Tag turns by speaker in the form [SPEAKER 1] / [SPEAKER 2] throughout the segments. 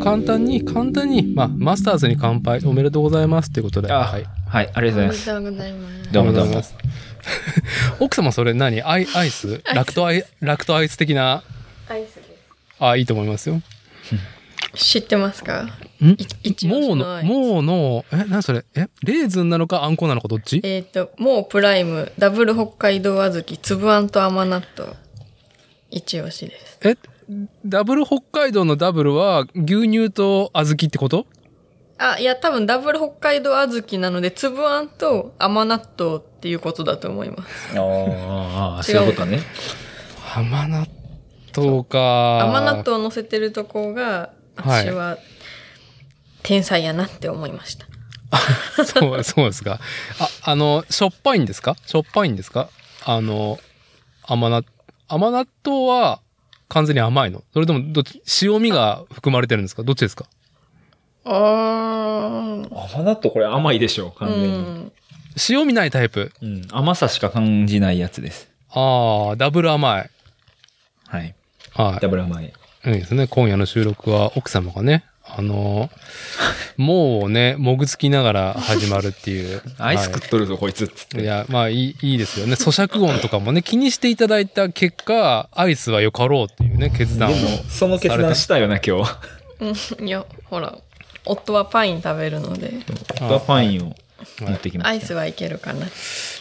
[SPEAKER 1] 簡単に、簡単に、まあ、マスターズに乾杯、おめでとうございますっていうことで。
[SPEAKER 2] あ
[SPEAKER 1] はい。
[SPEAKER 2] はい、ありがとうございます。
[SPEAKER 3] おめでとうございます。
[SPEAKER 2] どうもどうも
[SPEAKER 1] ありがとございます。奥様それ何？アイアイス？ラクトアイ、ラクトアイス的な、
[SPEAKER 3] アイスで
[SPEAKER 1] あ、いいと思いますよ。
[SPEAKER 3] す。知ってますか？
[SPEAKER 1] ん？ MOW の、
[SPEAKER 3] MOW の、
[SPEAKER 1] え、何それ？え、レーズンなのかあんこなのかどっち？
[SPEAKER 3] えっ、と、 MOW PRIME、ダブル北海道小豆、粒あんと甘納豆。一押しです。
[SPEAKER 1] え、ダブル北海道のダブルは牛乳と小豆ってこと？
[SPEAKER 3] あ、いや、多分ダブル北海道小豆なので、粒あんと甘納豆っていうことだと思います。
[SPEAKER 2] ああ、そういうことね。
[SPEAKER 1] 甘納豆か。
[SPEAKER 3] 甘納豆を乗せてるとこが、
[SPEAKER 1] はい
[SPEAKER 3] 私は、天才やなって思いました。
[SPEAKER 1] そう、そうですか。あ、あの、しょっぱいんですか？しょっぱいんですか？あの、甘納、甘納豆は完全に甘いの？それとも、どっち、塩味が含まれてるんですか？どっちですか？
[SPEAKER 3] あー。
[SPEAKER 2] 甘納豆これ甘いでしょ、完
[SPEAKER 3] う
[SPEAKER 2] 全に。
[SPEAKER 3] ん。
[SPEAKER 1] 塩味ないタイプ？
[SPEAKER 2] うん。甘さしか感じないやつです。
[SPEAKER 1] ああ、ダブル甘い。
[SPEAKER 2] はい。
[SPEAKER 1] は
[SPEAKER 2] ダブル甘い。
[SPEAKER 1] い。いいですね。今夜の収録は奥様がね、あの、もうね、もぐつきながら始まるっていう。
[SPEAKER 2] アイス
[SPEAKER 1] は
[SPEAKER 2] 食っとるぞ、こいつっつって。
[SPEAKER 1] いや、まあいい、いいですよね。咀嚼音とかもね、気にしていただいた結果、アイスはよかろうっていうね、決断を。
[SPEAKER 2] その決断したよな、今日。
[SPEAKER 3] うん。いや、ほら、夫はパイン食べるので、
[SPEAKER 2] 僕はパインを持ってきました。
[SPEAKER 3] アイスはいけるかな。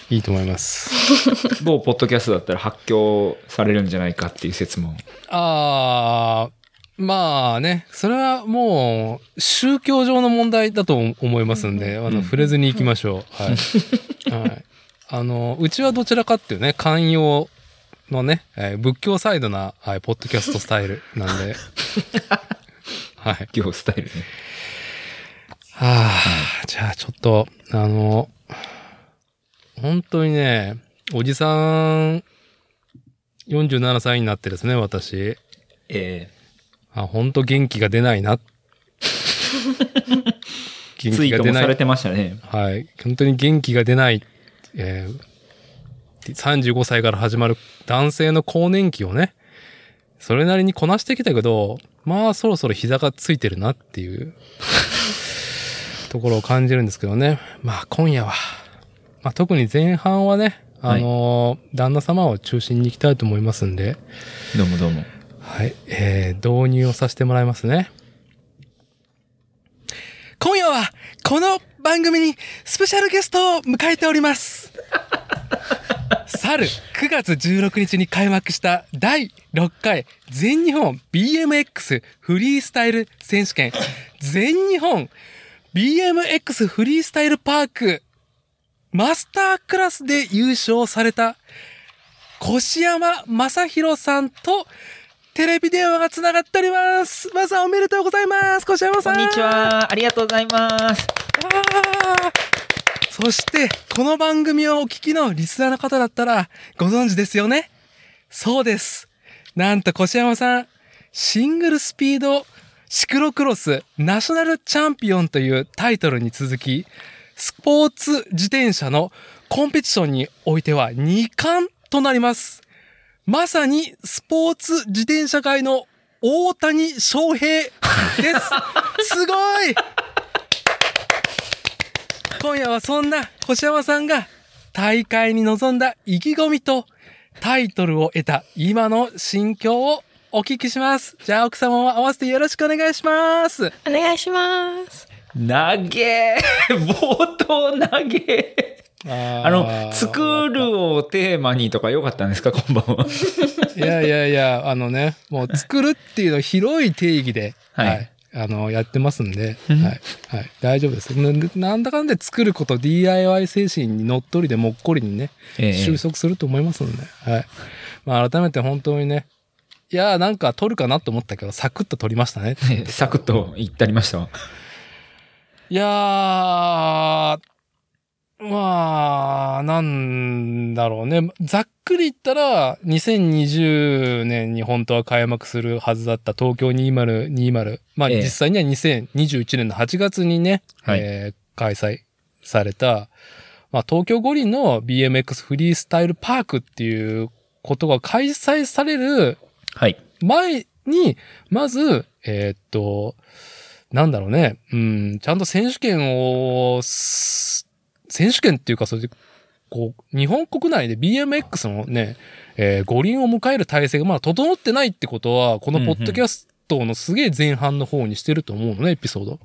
[SPEAKER 1] いいと思います。
[SPEAKER 2] 某ポッドキャストだったら発狂されるんじゃないかっていう説も。
[SPEAKER 1] あー、まあね、それはもう、宗教上の問題だと思いますんで、あの、触れずに行きましょう。はい。はい。あの、うちはどちらかっていうね、寛容のね、えー仏教サイドな、はい、ポッドキャストスタイルなんで。はい。
[SPEAKER 2] 今日スタイルね。
[SPEAKER 1] はあ、じゃあちょっと、あの、本当にね、おじさん、47歳になってですね、私。
[SPEAKER 2] え
[SPEAKER 1] あ、本当元気が出ないな。元気が出ない。
[SPEAKER 2] されてましたね。
[SPEAKER 1] はい。本当に元気が出ない。えー35歳から始まる男性の更年期をね、それなりにこなしてきたけど、まあそろそろ膝がついてるなっていうところを感じるんですけどね。まあ今夜は、まあ特に前半はね、あのー旦那様を中心に行きたいと思いますんで、
[SPEAKER 2] どうもどうも。
[SPEAKER 1] はい、えー、導入をさせてもらいますね。今夜は、この番組にスペシャルゲストを迎えております。去る9月16日に開幕した第6回全日本 BMX フリースタイル選手権全日本 BMX フリースタイルパークマスタークラスで優勝された越山正宏さんとテレビ電話がつながっております。まずはおめでとうございます。越山さん。
[SPEAKER 2] こんにち。は。ありがとうございます。
[SPEAKER 1] そして、この番組をお聞きのリスナーの方だったら、ご存知ですよね？そうです。なんと越山さん、シングルスピードシクロクロスナショナルチャンピオンというタイトルに続き、スポーツ自転車のコンペティションにおいては2冠となります。まさにスポーツ自転車界の大谷翔平です。すごい今夜はそんな越山さんが大会に臨んだ意気込みとタイトルを得た今の心境をお聞きします。じゃあ奥様も合わせてよろしくお願いします。
[SPEAKER 3] お願いします。
[SPEAKER 2] 投げ 冒頭投げ
[SPEAKER 1] あ
[SPEAKER 2] あの、作るをテーマにとかよかったんですか、こんばんは。
[SPEAKER 1] いやいやいや、あのね、もう作るっていうのを広い定義で、
[SPEAKER 2] はい
[SPEAKER 1] はい、あの、やってますんで、
[SPEAKER 2] うん
[SPEAKER 1] はい、はい、大丈夫です。ななんだかんだで作ること DIY 精神にのっとりでもっこりにね、
[SPEAKER 2] ええ
[SPEAKER 1] 収束すると思いますので、はい。まあ改めて本当にね、いやーなんか撮るかなと思ったけど、サクッと撮りましたね。
[SPEAKER 2] サクッと言ってありました？わ。
[SPEAKER 1] いやー、まあ、なんだろうね。ざっくり言ったら、2020年に本当は開幕するはずだった東京2020。まあ、
[SPEAKER 2] ええ
[SPEAKER 1] 実際には2021年の8月にね、
[SPEAKER 2] はい
[SPEAKER 1] えー開催された、まあ、東京五輪の BMX フリースタイルパークっていうことが開催される
[SPEAKER 2] はい。
[SPEAKER 1] 前に、まず、えーっと、なんだろうね、うん、ちゃんと選手権を、す選手権っていうか、それで、こう、日本国内で BMX のね、えー五輪を迎える体制がまだ整ってないってことは、このポッドキャストのすげえ前半の方にしてると思うのね、エピソード。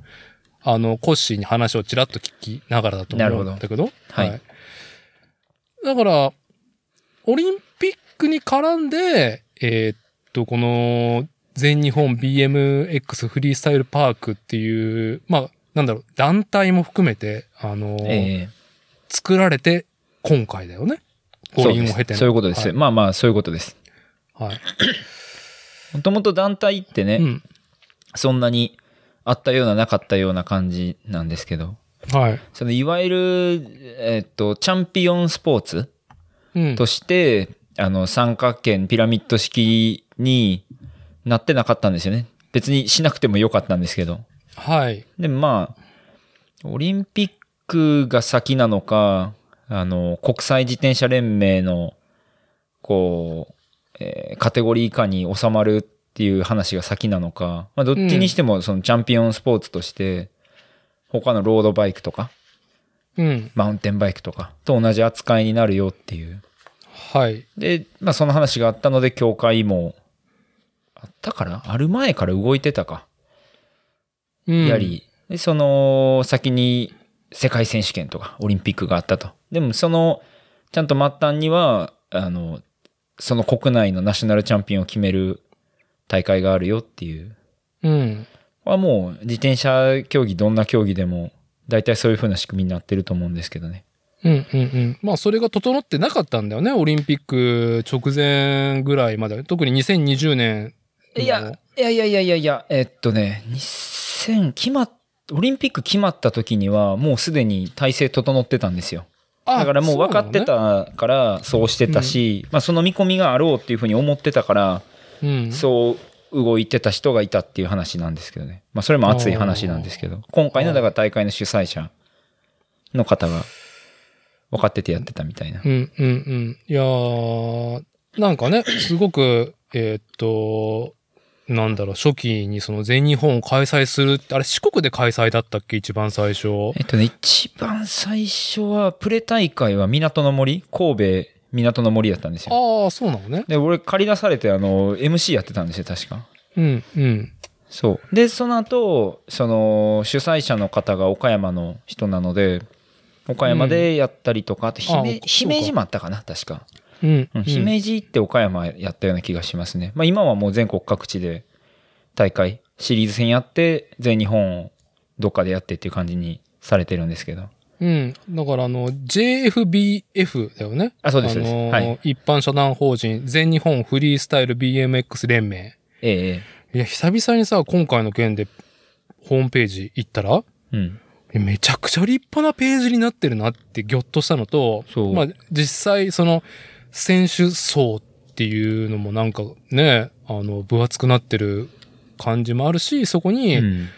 [SPEAKER 1] あの、コッシーに話をちらっと聞きながらだと思うんだけど。
[SPEAKER 2] はい
[SPEAKER 1] だから、オリンピックに絡んで、えーっと、この、全日本 BMX フリースタイルパークっていう、まあ、なんだろう、団体も含めて、あの、
[SPEAKER 2] ええ
[SPEAKER 1] 作られて、今回だよね。五輪を経ての
[SPEAKER 2] そういうことです。まあまあ、そういうことです。
[SPEAKER 1] はい。はい。
[SPEAKER 2] もともと団体ってね、
[SPEAKER 1] うん。
[SPEAKER 2] そんなにあったようななかったような感じなんですけど、
[SPEAKER 1] はい。
[SPEAKER 2] そのいわゆる、えっと、チャンピオンスポーツ
[SPEAKER 1] うん。
[SPEAKER 2] として、あの、三角形ピラミッド式になってなかったんですよね。別にしなくてもよかったんですけど。
[SPEAKER 1] はい。
[SPEAKER 2] でもまあ、オリンピックが先なのか、あの、国際自転車連盟の、こう、えーカテゴリー下に収まるっていう話が先なのか、まあ、どっちにしてもそのチャンピオンスポーツとして、他のロードバイクとか、
[SPEAKER 1] うん。
[SPEAKER 2] マウンテンバイクとかと同じ扱いになるよっていう。
[SPEAKER 1] はい。
[SPEAKER 2] で、まあその話があったので、協会も、あったからある前から動いてたか。
[SPEAKER 1] うん
[SPEAKER 2] や。り、で、その先に世界選手権とかオリンピックがあったと。でもその、ちゃんと末端には、あの、その国内のナショナルチャンピオンを決める大会があるよっていう。
[SPEAKER 1] うん。
[SPEAKER 2] はもう自転車競技どんな競技でも大体そういう風な仕組みになってると思うんですけどね。
[SPEAKER 1] うんうんうん。まあそれが整ってなかったんだよね。オリンピック直前ぐらいまで。特に2020年の。
[SPEAKER 2] いや、いやいやいやいやいや、えっとね、2000、決まっ、オリンピック決まった時にはもうすでに体制整ってたんですよ。
[SPEAKER 1] あ
[SPEAKER 2] だからもう分かってたからそうしてたし、まあその見込みがあろうっていうふうに思ってたから、
[SPEAKER 1] うん。
[SPEAKER 2] そう動いてた人がいたっていう話なんですけどね。まあそれも熱い話なんですけど、今回のだから大会の主催者の方が分かっててやってたみたいな。
[SPEAKER 1] うんうんうん。いやー、なんかね、すごく、えーっと、なんだろう、初期にその全日本を開催するって、あれ四国で開催だったっけ？一番最初。
[SPEAKER 2] えっとね、一番最初は、プレ大会は港の森神戸港の森やったんですよ。
[SPEAKER 1] ああ、そうなのね。
[SPEAKER 2] で、俺借り出されて、あの、MC やってたんですよ、確か。
[SPEAKER 1] うんうん。
[SPEAKER 2] そう。で、その後、その、主催者の方が岡山の人なので、岡山でやったりとか、あと
[SPEAKER 1] あ
[SPEAKER 2] 姫、姫路もあったかな、確か。
[SPEAKER 1] うん。
[SPEAKER 2] う
[SPEAKER 1] うんん
[SPEAKER 2] 姫路って岡山やったような気がしますね。まあ今はもう全国各地で大会、シリーズ戦やって、全日本をどっかでやってっていう感じにされてるんですけど。
[SPEAKER 1] うん。だから、あの、JFBF だよね。
[SPEAKER 2] あそうですそうです
[SPEAKER 1] のー
[SPEAKER 2] はい
[SPEAKER 1] 一般社団法人全日本フリースタイル BMX 連盟。
[SPEAKER 2] えええ
[SPEAKER 1] いや、久々にさ、今回の件でホームページ行ったら、
[SPEAKER 2] え。うん。
[SPEAKER 1] えめちゃくちゃ立派なページになってるなってギョッとしたのと、
[SPEAKER 2] そう
[SPEAKER 1] まあ実際その選手層っていうのもなんかね、あの分厚くなってる感じもあるし、そこに、
[SPEAKER 2] うん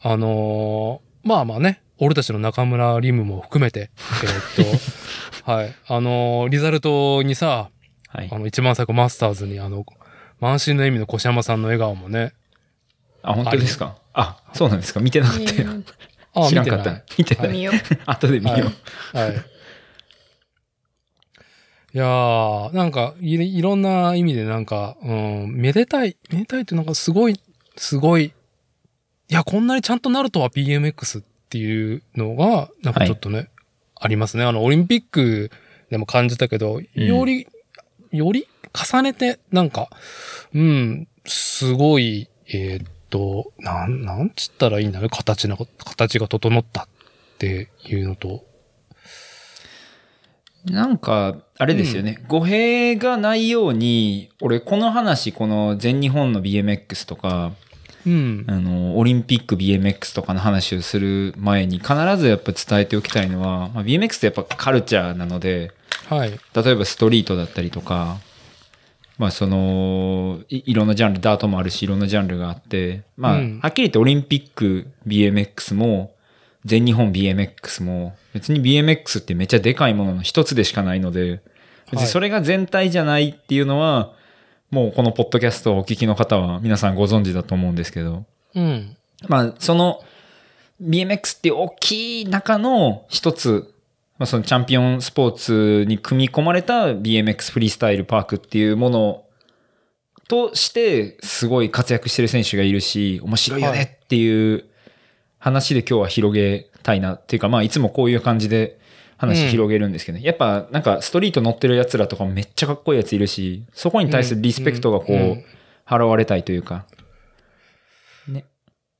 [SPEAKER 1] あのーまあまあね、俺たちの中村リムも含めて、えーっと、はい、あのーリザルトにさ、
[SPEAKER 2] はい
[SPEAKER 1] あ。の一番最後マスターズにあの、満身の笑みの越山さんの笑顔もね、
[SPEAKER 2] あ、本当ですか？あ、そうなんですか？見てなかったよ。
[SPEAKER 1] あ
[SPEAKER 2] 知らんかった
[SPEAKER 1] 見てない。
[SPEAKER 2] 後で見よう。
[SPEAKER 1] はい。はい。いやー、なんかい、いろんな意味でなんか、うん、めでたい、めでたいってなんかすごい、すごい、いや、こんなにちゃんとなるとは BMX っていうのが、なんかちょっとね、ありますね。あの、オリンピックでも感じたけど、より、より重ねて、なんか、うん、すごい、えーっと、なん、なんつったらいいんだね、形の、形が整ったっていうのと、
[SPEAKER 2] なんか、あれですよね、語弊がないように、俺この話、この全日本の BMX とか、
[SPEAKER 1] うん。
[SPEAKER 2] あの、オリンピック BMX とかの話をする前に必ずやっぱ伝えておきたいのは、まあ、BMX ってやっぱカルチャーなので、
[SPEAKER 1] はい。
[SPEAKER 2] 例えばストリートだったりとか、まあその、いいろんなジャンル、ダートもあるし、いろんなジャンルがあって、まあ、
[SPEAKER 1] うん
[SPEAKER 2] はっきり言ってオリンピック BMX も、全日本 BMX も、別に BMX ってめっちゃでかいものの一つでしかないので、別にそれが全体じゃないっていうのは、もうこのポッドキャストをお聞きの方は皆さんご存知だと思うんですけど、
[SPEAKER 1] うん。
[SPEAKER 2] まあ、その BMX っていう大きい中の一つ、まあ、そのチャンピオンスポーツに組み込まれた BMX フリースタイルパークっていうものとして、すごい活躍してる選手がいるし、面白いよねっていう話で今日は広げたいなっていうか、まあ、いつもこういう感じで話広げるんですけど、やっぱなんかストリート乗ってる奴らとかもめっちゃかっこいいやついるし、そこに対するリスペクトがこう、
[SPEAKER 1] うん
[SPEAKER 2] 払われたいというか、ね。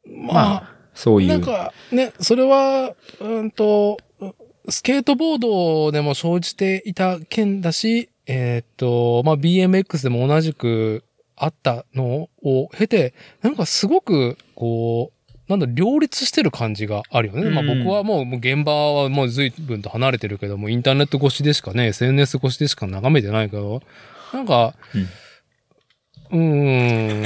[SPEAKER 1] ま
[SPEAKER 2] まあ、そういう。
[SPEAKER 1] なんかね、それは、うんと、スケートボードでも生じていた件だし、えーっと、まあ、BMX でも同じくあったのを経て、なんかすごく、こう、なんだ、両立してる感じがあるよね。まあ
[SPEAKER 2] うん
[SPEAKER 1] 僕はもうもう現場はもう随分と離れてるけども、インターネット越しでしかね、SNS 越しでしか眺めてないけど、なんか、うーん、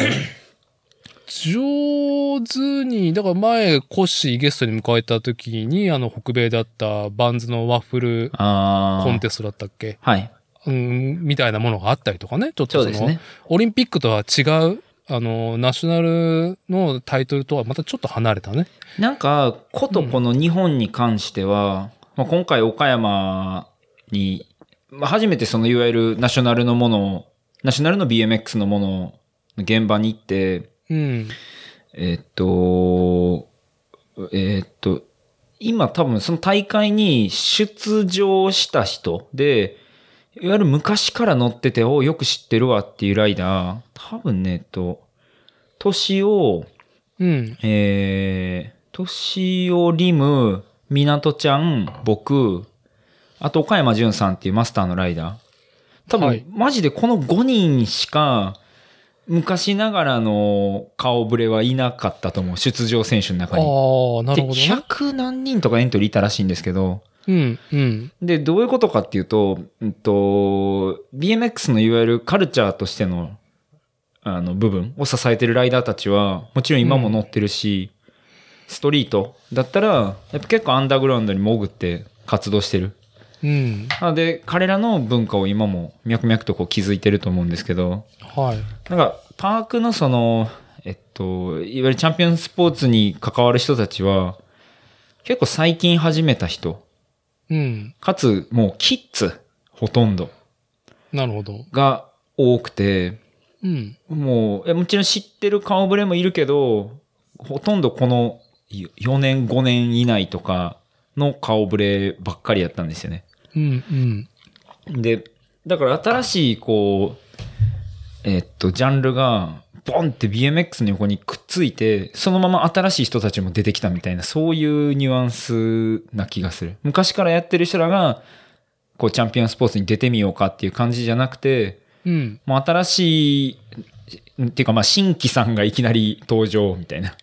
[SPEAKER 1] 上手に、だから前、コッシーゲストに迎えた時に、あの、北米だったバンズのワッフル
[SPEAKER 2] ああ。
[SPEAKER 1] コンテストだったっけ？
[SPEAKER 2] はい。
[SPEAKER 1] うん、みたいなものがあったりとかね。ちょっとその、
[SPEAKER 2] そね。
[SPEAKER 1] オリンピックとは違う、あの、ナショナルのタイトルとはまたちょっと離れたね。
[SPEAKER 2] なんか、ことこの日本に関しては、まあ、今回岡山に、まあ、初めてそのいわゆるナショナルのものを、ナショナルの BMX のものを現場に行って、
[SPEAKER 1] うん。
[SPEAKER 2] えっと、えっと、今多分その大会に出場した人で、いわゆる昔から乗ってて、およく知ってるわっていうライダー、多分ね、えっと、年を、
[SPEAKER 1] うん。
[SPEAKER 2] えー、としおリム、みなとちゃん、僕、あと岡山淳さんっていうマスターのライダー。多分、
[SPEAKER 1] はい
[SPEAKER 2] マジでこの5人しか、昔ながらの顔ぶれはいなかったと思う。出場選手の
[SPEAKER 1] あ
[SPEAKER 2] 中に。
[SPEAKER 1] あ、なるほど
[SPEAKER 2] で、
[SPEAKER 1] ね。
[SPEAKER 2] 100何人とかエントリーいたらしいんですけど、
[SPEAKER 1] うん、うん。
[SPEAKER 2] で、どういうことかっていうと、うんと、BMX のいわゆるカルチャーとしての、あの、部分を支えてるライダーたちは、もちろん今も乗ってるし、ストリートだったら、やっぱ結構アンダーグラウンドに潜って活動してる。
[SPEAKER 1] うん。
[SPEAKER 2] なので、彼らの文化を今も脈々とこう築いてると思うんですけど、
[SPEAKER 1] はい。
[SPEAKER 2] なんか、パークのその、えっと、いわゆるチャンピオンスポーツに関わる人たちは、結構最近始めた人、
[SPEAKER 1] うん。
[SPEAKER 2] かつもうキッズ、ほとんど
[SPEAKER 1] なるほど。
[SPEAKER 2] が多くて、
[SPEAKER 1] うん。
[SPEAKER 2] もう、えもちろん知ってる顔ぶれもいるけど、ほとんどこの4年、5年以内とかの顔ぶればっかりやったんですよね。
[SPEAKER 1] うん、うん。
[SPEAKER 2] で、だから新しい、こう、えっと、ジャンルが、ボンって BMX の横にくっついて、そのまま新しい人たちも出てきたみたいな、そういうニュアンスな気がする。昔からやってる人らが、こう、チャンピオンスポーツに出てみようかっていう感じじゃなくて、
[SPEAKER 1] うん。
[SPEAKER 2] もう新しい、っていうかまあ新規さんがいきなり登場みたいな。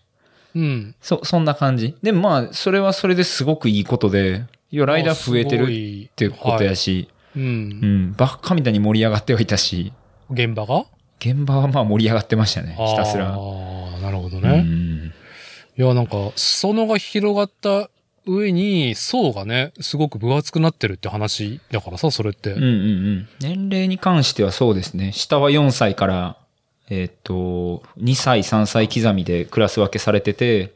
[SPEAKER 1] うん。
[SPEAKER 2] そ、そんな感じ。でもまあ、それはそれですごくいいことで、いや、ライダー増えてるっ
[SPEAKER 1] って
[SPEAKER 2] ことやし、
[SPEAKER 1] う。
[SPEAKER 2] うんん、バッカみたいに盛り上がってはいたし、
[SPEAKER 1] 現場が？
[SPEAKER 2] 現場はまあ盛り上がってましたね、ひたす
[SPEAKER 1] あ
[SPEAKER 2] ら。
[SPEAKER 1] あ、なるほど
[SPEAKER 2] う
[SPEAKER 1] ね。
[SPEAKER 2] ん
[SPEAKER 1] いや、なんか、裾野が広がった上に、層がね、すごく分厚くなってるって話だからさ、それって。
[SPEAKER 2] うんうんうん。年齢に関してはそうですね。下は4歳から、えっ、と、2歳、3歳刻みでクラス分けされてて、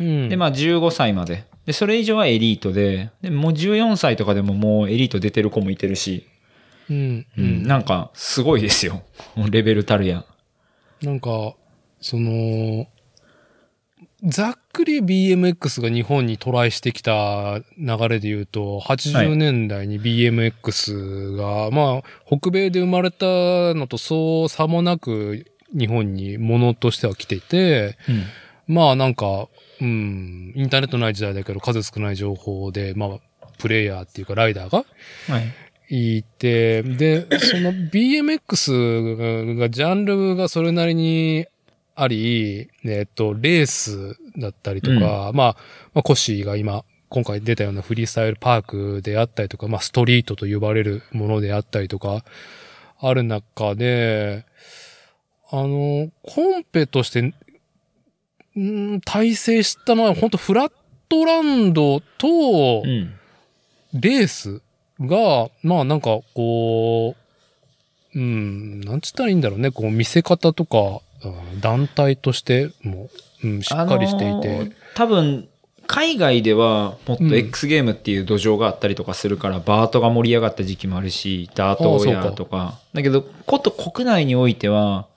[SPEAKER 1] うん。
[SPEAKER 2] で、まあ15歳まで。で、それ以上はエリートで、でもう14歳とかでももうエリート出てる子もいてるし、
[SPEAKER 1] うん。
[SPEAKER 2] う、
[SPEAKER 1] うんん。
[SPEAKER 2] なんかすごいですよ。レベルたるや。
[SPEAKER 1] なんか、その、ざっくり BMX が日本にトライしてきた流れで言うと、80年代に BMX が、まあ、北米で生まれたのとそうさもなく日本にものとしては来ていて、
[SPEAKER 2] うん。
[SPEAKER 1] まあなんか、うん、インターネットない時代だけど数少ない情報で、まあ、プレイヤーっていうかライダーが
[SPEAKER 2] はい。
[SPEAKER 1] いて、で、その BMX が、ジャンルがそれなりにあり、えっと、レースだったりとか、まあ、まあ、コッシーが今、今回出たようなフリースタイルパークであったりとか、まあ、ストリートと呼ばれるものであったりとか、ある中で、あの、コンペとして、ん体制したのは、本当フラットランドと、
[SPEAKER 2] うん。
[SPEAKER 1] レースが、まあなんかこう、ううん、なんつったらいいんだろうね、こう見せ方とか、うん団体としても、うん、しっかりしていて。
[SPEAKER 2] あのー多分、海外ではもっ
[SPEAKER 1] うん
[SPEAKER 2] と X ゲームっていう土壌があったりとかするから、バートが盛り上がった時期もあるし、ダートやとか。だけど、こと国内においては、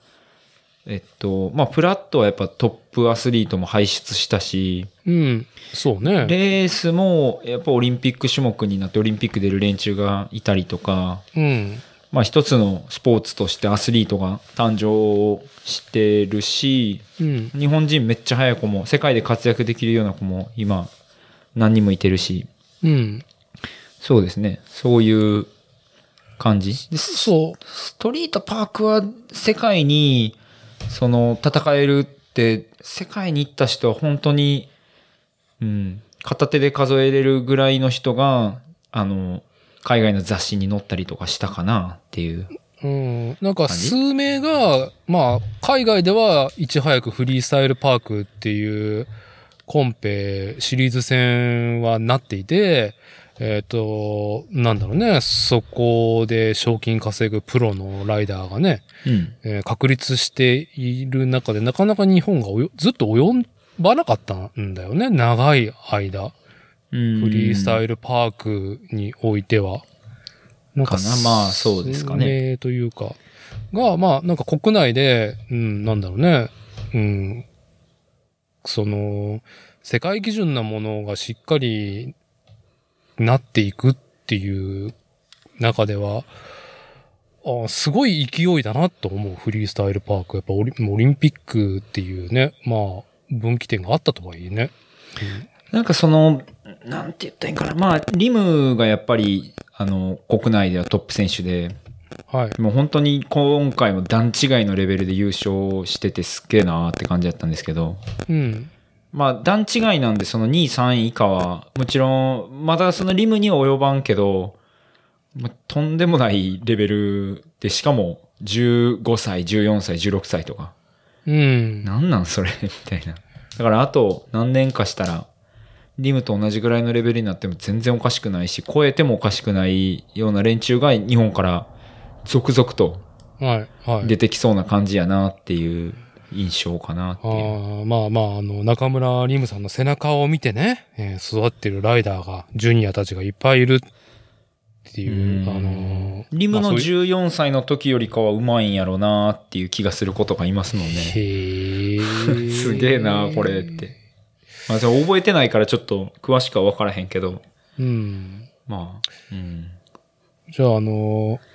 [SPEAKER 2] えっと、まあ、プラットはやっぱトップアスリートも輩出したし、
[SPEAKER 1] うん、そうね。
[SPEAKER 2] レースもやっぱオリンピック種目になってオリンピック出る連中がいたりとか、
[SPEAKER 1] うん、
[SPEAKER 2] まあ一つのスポーツとしてアスリートが誕生してるし、
[SPEAKER 1] うん、
[SPEAKER 2] 日本人めっちゃ速い子も、世界で活躍できるような子も今何人もいてるし、
[SPEAKER 1] うん。
[SPEAKER 2] そうですね。そういう感じ。で
[SPEAKER 1] そう。
[SPEAKER 2] ストリートパークは世界に、その、戦えるって、世界に行った人は本当に、うん、片手で数えれるぐらいの人が、あの、海外の雑誌に載ったりとかしたかなっていう。
[SPEAKER 1] うん、なんか数名が、まあ、海外ではいち早くフリースタイルパークっていうコンペシリーズ戦はなっていて、えっ、と、なんだろうね、そこで賞金稼ぐプロのライダーがね、
[SPEAKER 2] うん。
[SPEAKER 1] えー確立している中で、なかなか日本がおよずっと及ばなかったんだよね、長い間。
[SPEAKER 2] フ
[SPEAKER 1] フリースタ
[SPEAKER 2] イ
[SPEAKER 1] イルパークにおいては。なん
[SPEAKER 2] かなまあそうですかね
[SPEAKER 1] というか。が、まあなんか国内で、うん、なんだろうね。うん。その、世界基準なものがしっかりなっていくっていう中では、あすごい勢いだなと思う、フリースタイルパーク。やっぱオリオリンピックっていうね、まあ、分岐点があったとはいえね。
[SPEAKER 2] なんかその、なんて言ったらいいんかな。まあ、リムがやっぱり、あの、国内ではトップ選手で、
[SPEAKER 1] はい。
[SPEAKER 2] もう本当に今回も段違いのレベルで優勝しててすっげえなーって感じだったんですけど、
[SPEAKER 1] うん。
[SPEAKER 2] まあ段違いなんでその2位3位以下は、もちろん、まだそのリムには及ばんけど、まあとんでもないレベルで、しかも15歳、14歳、16歳とか、
[SPEAKER 1] うん。
[SPEAKER 2] なんなんそれ？みたいな。だからあと何年かしたら、リムと同じぐらいのレベルになっても全然おかしくないし、超えてもおかしくないような連中が日本から続々と。出てきそうな感じやなっていう印象かなっていう。
[SPEAKER 1] あーまあまあ、あの、中村リムさんの背中を見てね、えー育ってるライダーが、ジュニアたちがいっぱいいるっていう、
[SPEAKER 2] うん
[SPEAKER 1] あのー
[SPEAKER 2] リムの
[SPEAKER 1] まあそういう
[SPEAKER 2] 14歳の時よりかはうまいんやろなっていう気がすることがいますもんね。
[SPEAKER 1] へー
[SPEAKER 2] すげえなこれって。まあ、覚えてないからちょっと詳しくは分からへんけど。
[SPEAKER 1] うん。
[SPEAKER 2] まあ、うん。
[SPEAKER 1] じゃあ、あのー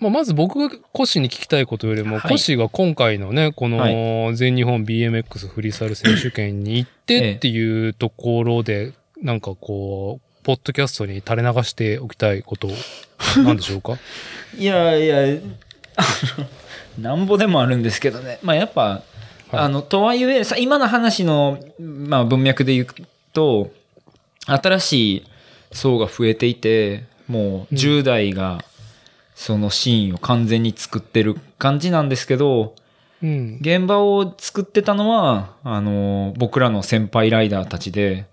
[SPEAKER 1] まあ、まず僕がコッシーに聞きたいことよりも、
[SPEAKER 2] はい。
[SPEAKER 1] コッシーが今回のね、こ
[SPEAKER 2] は
[SPEAKER 1] の全日本 BMX フリースタイル選手権に行ってっていうところで、なんかこう、ポッドキャストに垂れ流しておきたいこと、なんでしょうか？
[SPEAKER 2] いやいや、あの、なんぼでもあるんですけどね。まあやっぱ、あの、とはいえ、さ、今の話の、まあ文脈で言うと、新しい層が増えていて、もう10代が、そのシーンを完全に作ってる感じなんですけど、
[SPEAKER 1] うん。
[SPEAKER 2] 現場を作ってたのは、あの、僕らの先輩ライダーたちで、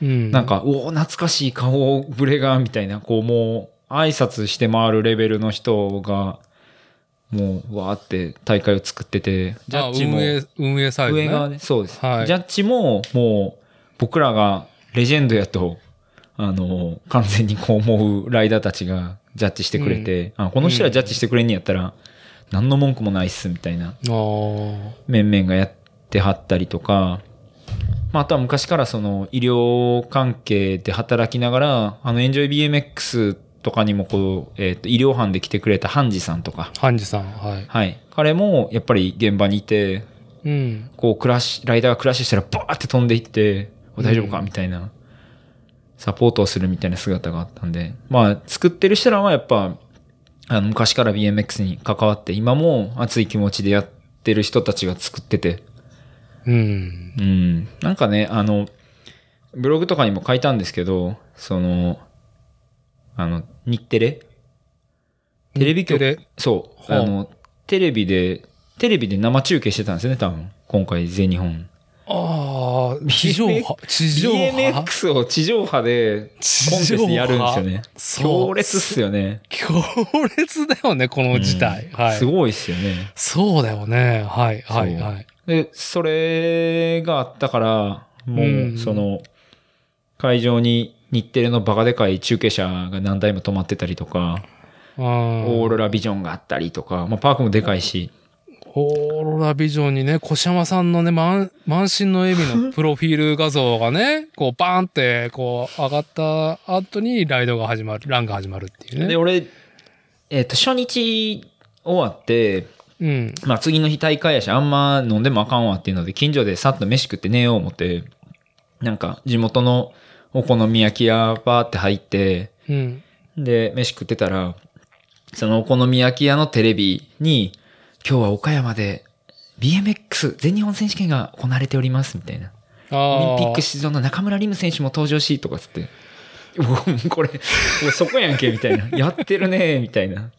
[SPEAKER 1] うん。
[SPEAKER 2] なんか、おお、懐かしい顔ぶれが、みたいな、こう、もう、挨拶して回るレベルの人が、もう、わーって大会を作ってて、ジャッジも、
[SPEAKER 1] あ運営、運営サイド、ね。
[SPEAKER 2] 上側で、そうです。
[SPEAKER 1] はい
[SPEAKER 2] ジャッジも、もう、僕らがレジェンドやと、あの、完全にこう思うライダーたちがジャッジしてくれて、あこの人らジャッジしてくれんねやったら、何の文句もないっす、みたいな。面々がやってはったりとか、まあ、あとは昔からその医療関係で働きながら、あの、エンジョイ BMX とかにもこう、えっ、と、医療班で来てくれたハンジさんとか、
[SPEAKER 1] ハンジさん、はい。
[SPEAKER 2] はい。彼もやっぱり現場にいて、
[SPEAKER 1] うん。
[SPEAKER 2] こう、クラッシュ、ライダーがクラッシュしたらバーって飛んでいって、お大丈夫か
[SPEAKER 1] うん
[SPEAKER 2] みたいな、サポートをするみたいな姿があったんで、まあ、作ってる人らはやっぱ、あの、昔から BMX に関わって、今も熱い気持ちでやってる人たちが作ってて、
[SPEAKER 1] うん。
[SPEAKER 2] うん。なんかね、あの、ブログとかにも書いたんですけど、その、あの、日テレ？テレビ局？そう。
[SPEAKER 1] はあ
[SPEAKER 2] あの、テレビで、テレビで生中継してたんですよね、多分。今回全日本。
[SPEAKER 1] ああ、地上波、地上波
[SPEAKER 2] ？BMX を地上波でコンテストやるんですよね。強烈っすよね。
[SPEAKER 1] 強烈だよね、この事態。はい。
[SPEAKER 2] すごいっすよね。
[SPEAKER 1] そうだよね。はい、はい、はい。
[SPEAKER 2] で、それがあったから、も
[SPEAKER 1] うん
[SPEAKER 2] う、その、会場に日テレのバカでかい中継車が何台も止まってたりとか、
[SPEAKER 1] オ
[SPEAKER 2] オーロラビジョンがあったりとか、まあ、パークもでかいし、
[SPEAKER 1] オーロラビジョンにね、小山さんのね、満満身の笑みの プロフィール画像がね、こうバーンってこう上がった後にライドが始まる、ランが始まるっていう
[SPEAKER 2] で、
[SPEAKER 1] ね。
[SPEAKER 2] 俺、えっ、と、初日終わって、
[SPEAKER 1] うん。
[SPEAKER 2] まあ次の日大会やし、あんま飲んでもあかんわっていうので、近所でさっと飯食って寝よう思って、なんか地元のお好み焼き屋バーって入って、
[SPEAKER 1] うん。
[SPEAKER 2] で、飯食ってたら、そのお好み焼き屋のテレビに、今日は岡山で BMX 全日本選手権が行われておりますみたいな。
[SPEAKER 1] あ
[SPEAKER 2] オリンピック
[SPEAKER 1] ー
[SPEAKER 2] 出場の中村輪夢選手も登場し、とかつって。これ、そこやんけ、みたいな。やってるね、みたいな。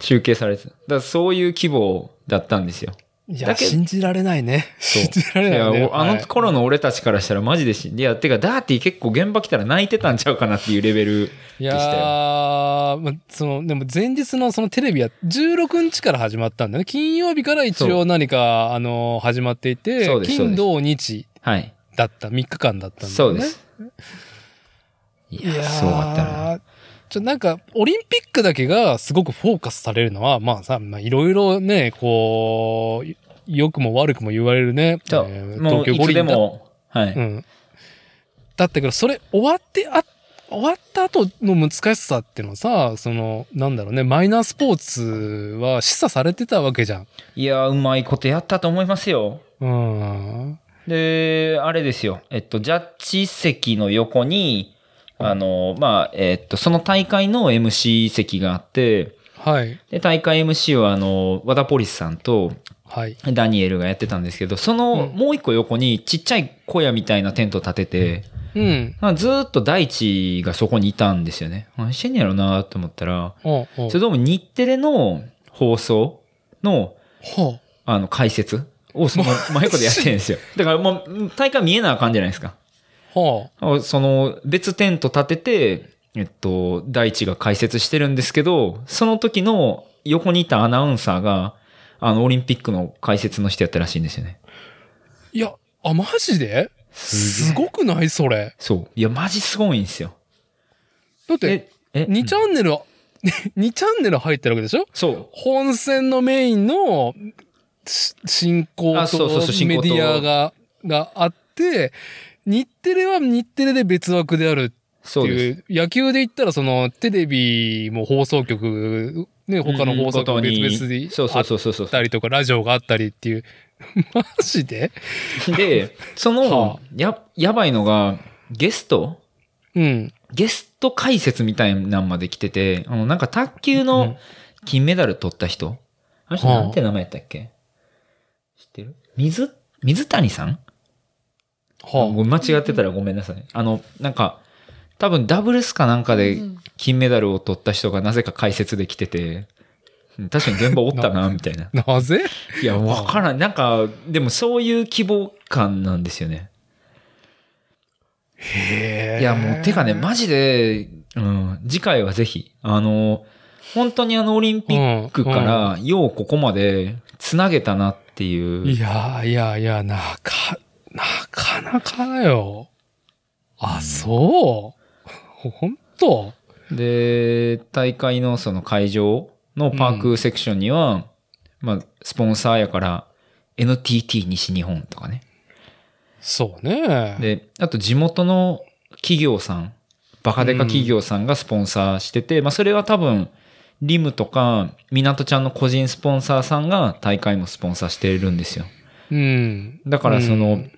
[SPEAKER 2] 中継されてた。だからそういう規模だったんですよ。
[SPEAKER 1] いや、信じられないね。
[SPEAKER 2] そう
[SPEAKER 1] 信じられないよね。
[SPEAKER 2] いやおあの
[SPEAKER 1] はい
[SPEAKER 2] 頃の俺たちからしたらマジでし、いや、てか、ダーティー結構現場来たら泣いてたんちゃうかなっていうレベル
[SPEAKER 1] いや
[SPEAKER 2] でしたよ。
[SPEAKER 1] ー、まあ、その、でも前日のそのテレビは16日から始まったんだね。金曜日から一応何か、あの、始まっていて金、土、日
[SPEAKER 2] はい。
[SPEAKER 1] だった、3日間だったんだよね。
[SPEAKER 2] そうです。いや、
[SPEAKER 1] いやー
[SPEAKER 2] そうだったな。
[SPEAKER 1] ちょ、なんか、オリンピックだけがすごくフォーカスされるのは、まあさ、まあいろいろね、こう、良くも悪くも言われるね。
[SPEAKER 2] じゃあ、
[SPEAKER 1] えー
[SPEAKER 2] もういつでも、はい。
[SPEAKER 1] うん。だったけど、それ終わって、あ、終わった後の難しさっていうのはさ、その、なんだろうね、マイナースポーツは示唆されてたわけじゃん。
[SPEAKER 2] いや、うまいことやったと思いますよ。
[SPEAKER 1] うん。
[SPEAKER 2] で、あれですよ。えっと、ジャッジ席の横に、あの、まあ、えっと、その大会の MC 席があって、
[SPEAKER 1] はい。
[SPEAKER 2] で、大会 MC は、あの、和田ポリスさんと
[SPEAKER 1] はい。
[SPEAKER 2] ダニエルがやってたんですけど、その、
[SPEAKER 1] うん
[SPEAKER 2] もう一個横にちっちゃい小屋みたいなテント立てて、
[SPEAKER 1] うん。
[SPEAKER 2] まあずーっと大地がそこにいたんですよね。何してんやろうなと思ったら、
[SPEAKER 1] おうおう
[SPEAKER 2] それどうも日テレの放送の。あの、解説をその 真横でやってるんですよ。だからもう、大会見えなあかんじゃないですか。
[SPEAKER 1] ほう。
[SPEAKER 2] その、別テント立てて、えっと、大地が解説してるんですけど、その時の横にいたアナウンサーが、あの、オリンピックの解説の人やったらしいんですよね。
[SPEAKER 1] いや、あ、マジで？すごくない？それ。
[SPEAKER 2] そう。いや、マジすごいんですよ。
[SPEAKER 1] だって、
[SPEAKER 2] え、え
[SPEAKER 1] 2チャンネル、2チャンネル入ってるわけでしょ？
[SPEAKER 2] そう。
[SPEAKER 1] 本戦のメインの進行とメディアが、があって、日テレは日テレで別枠であるって
[SPEAKER 2] そう
[SPEAKER 1] う、野球で言ったらそのテレビも放送局、ね、他の放送局別々で
[SPEAKER 2] そうそう
[SPEAKER 1] あっ
[SPEAKER 2] そうそう。そう。
[SPEAKER 1] たりとか、ラジオがあったりっていう。マジで？
[SPEAKER 2] で、そ
[SPEAKER 1] は
[SPEAKER 2] の
[SPEAKER 1] あ、
[SPEAKER 2] や、やばいのが、ゲスト？
[SPEAKER 1] うん。
[SPEAKER 2] ゲスト解説みたいなんまで来てて、あの、なんか卓球
[SPEAKER 1] うん
[SPEAKER 2] の金メダル取った人、あの人
[SPEAKER 1] はあ。
[SPEAKER 2] なんて名前やったっけ？知ってる？水、水谷さん？
[SPEAKER 1] は
[SPEAKER 2] ごめん間違ってたらごめんなさい。あの、なんか、多分ダブルスかなんかで金メダルを取った人がなぜか解説で来てて、うん確かに現場おったな、みたいな。
[SPEAKER 1] あ。なぜ？
[SPEAKER 2] いや、わからん。なんか、でもそういう希望感なんですよね。
[SPEAKER 1] へえ。
[SPEAKER 2] いや、もう、てかね、マジで、うん、次回はぜひ、あの、本当にあの、オリンピックから、ようここまで、つなげたなっていう。
[SPEAKER 1] いやいやいや、なか、なかなかだよ。あ、そう？ほんと？
[SPEAKER 2] で、大会のその会場のパークセクションには、まあ、スポンサーやから NTT 西日本とかね。
[SPEAKER 1] そうね。
[SPEAKER 2] で、あと地元の企業さん、バカデカ企業さんがスポンサーしてて、まあそれは多分、リムとか、港ちゃんの個人スポンサーさんが大会もスポンサーしてるんですよ。
[SPEAKER 1] うん。
[SPEAKER 2] だからその、
[SPEAKER 1] うん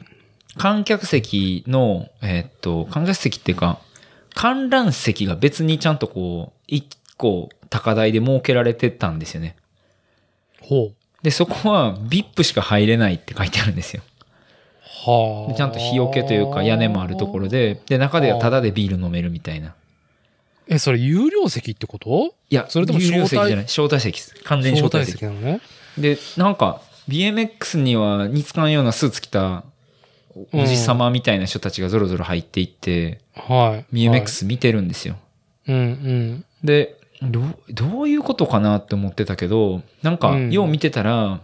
[SPEAKER 2] 観客席の、えーっと、観客席っていうか、観覧席が別にちゃんとこう、一個高台で設けられてたんですよね。
[SPEAKER 1] ほう。
[SPEAKER 2] で、そこは VIP しか入れないって書いてあるんですよ。
[SPEAKER 1] はあ。
[SPEAKER 2] でちゃんと日よけというか屋根もあるところで、で、中ではタダでビール飲めるみたいな。
[SPEAKER 1] え、それ有料席ってこと？
[SPEAKER 2] いや、
[SPEAKER 1] それとも
[SPEAKER 2] 有料席じゃない。招待？席です。完全に招
[SPEAKER 1] 招待
[SPEAKER 2] 待席。
[SPEAKER 1] 席なのね。
[SPEAKER 2] で、なんか、BMX には似つかんようなスーツ着たおじさまみたいな人たちがぞろぞろ入っていって、
[SPEAKER 1] はい。
[SPEAKER 2] BMX 見てるんですよ。
[SPEAKER 1] はい。うん
[SPEAKER 2] で、どう、どういうことかなって思ってたけど、なんか、
[SPEAKER 1] うん
[SPEAKER 2] よう見てたら、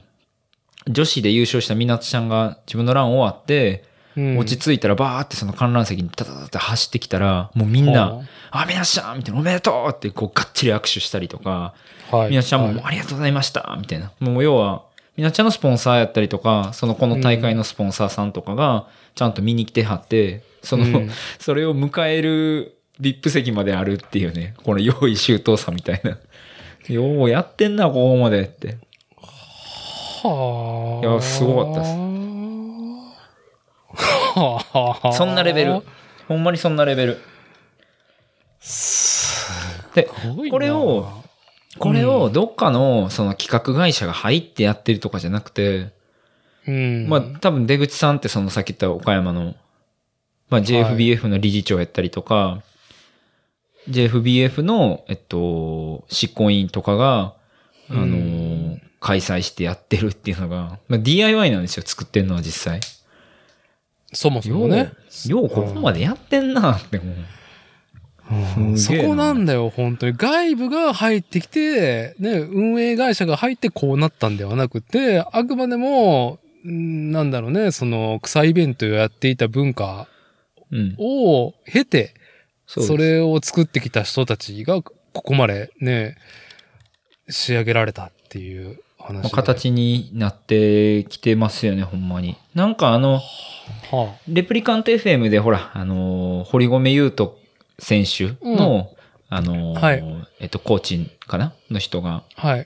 [SPEAKER 2] 女子で優勝したみなつちゃんが自分のラン終わって、
[SPEAKER 1] うん。
[SPEAKER 2] 落ち着いたらバーってその観覧席にタタタタ走ってきたら、もうみんな、
[SPEAKER 1] は
[SPEAKER 2] あ、みなつちゃんみたいな、おめでとうってこうがっちり握手したりとか。みなつちゃんもありがとうございましたみたいな。もう要は、みなつちゃんのスポンサーやったりとか、そのこの大会のスポンサーさんとかが、ちゃんと見に来てはって、その、
[SPEAKER 1] うん
[SPEAKER 2] それを迎える VIP 席まであるっていうね、この用意周到さみたいな。ようやってんな、ここまでって。
[SPEAKER 1] はあ。
[SPEAKER 2] いやすごかったです
[SPEAKER 1] はあ。
[SPEAKER 2] そんなレベル。ほんまにそんなレベル。で、
[SPEAKER 1] すごいな
[SPEAKER 2] これを、これをどっかのその企画会社が入ってやってるとかじゃなくて、
[SPEAKER 1] うん。
[SPEAKER 2] まあ多分出口さんってそのさっき言った岡山の、まあ JFBF の理事長やったりとか、JFBF の、えっと、執行委員とかが、あのー開催してやってるっていうのが、まあ、DIY なんですよ、作ってんのは実際。
[SPEAKER 1] そもそもね。
[SPEAKER 2] ようここまでやってんなって思う。
[SPEAKER 1] うんそこなんだよ、本当に。外部が入ってきて、ね、運営会社が入ってこうなったんではなくて、あくまでも、んなんだろうね、その、草イベントをやっていた文化
[SPEAKER 2] うん。
[SPEAKER 1] を経て、
[SPEAKER 2] そうです
[SPEAKER 1] それを作ってきた人たちが、ここまでね、仕上げられたっていう話。
[SPEAKER 2] 形になってきてますよね、ほんまに。なんかあの、
[SPEAKER 1] は
[SPEAKER 2] レプリカント FM でほら、あのー堀米雄斗選手の、あのー
[SPEAKER 1] はい
[SPEAKER 2] えっと、コーチかなの人が。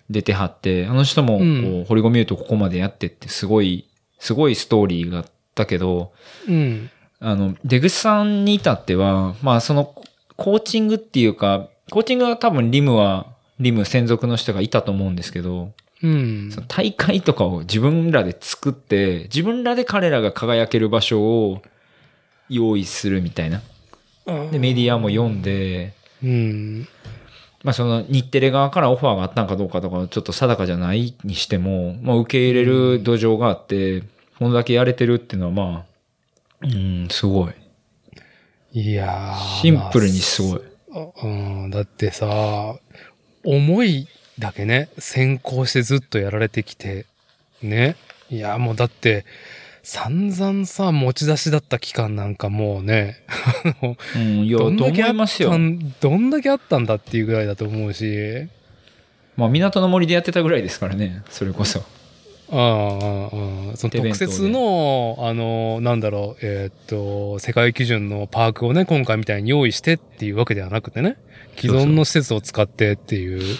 [SPEAKER 2] 出てはって、あの人もこう、
[SPEAKER 1] うん
[SPEAKER 2] 堀米雄斗ここまでやってって、すごい、すごいストーリーがあったけど、
[SPEAKER 1] うん。
[SPEAKER 2] あの、出口さんに至っては、まあその、コーチングっていうか、コーチングは多分リムは、リム専属の人がいたと思うんですけど、
[SPEAKER 1] うん
[SPEAKER 2] そ。の大会とかを自分らで作って、自分らで彼らが輝ける場所を用意するみたいな。で、メディアも読んで、
[SPEAKER 1] うん。
[SPEAKER 2] まあその日テレ側からオファーがあったんかどうかとかちょっと定かじゃないにしても、まあ受け入れる土壌があって、こんだけやれてるっていうのはまあ、うん、すごい。
[SPEAKER 1] いやー
[SPEAKER 2] シンプルにすごい。
[SPEAKER 1] うん、だってさ、思いだけね、先行してずっとやられてきて、ね。いや、もうだって、散々さ、持ち出しだった期間なんかもうね、あの
[SPEAKER 2] うん、
[SPEAKER 1] どんだけあった。ん、どんだけあったんだっていうぐらいだと思うし、
[SPEAKER 2] まあ港の森でやってたぐらいですからね、それこそ。
[SPEAKER 1] ああ、その特設の、あの、なんだろう、えーっと、世界基準のパークをね、今回みたいに用意してっていうわけではなくてね、既存の施設を使ってっていう。
[SPEAKER 2] そう、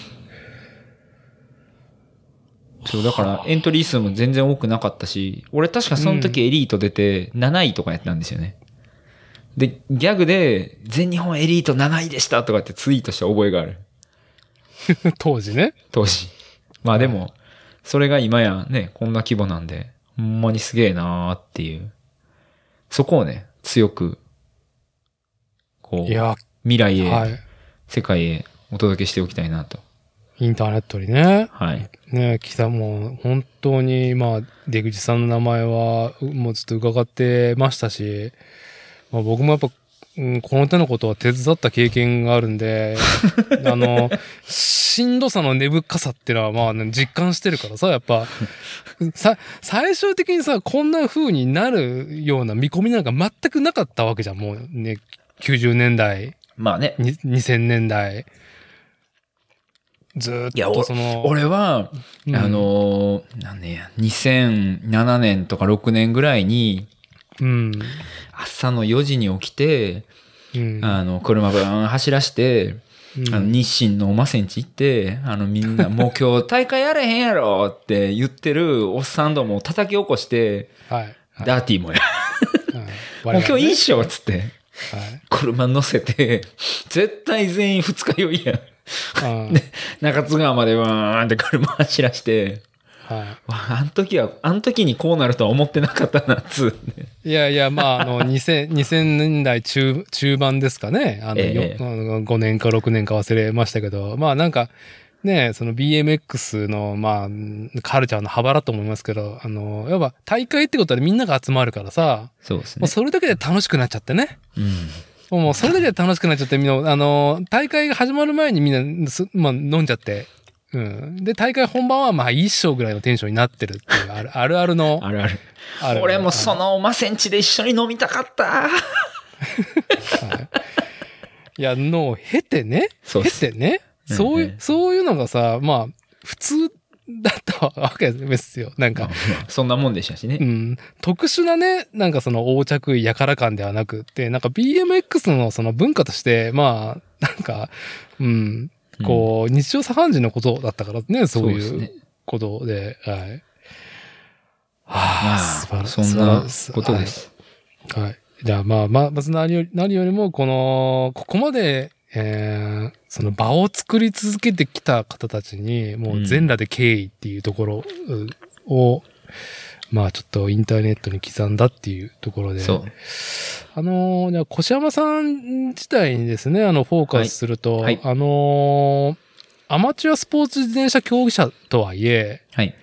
[SPEAKER 2] だからエントリー数も全然多くなかったし、俺確かその時エリート出て7位とかやったんですよね。で、ギャグで全日本エリート7位でしたとかってツイートした覚えがある。
[SPEAKER 1] 当時ね。
[SPEAKER 2] 当時。まあでも、それが今やね、こんな規模なんで、ほんまにすげえなーっていう。そこをね、強く、こう、未来へ、
[SPEAKER 1] はい。
[SPEAKER 2] 世界へお届けしておきたいなと。
[SPEAKER 1] インターネットにね。
[SPEAKER 2] はい。
[SPEAKER 1] ね、来たもう、本当に、まあ、出口さんの名前は、うもうずっと伺ってましたし、まあ僕もやっぱ、うん、この手のことは手伝った経験があるんで、あの、しんどさの根深さっていうのは、まあ、ね、実感してるからさ、やっぱ、さ、最終的にさ、こんな風になるような見込みなんか全くなかったわけじゃん、もうね、90年代、
[SPEAKER 2] まあね、
[SPEAKER 1] に2000年代。ずーっとその、
[SPEAKER 2] 俺は、
[SPEAKER 1] うん
[SPEAKER 2] あのー、なんねや、2007年とか6年ぐらいに、
[SPEAKER 1] うん。
[SPEAKER 2] 朝の4時に起きて、
[SPEAKER 1] うん。
[SPEAKER 2] あの、車ブーン走らして、
[SPEAKER 1] うん
[SPEAKER 2] あの日清のおませんち行って、あのみんな、もう今日大会やれへんやろって言ってるおっさんどもを叩き起こして、
[SPEAKER 1] はい。はい
[SPEAKER 2] ダーティーもや。
[SPEAKER 1] はい
[SPEAKER 2] もう今日いいっ
[SPEAKER 1] 我
[SPEAKER 2] しょっつって、
[SPEAKER 1] 々ね
[SPEAKER 2] 車乗せて、絶対全員二日酔いやん。
[SPEAKER 1] はい。うん
[SPEAKER 2] 中津川までわーんって車走らして、
[SPEAKER 1] は
[SPEAKER 2] わああの時は、あの時にこうなるとは思ってなかったな、つ。
[SPEAKER 1] い。いやいや、まあ、あの、2000、2000年代中、中盤ですかね。あの、
[SPEAKER 2] ええ
[SPEAKER 1] よあの5年か6年か忘れましたけど、まあなんか、ね、その BMX の、まあ、カルチャーの幅だと思いますけど、あの、やっぱ大会ってことはみんなが集まるからさ、
[SPEAKER 2] そうですね。
[SPEAKER 1] もうそれだけで楽しくなっちゃってね。
[SPEAKER 2] うん。
[SPEAKER 1] もうそれだけで楽しくなっちゃって、みんな、あの、大会が始まる前にみんなす、まあ、飲んじゃって、うん。で、大会本番はまあ一章ぐらいのテンションになってるっていう、ある あるあるの、
[SPEAKER 2] あるある。
[SPEAKER 1] ある
[SPEAKER 2] 俺もそのおませんちで一緒に飲みたかった。
[SPEAKER 1] はい、いや、のを経てね、
[SPEAKER 2] そう
[SPEAKER 1] てね、そういう、そういうのがさ、まあ、普通だったわけですよ。なんか、
[SPEAKER 2] そんなもんでしたしね
[SPEAKER 1] う。ん、特殊なね、なんかその横着やから感ではなくって、なんか BMX のその文化として、まあ、なんか、うん、こう、日常茶飯事のことだったからね、そういう。ことで、はい。
[SPEAKER 2] ま
[SPEAKER 1] はあ、
[SPEAKER 2] あ、
[SPEAKER 1] 素晴ら
[SPEAKER 2] そんなことです。
[SPEAKER 1] はい。はい。じゃあまあまあ、まず何より、何よりも、この、ここまで、えー、その場を作り続けてきた方たちに、もう全裸で敬意っていうところうを、まあちょっとインターネットに刻んだっていうところで、
[SPEAKER 2] そう。
[SPEAKER 1] あのーじゃあ、越山さん自体にですね、あの、フォーカスすると、
[SPEAKER 2] はいはい
[SPEAKER 1] あのーアマチュアスポーツ自転車競技者とはいえ、
[SPEAKER 2] はい。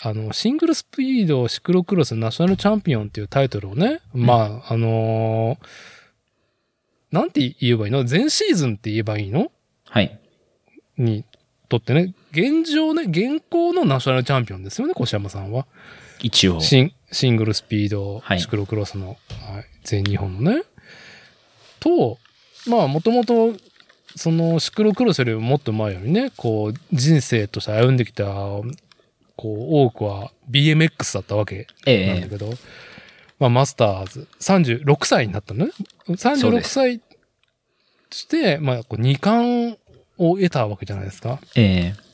[SPEAKER 1] あの、シングルスピードシクロクロスナショナルチャンピオンっていうタイトルをね、まあ、あのーなんて言えばいいの？前シーズンって言えばいいの？
[SPEAKER 2] はい。
[SPEAKER 1] にとってね、現状ね、現行のナショナルチャンピオンですよね、越山さんは。
[SPEAKER 2] 一応。
[SPEAKER 1] シンシングルスピード
[SPEAKER 2] はい
[SPEAKER 1] シクロクロスの、はい全日本のね。と、まあ、もともと、そのシクロクロスよりももっと前よりね、こう、人生として歩んできた、こう、多くは BMX だったわけ
[SPEAKER 2] ええ
[SPEAKER 1] なんだけど、まあ、マスターズ、36歳になったのね。
[SPEAKER 2] そう
[SPEAKER 1] 36
[SPEAKER 2] です。
[SPEAKER 1] 歳して、まあ、こう二冠を得たわけじゃないですか。
[SPEAKER 2] ええ。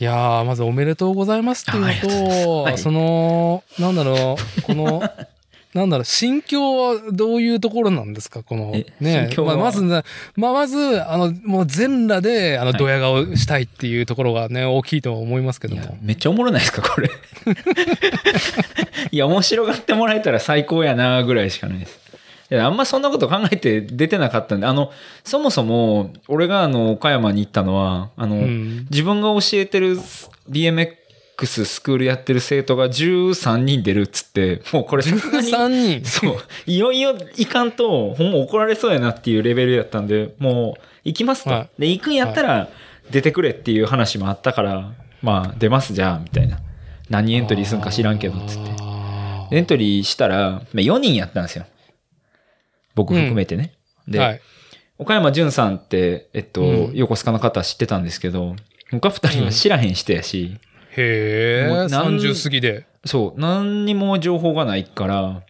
[SPEAKER 1] いやー、まずおめでとうございますっていう
[SPEAKER 2] と
[SPEAKER 1] と、
[SPEAKER 2] はい。
[SPEAKER 1] その、なんだろう、この、なんだろう、心境はどういうところなんですか？この
[SPEAKER 2] え、
[SPEAKER 1] ね
[SPEAKER 2] 心境は
[SPEAKER 1] まあ、まずね、まあ、まず、あの、もう全裸で、あの、
[SPEAKER 2] はい
[SPEAKER 1] ドヤ顔したいっていうところがね、大きいと思いますけども。
[SPEAKER 2] めっちゃおもろないですか、これ。いや、面白がってもらえたら最高やな、ぐらいしかないです。いやあんまそんなこと考えて出てなかったんで、あの、そもそも、俺があの、岡山に行ったのは、あの、
[SPEAKER 1] うん。
[SPEAKER 2] 自分が教えてる BMX スクールやってる生徒が13人出るっつって、もうこれさすがに
[SPEAKER 1] 13人。
[SPEAKER 2] そう。いよいよ行かんと、ほんま怒られそうやなっていうレベルやったんで、もう、行きますと。
[SPEAKER 1] は
[SPEAKER 2] で、行くんやったら、出てくれっていう話もあったから、まあ、出ますじゃあ、みたいな。何エントリーするんか知らんけど、つって。
[SPEAKER 1] あ
[SPEAKER 2] エントリーしたら、まあ、4人やったんですよ。僕含めてね。で、
[SPEAKER 1] ーはい。
[SPEAKER 2] 岡山淳さんって、えっと、
[SPEAKER 1] うん
[SPEAKER 2] 横須賀の方知ってたんですけど、他2人は知らへん人やし、
[SPEAKER 1] へえ、
[SPEAKER 2] もうなん
[SPEAKER 1] 30過ぎで。
[SPEAKER 2] そう、何にも情報がないから、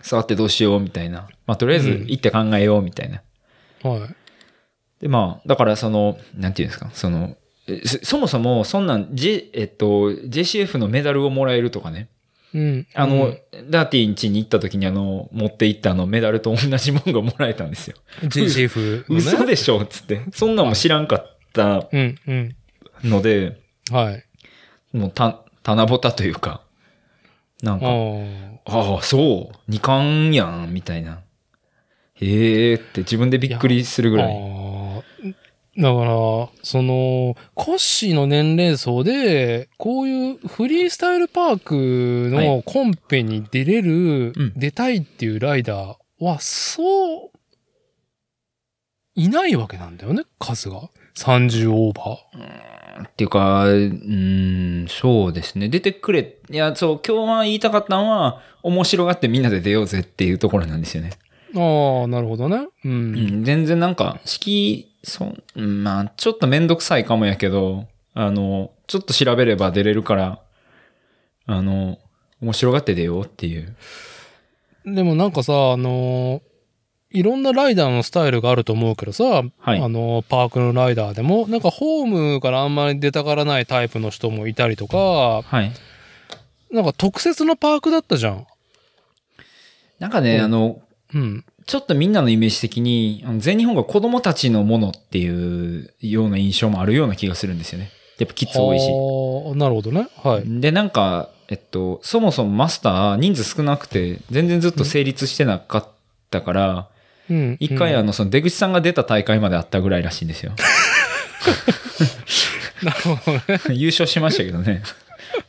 [SPEAKER 2] さてどうしようみたいな。まあ、とりあえず
[SPEAKER 1] うん
[SPEAKER 2] 行って考えようみたいな。
[SPEAKER 1] はい。
[SPEAKER 2] で、まあ、だからその、なんていうんですか、その、えそそもそもそんなん、J、えっと、JCF のメダルをもらえるとかね。
[SPEAKER 1] うん。
[SPEAKER 2] あの、
[SPEAKER 1] うん
[SPEAKER 2] ダーティーん家に行った時にあの、持って行ったあのメダルと同じもんがもらえたんですよ。
[SPEAKER 1] JCF のね？
[SPEAKER 2] 嘘でしょ？つって。そんなんも知らんかった
[SPEAKER 1] うん、うん。
[SPEAKER 2] ので、
[SPEAKER 1] はい。
[SPEAKER 2] もうた、棚ぼたというか、なん
[SPEAKER 1] あ
[SPEAKER 2] か、
[SPEAKER 1] あ。
[SPEAKER 2] ああ、そう、二冠やん、みたいな。へえって自分でびっくりするぐらい。
[SPEAKER 1] あーだから、その、コッシーの年齢層で、こういうフリースタイルパーク
[SPEAKER 2] は
[SPEAKER 1] のコンペに出れる、
[SPEAKER 2] うん
[SPEAKER 1] 出たいっていうライダーは、そう、いないわけなんだよね、数が。30オーバ
[SPEAKER 2] っていうか、うーん、そうですね。出てくれ。いや、そう、今日は言いたかったのは、面白がってみんなで出ようぜっていうところなんですよね。
[SPEAKER 1] ー。ああ、なるほどね。う。
[SPEAKER 2] うんん、全然なんか、式、そうんまあ、ちょっとめんどくさいかもやけど、あの、ちょっと調べれば出れるから、あの、面白がって出ようっていう。
[SPEAKER 1] でもなんかさ、あのーいろんなライダーのスタイルがあると思うけどさ、
[SPEAKER 2] はい
[SPEAKER 1] あのーパークのライダーでも、なんかホームからあんまり出たがらないタイプの人もいたりとか、
[SPEAKER 2] はい。
[SPEAKER 1] なんか特設のパークだったじゃん。
[SPEAKER 2] なんかね、
[SPEAKER 1] うん
[SPEAKER 2] あの、
[SPEAKER 1] うん。
[SPEAKER 2] ちょっとみんなのイメージ的に、あの全日本が子供たちのものっていうような印象もあるような気がするんですよね。やっぱキッズ多いし。
[SPEAKER 1] はあなるほどね。はい。
[SPEAKER 2] で、なんか、えっと、そもそもマスター人数少なくて、全然ずっと成立してなかったから、
[SPEAKER 1] うん。
[SPEAKER 2] 一回
[SPEAKER 1] うん
[SPEAKER 2] あの、その出口さんが出た大会まであったぐらいらしいんですよ。
[SPEAKER 1] なるほどね。
[SPEAKER 2] 優勝しましたけどね。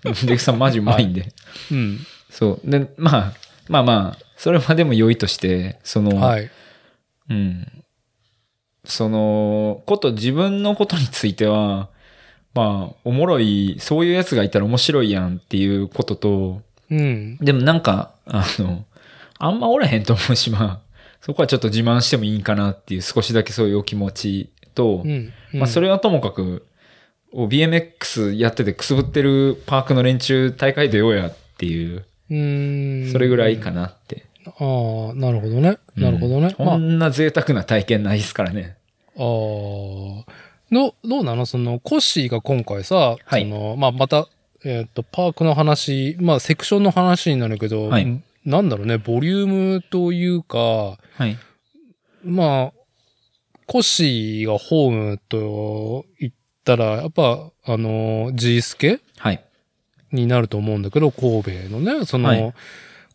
[SPEAKER 2] デクさんマジうまいんで。
[SPEAKER 1] うん。
[SPEAKER 2] そう。で、まあ、まあまあ、それまでも良いとして、その、
[SPEAKER 1] はい。
[SPEAKER 2] うん。その、こと、自分のことについては、まあ、おもろい、そういうやつがいたら面白いやんっていうことと、
[SPEAKER 1] うん。
[SPEAKER 2] でもなんか、あの、あんまおらへんと思うし、まあ、そこはちょっと自慢してもいいんかなっていう少しだけそういうお気持ちと、
[SPEAKER 1] うん。
[SPEAKER 2] まあそ
[SPEAKER 1] れ、
[SPEAKER 2] れはともかく、お BMX やっててくすぶってるパークの連中大会出ようやっていう、
[SPEAKER 1] うん。
[SPEAKER 2] それぐらいかなって。
[SPEAKER 1] ああ、なるほどね。なるほどね。まあ
[SPEAKER 2] うんこ、んな贅沢な体験ないですからね。
[SPEAKER 1] ああ。ど、どうなの？その、コッシーが今回さ、
[SPEAKER 2] はい
[SPEAKER 1] その、まあ、また、えっ、と、パークの話、まあ、セクションの話になるけど、
[SPEAKER 2] はい
[SPEAKER 1] なんだろうね、ボリュームというか、
[SPEAKER 2] はい。
[SPEAKER 1] まあ、コッシーがホームと言ったら、やっぱ、あの、G スケ
[SPEAKER 2] はい。
[SPEAKER 1] になると思うんだけど、神戸のね、その、
[SPEAKER 2] はい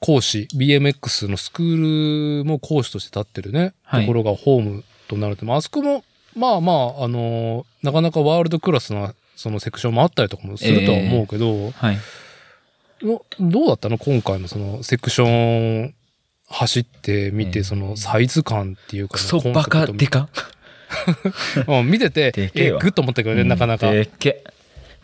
[SPEAKER 1] 講師、BMX のスクールも講師として立ってるね、
[SPEAKER 2] はい
[SPEAKER 1] ところがホームとなると、まああそこも、まあまあ、あのなかなかワールドクラスな、そのセクションもあったりとかもするとは思うけど、
[SPEAKER 2] はい。
[SPEAKER 1] のどうだったの？今回のそのセクション走ってみて、
[SPEAKER 2] えー
[SPEAKER 1] そのサイズ感っていうか、
[SPEAKER 2] クソバカデカ
[SPEAKER 1] うん、見てて、
[SPEAKER 2] え
[SPEAKER 1] グッと思ったけどね、なかなか。
[SPEAKER 2] でっけ。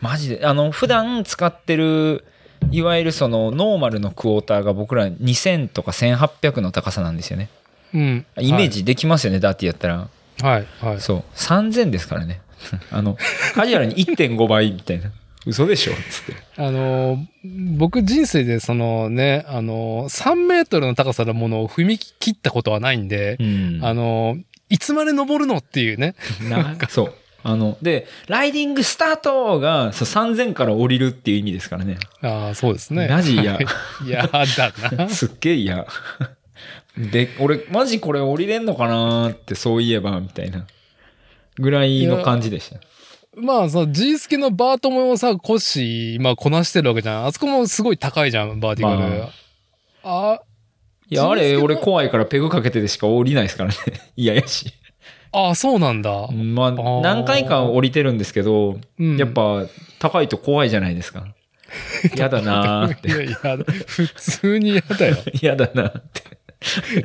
[SPEAKER 2] マジで。あの、普段使ってる、いわゆるそのノーマルのクォーターが僕ら2000とか1800の高さなんですよね。
[SPEAKER 1] うん。
[SPEAKER 2] イメージできますよね、ダーティやったら。
[SPEAKER 1] はい、はい。はい。
[SPEAKER 2] そう。3000ですからね。あの、カジュアルに1.5倍みたいな。嘘でしょ？つって。
[SPEAKER 1] あのー、僕人生でそのね、あのー、3メートルの高さのものを踏み切ったことはないんで、
[SPEAKER 2] うん
[SPEAKER 1] あのー、いつまで登るのっていうね。
[SPEAKER 2] なんかそう。あの、で、ライディングスタートがそう3000から降りるっていう意味ですからね。
[SPEAKER 1] ああ、そうですね。
[SPEAKER 2] マジ嫌
[SPEAKER 1] はいいやだな。
[SPEAKER 2] すっげえ嫌。で、俺、マジこれ降りれんのかなーってそういえば、みたいな。ぐらいの感じでした。
[SPEAKER 1] まあ、そう、G スケのバートもさ、コッシー、まあ、こなしてるわけじゃん。あそこもすごい高いじゃん、バーティカル。
[SPEAKER 2] ま
[SPEAKER 1] あ、
[SPEAKER 2] いや、あれ、俺怖いからペグかけてでしか降りないですからね。嫌やし。
[SPEAKER 1] あ、そうなんだ。
[SPEAKER 2] まあ、
[SPEAKER 1] ー
[SPEAKER 2] 何回か降りてるんですけど、
[SPEAKER 1] うん
[SPEAKER 2] やっぱ、高いと怖いじゃないですか。嫌だなーっ
[SPEAKER 1] いやいや、普通に嫌だよ。
[SPEAKER 2] て。嫌だなーって。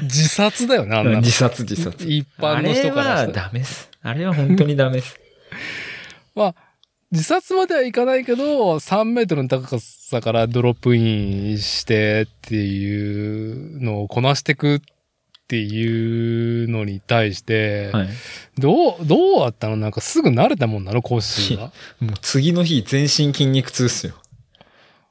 [SPEAKER 1] 自殺だよね、あんなの
[SPEAKER 2] 自殺自殺。
[SPEAKER 1] 一般の人から
[SPEAKER 2] あれは。ダメです。あれは本当にダメです。
[SPEAKER 1] まあ、自殺まではいかないけど、3メートルの高さからドロップインしてっていうのをこなしていくっていうのに対して、
[SPEAKER 2] はい。
[SPEAKER 1] どう、どうあったの？なんかすぐ慣れたもんなの？コッシーは。
[SPEAKER 2] もう次の日全身筋肉痛っすよ。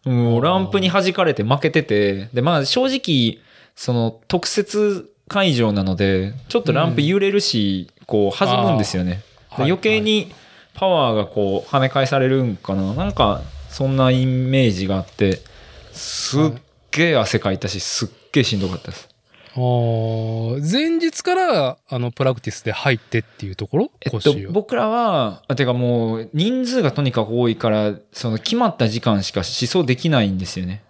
[SPEAKER 2] もうランプに弾かれて負けてて、で、まあ正直、その特設会場なので、ちょっとランプ揺れるし、こう弾むんですよね。で
[SPEAKER 1] はい
[SPEAKER 2] 余計にパワーがこう跳ね返されるんかな？なんかそんなイメージがあって、すっげえ汗かいたし、すっげえしんどかったです。
[SPEAKER 1] 前日から、あの、プラクティスで入ってっていうところ？
[SPEAKER 2] えっと。僕らは、あてかもう人数がとにかく多いから、その決まった時間しか思想できないんですよね。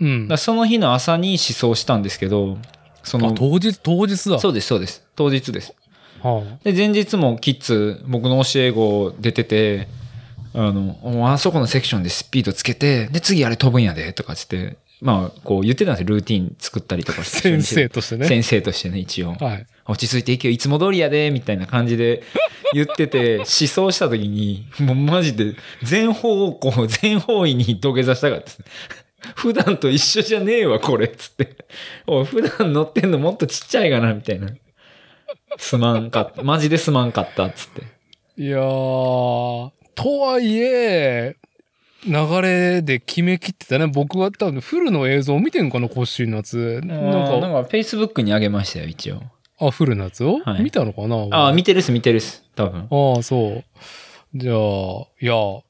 [SPEAKER 1] うん
[SPEAKER 2] だ。その日の朝に思想したんですけど、その
[SPEAKER 1] あ、、当日、当日だ。
[SPEAKER 2] そうです、そうです。当日です。
[SPEAKER 1] は
[SPEAKER 2] で、前日もキッズ、僕の教え子出てて、あの、おあそこのセクションでスピードつけて、で、次あれ飛ぶんやで、とかつって、まあ、こう言ってたんですよ。ルーティン作ったりとか
[SPEAKER 1] あ、
[SPEAKER 2] して。
[SPEAKER 1] 先生としてね。
[SPEAKER 2] 先生としてね、一応。
[SPEAKER 1] はい。
[SPEAKER 2] 落ち着いていけよ、いつも通りやで、みたいな感じで言ってて、思想した時に、もうマジで全方向、全方位に土下座したかったです。普段と一緒じゃねえわ、これ、つって。おい、普段乗ってんのもっとちっちゃいかな、みたいな。すまんかった。マジですまんかった、つって。
[SPEAKER 1] いやー、とはいえ、流れで決めきってたね。僕は多分フルの映像見てんかな、コッシーのやつ。
[SPEAKER 2] な
[SPEAKER 1] なんんか、
[SPEAKER 2] か、なんか Facebook にあげましたよ、一応。
[SPEAKER 1] あ、フルのやつを、
[SPEAKER 2] はい
[SPEAKER 1] 見たのかな
[SPEAKER 2] ああ、
[SPEAKER 1] 見
[SPEAKER 2] 見てるっす、見てるっす。多分。
[SPEAKER 1] ああ、そう。じゃあ、いや、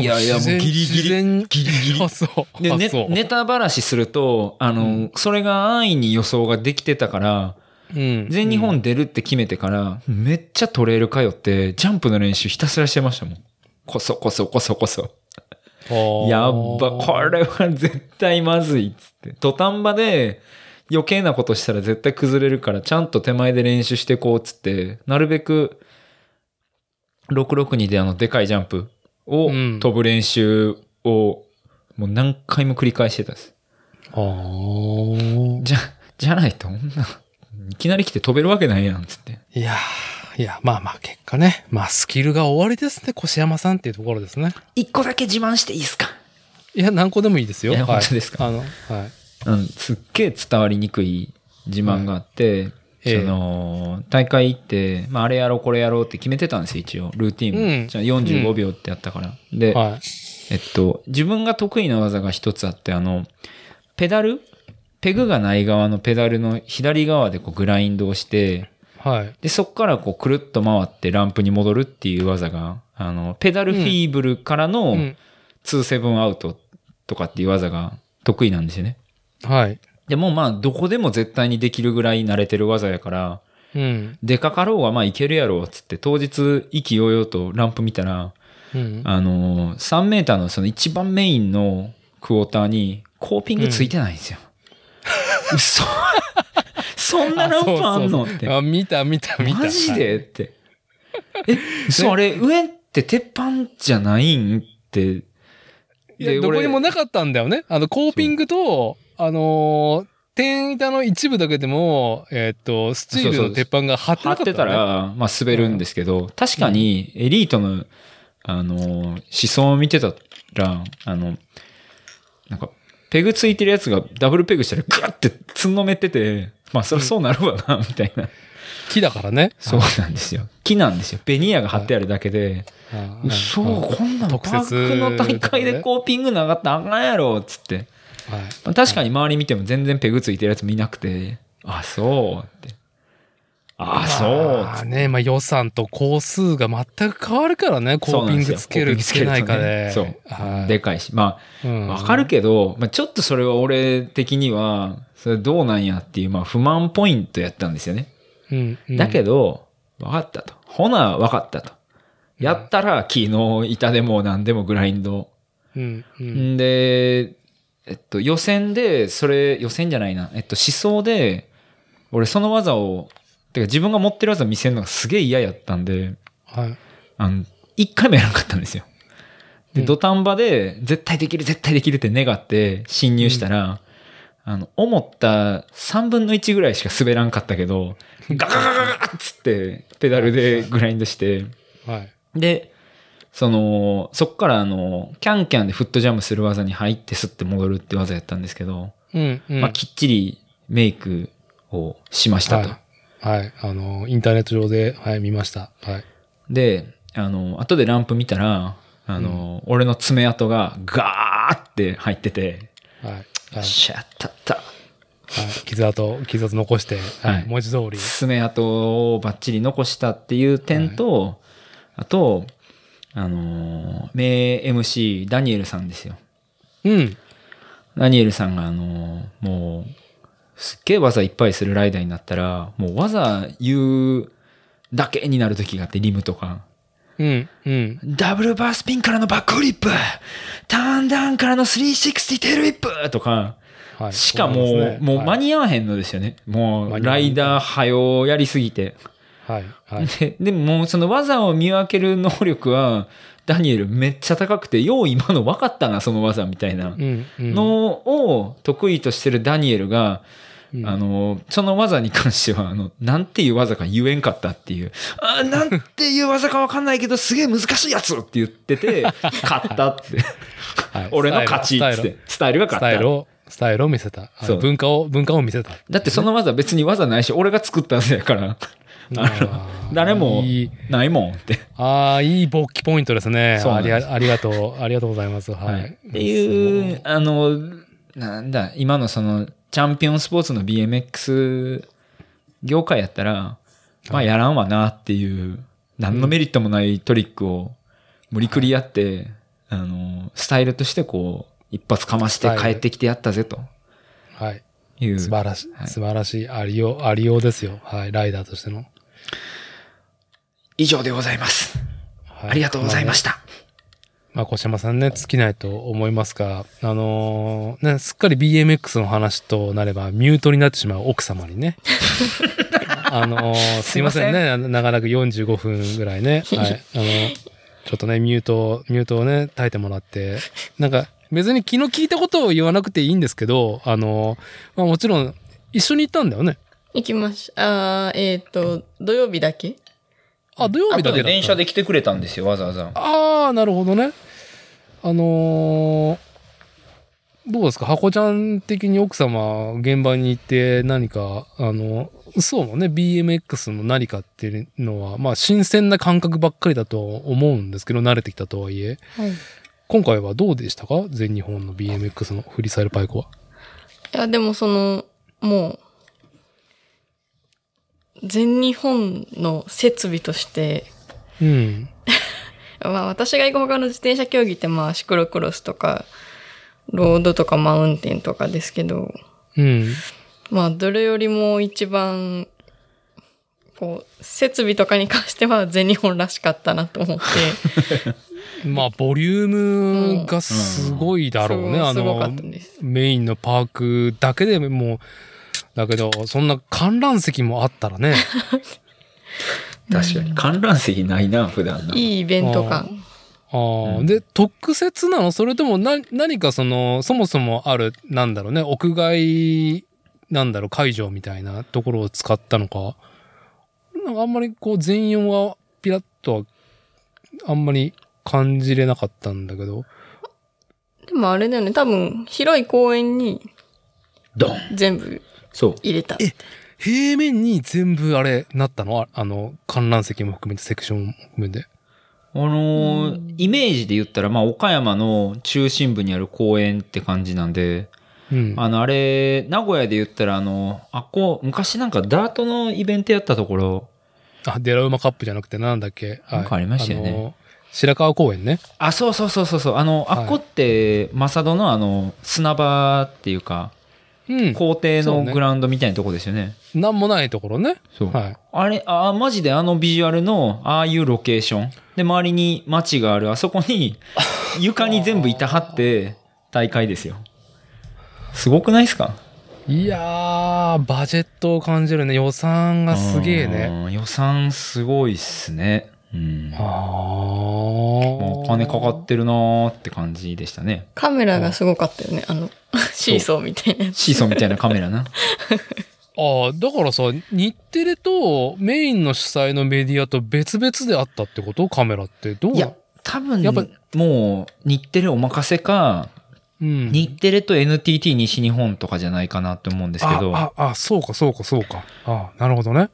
[SPEAKER 2] いやいやもうギリギリギリギリ
[SPEAKER 1] あ、そう。
[SPEAKER 2] で、
[SPEAKER 1] あ、
[SPEAKER 2] ね。ネタばらしすると、あの、
[SPEAKER 1] うん
[SPEAKER 2] それが安易に予想ができてたから、
[SPEAKER 1] うん
[SPEAKER 2] 全日本出るって決めてから、めっちゃトレイル通って、ジャンプの練習ひたすらしてましたもん。こそこそこそこそ。
[SPEAKER 1] うん
[SPEAKER 2] やっば、これは絶対まずいっつって。土壇場で余計なことしたら絶対崩れるから、ちゃんと手前で練習してこうっつって、なるべく662であの、でかいジャンプを
[SPEAKER 1] うん
[SPEAKER 2] 飛ぶ練習を、もう何回も繰り返してたんです。
[SPEAKER 1] あー
[SPEAKER 2] じゃ、じゃないと、こんな、いきなり来て飛べるわけないやん、つって。
[SPEAKER 1] いやーいや、まあまあ結果ね。まあスキルが終わりですね、越山さんっていうところですね。
[SPEAKER 2] 一個だけ自慢していいですか？
[SPEAKER 1] いや、何個でもいいですよ。
[SPEAKER 2] いや
[SPEAKER 1] はい
[SPEAKER 2] 本当ですか？
[SPEAKER 1] あの、はい。
[SPEAKER 2] うん、すっげえ伝わりにくい自慢があって、
[SPEAKER 1] ええ
[SPEAKER 2] その、大会行って、まあ、あれやろう、これやろうって決めてたんですよ、一応。ルーティンも。
[SPEAKER 1] うん
[SPEAKER 2] じゃあ45秒ってやったから。で、
[SPEAKER 1] はい。
[SPEAKER 2] えっと、自分が得意な技が一つあって、あの、ペダルペグがない側のペダルの左側でこうグラインドをして、
[SPEAKER 1] はい。
[SPEAKER 2] で、そこからこうくるっと回ってランプに戻るっていう技が、あの、ペダルフィーブルから
[SPEAKER 1] う
[SPEAKER 2] の
[SPEAKER 1] ん。
[SPEAKER 2] 2-7アウトとかっていう技が得意なんですよね。
[SPEAKER 1] はい。
[SPEAKER 2] でもまあ、どこでも絶対にできるぐらい慣れてる技やから、
[SPEAKER 1] うん。
[SPEAKER 2] でかかろうがまあいけるやろうっつって、当日意気揚々とランプ見たら、
[SPEAKER 1] うん。
[SPEAKER 2] あのー、3メーターのその一番メインのクォーターにコーピングついてないんですよ。嘘 そんなランプあんのって。
[SPEAKER 1] あ、見た、見た、見た。
[SPEAKER 2] マジ
[SPEAKER 1] はい
[SPEAKER 2] でって。え、嘘あれ、上って鉄板じゃないんって。
[SPEAKER 1] いや、
[SPEAKER 2] で
[SPEAKER 1] どこに
[SPEAKER 2] 俺
[SPEAKER 1] もなかったんだよね。あの、コーピングと、あのー、天板の一部だけでも、えーっと、スチールの鉄板が張って
[SPEAKER 2] たて
[SPEAKER 1] なかった、ね。
[SPEAKER 2] たら、まあ滑るんですけど、確かにエリートの、あのー、思想を見てたら、あの、なんか、ペグついてるやつがダブルペグしたらグワってつんのめってて、まあそりゃそうなるわな、みたいな。
[SPEAKER 1] 木だからね。
[SPEAKER 2] そうなんですよ。木なんですよ。ベニヤが貼ってあるだけで、
[SPEAKER 1] あ
[SPEAKER 2] 嘘、
[SPEAKER 1] はい
[SPEAKER 2] こんなんバ
[SPEAKER 1] 特設
[SPEAKER 2] ックの大会でコーピングなかったらあかんやろ、つって。
[SPEAKER 1] はい
[SPEAKER 2] まあ確かに周り見ても全然ペグついてるやつ見なくて、あ、そうって。あ、そう
[SPEAKER 1] まあね、まあ予算と工数が全く変わるからね、コーピングつける、つけないかで。
[SPEAKER 2] そう。
[SPEAKER 1] はい
[SPEAKER 2] でかいし。まあ、
[SPEAKER 1] うん
[SPEAKER 2] わかるけど、まあちょっとそれは俺的には、それどうなんやっていう、まあ不満ポイントやったんですよね。
[SPEAKER 1] うんうん
[SPEAKER 2] だけど、わかったと。ほな、わかったと。やったら、木の板でも何でもグラインド。
[SPEAKER 1] うんうん
[SPEAKER 2] んで、えっと、予選で、それ、予選じゃないな。えっと、思想で、俺その技を、てか自分が持ってる技見せるのがすげえ嫌やったんで、
[SPEAKER 1] はい。
[SPEAKER 2] あの、一回もやらなかったんですよ。で、
[SPEAKER 1] うん
[SPEAKER 2] 土壇場で、絶対できる、絶対できるって願って侵入したら、あの、思った3分の1ぐらいしか滑らんかったけど、ガガガガガガッつって、ペダルでグラインドして、
[SPEAKER 1] はい。
[SPEAKER 2] で、その、そっからあの、キャンキャンでフットジャムする技に入ってスッて戻るって技やったんですけど、
[SPEAKER 1] うんうん。
[SPEAKER 2] まあ、きっちりメイクをしましたと。
[SPEAKER 1] はい。はい。あの、インターネット上で、はい、見ました。はい。
[SPEAKER 2] で、あの、後でランプ見たら、あの、俺の爪痕がガーって入ってて、
[SPEAKER 1] はい。はい。
[SPEAKER 2] シャッタッタ。
[SPEAKER 1] はい、傷跡、傷跡残して、は
[SPEAKER 2] はい
[SPEAKER 1] い。文字通り。
[SPEAKER 2] 爪痕をバッチリ残したっていう点と、あと、あの、名 MC ダニエルさんですよ。
[SPEAKER 1] うん。
[SPEAKER 2] ダニエルさんがあの、もう、すっげえ技いっぱいするライダーになったら、もう技言うだけになる時があって、リムとか。
[SPEAKER 1] うん。うん。
[SPEAKER 2] ダブルバースピンからのバックフリップターンダウンからの360テールウィップとか、
[SPEAKER 1] はい。
[SPEAKER 2] しかも、
[SPEAKER 1] ね
[SPEAKER 2] もう間
[SPEAKER 1] はい
[SPEAKER 2] に合わへんのですよね。もう、
[SPEAKER 1] 間に合わへん
[SPEAKER 2] ライダー早をやりすぎて。
[SPEAKER 1] はい。はい。
[SPEAKER 2] で、でももうその技を見分ける能力は、ダニエルめっちゃ高くて、よう今の分かったな、その技みたいな。のを得意としてるダニエルが、
[SPEAKER 1] うん
[SPEAKER 2] あの、その技に関しては、あの、なんていう技か言えんかったっていう、あ、なんていう技かわかんないけど、すげえ難しいやつって言ってて、勝ったって。
[SPEAKER 1] はい
[SPEAKER 2] 俺の勝ちって。スタイルが
[SPEAKER 1] ス
[SPEAKER 2] 勝った。
[SPEAKER 1] タイルを、スタイルを見せた。
[SPEAKER 2] そう
[SPEAKER 1] 文化を、文化を見せた。
[SPEAKER 2] だってその技別に技ないし、俺が作ったんだから、誰もないもんって。
[SPEAKER 1] ああ、いい勃起ポイントですね。
[SPEAKER 2] そう
[SPEAKER 1] ありあありがとう。ありがとうございます。は
[SPEAKER 2] はい
[SPEAKER 1] い。
[SPEAKER 2] っていう、あの、なんだ、今のその、チャンピオンスポーツの BMX 業界やったら、まあやらんわなっていう、何のメリットもないトリックを無理くりやって、あの、スタイルとしてこう、一発かまして帰ってきてやったぜと
[SPEAKER 1] はい。
[SPEAKER 2] いう。
[SPEAKER 1] 素晴らしい、
[SPEAKER 2] はい
[SPEAKER 1] 素晴らしいありよう、ありようですよ。はい。ライダーとしての。
[SPEAKER 2] 以上でございます。
[SPEAKER 1] はい
[SPEAKER 2] ありがとうございました。
[SPEAKER 1] まあ、小島さんね、尽きないと思いますが、あのーね、すっかり BMX の話となれば、ミュートになってしまう奥様にね。あのーすいませんね。長らく45分ぐらいね。はい。あの、ちょっとね、ミュート、ミュートをね、耐えてもらって。なんか、別に気の利いたことを言わなくていいんですけど、あのーまあもちろん、一緒に行ったんだよね。
[SPEAKER 3] 行きましあーえっ、と、土曜日だけ
[SPEAKER 1] あ、土曜日だけだ
[SPEAKER 2] 電車で来てくれたんですよ、わざわざ。
[SPEAKER 1] ああ、なるほどね。あのーどうですか？箱ちゃん的に奥様、現場に行って何か、あの、そうもね、BMX の何かっていうのは、まあ、新鮮な感覚ばっかりだと思うんですけど、慣れてきたとはいえ。
[SPEAKER 3] はい。い
[SPEAKER 1] 今回はどうでしたか？全日本の BMX のフリースタイルパイクは。
[SPEAKER 3] や、でもその、もう、全日本の設備として、
[SPEAKER 1] うん。
[SPEAKER 3] まあ私が行く他の自転車競技ってまあシクロクロスとか、ロードとかマウンテンとかですけど、
[SPEAKER 1] うん。
[SPEAKER 3] まあどれよりも一番、こう、設備とかに関しては全日本らしかったなと思って、
[SPEAKER 1] まあ、ボリュームがすごいだろうね。あ
[SPEAKER 3] そうすごか
[SPEAKER 1] のメインのパークだけでもう、だけど、そんな観覧席もあったらね。
[SPEAKER 2] 確かに。観覧席ないな、普段な。
[SPEAKER 3] いいイベント感。
[SPEAKER 1] ああ、
[SPEAKER 2] うん
[SPEAKER 1] で、特設なの？それともな、何かその、そもそもある、なんだろうね、屋外、なんだろう、会場みたいなところを使ったのか？なんかあんまりこう、全容は、ピラッとは、あんまり感じれなかったんだけど。
[SPEAKER 3] でもあれだよね、多分広い公園に
[SPEAKER 2] ドン
[SPEAKER 3] 全部
[SPEAKER 2] そう。
[SPEAKER 3] 入れた。
[SPEAKER 1] え平面に全部あれ、なったの？ああの、観覧席も含めて、セクションも含めて。
[SPEAKER 2] あのーイメージで言ったら、まあ、岡山の中心部にある公園って感じなんで、
[SPEAKER 1] うん。
[SPEAKER 2] あの、あれ、名古屋で言ったら、あの、あっこ、昔なんかダートのイベントやったところ、
[SPEAKER 1] あ、デラウマカップじゃなくてなんだっけ？はい
[SPEAKER 2] なんかありましたよね
[SPEAKER 1] 白川公園ね。
[SPEAKER 2] あ、そうそうそうそうそう、あの、
[SPEAKER 1] はい
[SPEAKER 2] あっこって、マサドのあの、砂場っていうか、
[SPEAKER 1] うん。
[SPEAKER 2] 校庭のグラウンドみたいなとこですよね。
[SPEAKER 1] なんもないところね。
[SPEAKER 2] そう。
[SPEAKER 1] はい。
[SPEAKER 2] あれ、あ、マジであのビジュアルの、ああいうロケーション。で、周りに街がある、あそこに、床に全部板張って、大会ですよ。すごくないですか？
[SPEAKER 1] いやー、バジェットを感じるね。予算がすげえね。
[SPEAKER 2] うん。予算すごいっすね。うん。
[SPEAKER 1] あー。
[SPEAKER 2] もうお金かかってるなーって感じでしたね。
[SPEAKER 3] カメラがすごかったよね。あの、シーソーみたいな。
[SPEAKER 2] シーソーみたいなカメラな。
[SPEAKER 1] ああ、だからさ、日テレとメインの主催のメディアと別々であったってこと？カメラって。どう？
[SPEAKER 2] いや、多分、
[SPEAKER 1] やっぱ
[SPEAKER 2] もう、日テレお任せか、
[SPEAKER 1] うん。
[SPEAKER 2] 日テレと NTT 西日本とかじゃないかなって思うんですけど、
[SPEAKER 1] あ、あ、あ、そうか、そうか、そうか。あなるほどね。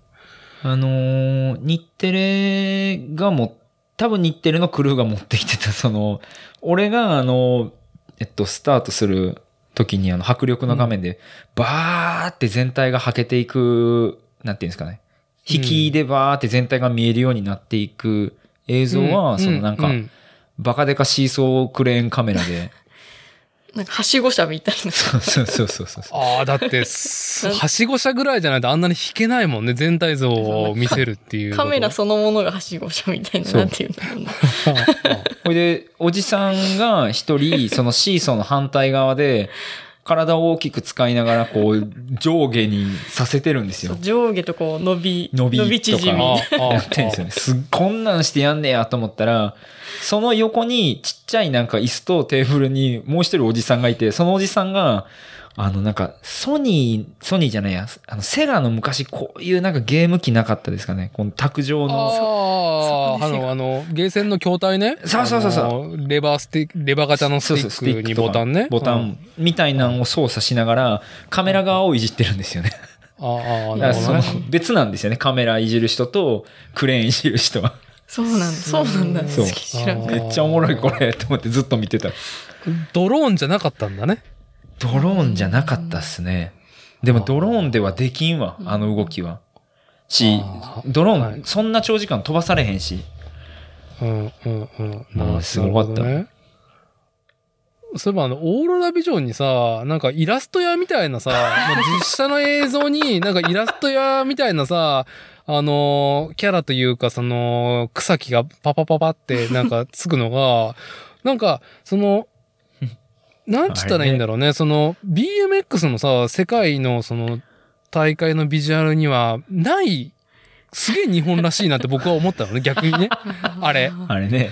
[SPEAKER 2] あのー日テレがも、多分日テレのクルーが持ってきてた、その、俺があの、えっと、スタートする時にあの、迫力の画面で、バーって全体がはけていく、なんていうんですかね。引きでバーって全体が見えるようになっていく映像は、
[SPEAKER 1] う
[SPEAKER 2] そのなんか
[SPEAKER 1] う、ん。
[SPEAKER 2] バカデカシーソークレーンカメラで、
[SPEAKER 3] なんか、はしご車みたいな。
[SPEAKER 2] そうそうそうそうそう。
[SPEAKER 1] ああ、だって、すはしご車ぐらいじゃないとあんなに引けないもんね。全体像を見せるっていう。
[SPEAKER 3] カメラそのものがはしご車みたいな、なんていうんだろうな。
[SPEAKER 2] これ で、おじさんが一人、そのシーソーの反対側で、体を大きく使いながら、こう、上下にさせてるんですよ。
[SPEAKER 3] 上下とこう伸び、
[SPEAKER 2] 伸びとか
[SPEAKER 3] 縮み。
[SPEAKER 2] やってるんですよね。すっこんなんしてやんねやと思ったら、その横にちっちゃいなんか椅子とテーブルにもう一人おじさんがいて、そのおじさんが、あのなんか、ソニー、ソニーじゃないや、あの、セガの昔こういうなんかゲーム機なかったですかね。この卓上の。
[SPEAKER 1] ああ、あの、あの、ゲーセンの筐体ね。
[SPEAKER 2] そうそうそうそう
[SPEAKER 1] レバースティック、レバー型のスティックボタンね。
[SPEAKER 2] ボタ
[SPEAKER 1] うん
[SPEAKER 2] ンみたいなのを操作しながら、カメラ側をいじってるんですよね。
[SPEAKER 1] ああ、なるほど。
[SPEAKER 2] 別なんですよね。カメラいじる人と、クレーンいじる人は。
[SPEAKER 3] そうなんだ。そうなんだ。
[SPEAKER 2] めっちゃおもろいこれ、と思ってずっと見てた。
[SPEAKER 1] ドローンじゃなかったんだね。
[SPEAKER 2] ドローンじゃなかったっすね。でもドローンではできんわ、あの動きは。し
[SPEAKER 1] あ、
[SPEAKER 2] ドロ
[SPEAKER 1] はい
[SPEAKER 2] ーン、そんな長時間飛ばされへんし。
[SPEAKER 1] うんうんうん。
[SPEAKER 2] もう
[SPEAKER 1] なるほど
[SPEAKER 2] すごかった
[SPEAKER 1] ね。そういえばあの、オーロラビジョンにさ、なんかイラスト屋みたいなさ、実写の映像になんかイラスト屋みたいなさ、あのーキャラというかその、草木がパパパパってなんかつくのが、なんか、その、なんつったらいいんだろうね。その、BMX のさ、世界のその、大会のビジュアルには、ない、すげえ日本らしいなって僕は思ったのね、逆にね。あれ。
[SPEAKER 2] あれね。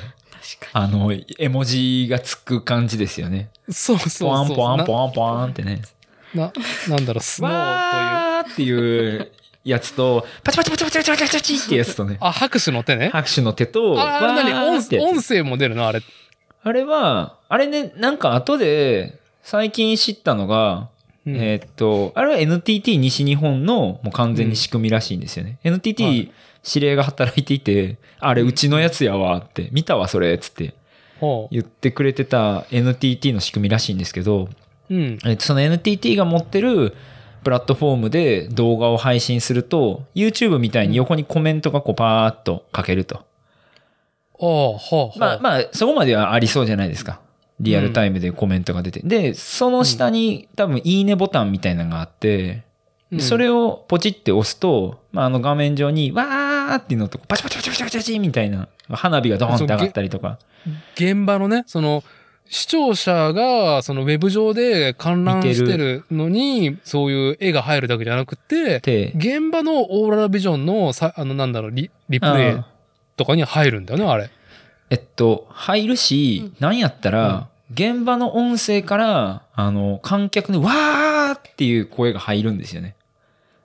[SPEAKER 2] あの、絵文字がつく感じですよね。
[SPEAKER 1] そうそうそう。
[SPEAKER 2] ポワンポワンポワンポワンってね。
[SPEAKER 1] な、なんだろう、スノーという。
[SPEAKER 2] っていうやつと、パチパチパチパチパチパチパチってやつとね。
[SPEAKER 1] あ、拍手の手ね。
[SPEAKER 2] 拍手の手と、
[SPEAKER 1] あ、
[SPEAKER 2] なに
[SPEAKER 1] 音声も出るの？あれ。
[SPEAKER 2] あれは、あれね、なんか後で、最近知ったのが、
[SPEAKER 1] うん
[SPEAKER 2] えーっと、あれは NTT 西日本のもう完全に仕組みらしいんですよね。
[SPEAKER 1] は
[SPEAKER 2] NTT
[SPEAKER 1] い
[SPEAKER 2] 指令が働いていて、あれうちのやつやわって、見たわそれ、つって
[SPEAKER 1] ほ
[SPEAKER 2] 言ってくれてた NTT の仕組みらしいんですけど、
[SPEAKER 1] う。うん。
[SPEAKER 2] えっと、その NTT が持ってるプラットフォームで動画を配信すると、YouTube みたいに横にコメントがこうパーッと書けると。まあまあ、そこまではありそうじゃないですか。リアルタイムでコメントが出て。で、その下に多分いいねボタンみたいなのがあって、
[SPEAKER 1] うん
[SPEAKER 2] それをポチって押すと、まあ、あの画面上にわーっていうのとパチパチパチパチパチパチみたいな花火がドーンって上がったりとか。
[SPEAKER 1] 現場のね、その、視聴者が、そのウェブ上で観覧してるのに、そういう絵が入るだけじゃなくて、
[SPEAKER 2] で、
[SPEAKER 1] 現場のオーロラビジョンのさ、あの、なんだろう、リリプレイ
[SPEAKER 2] あ
[SPEAKER 1] とかに入るんだよね、あれ。
[SPEAKER 2] えっと、入るし、なんやったら、現場の音声から、あの、観客のわーっていう声が入るんですよね。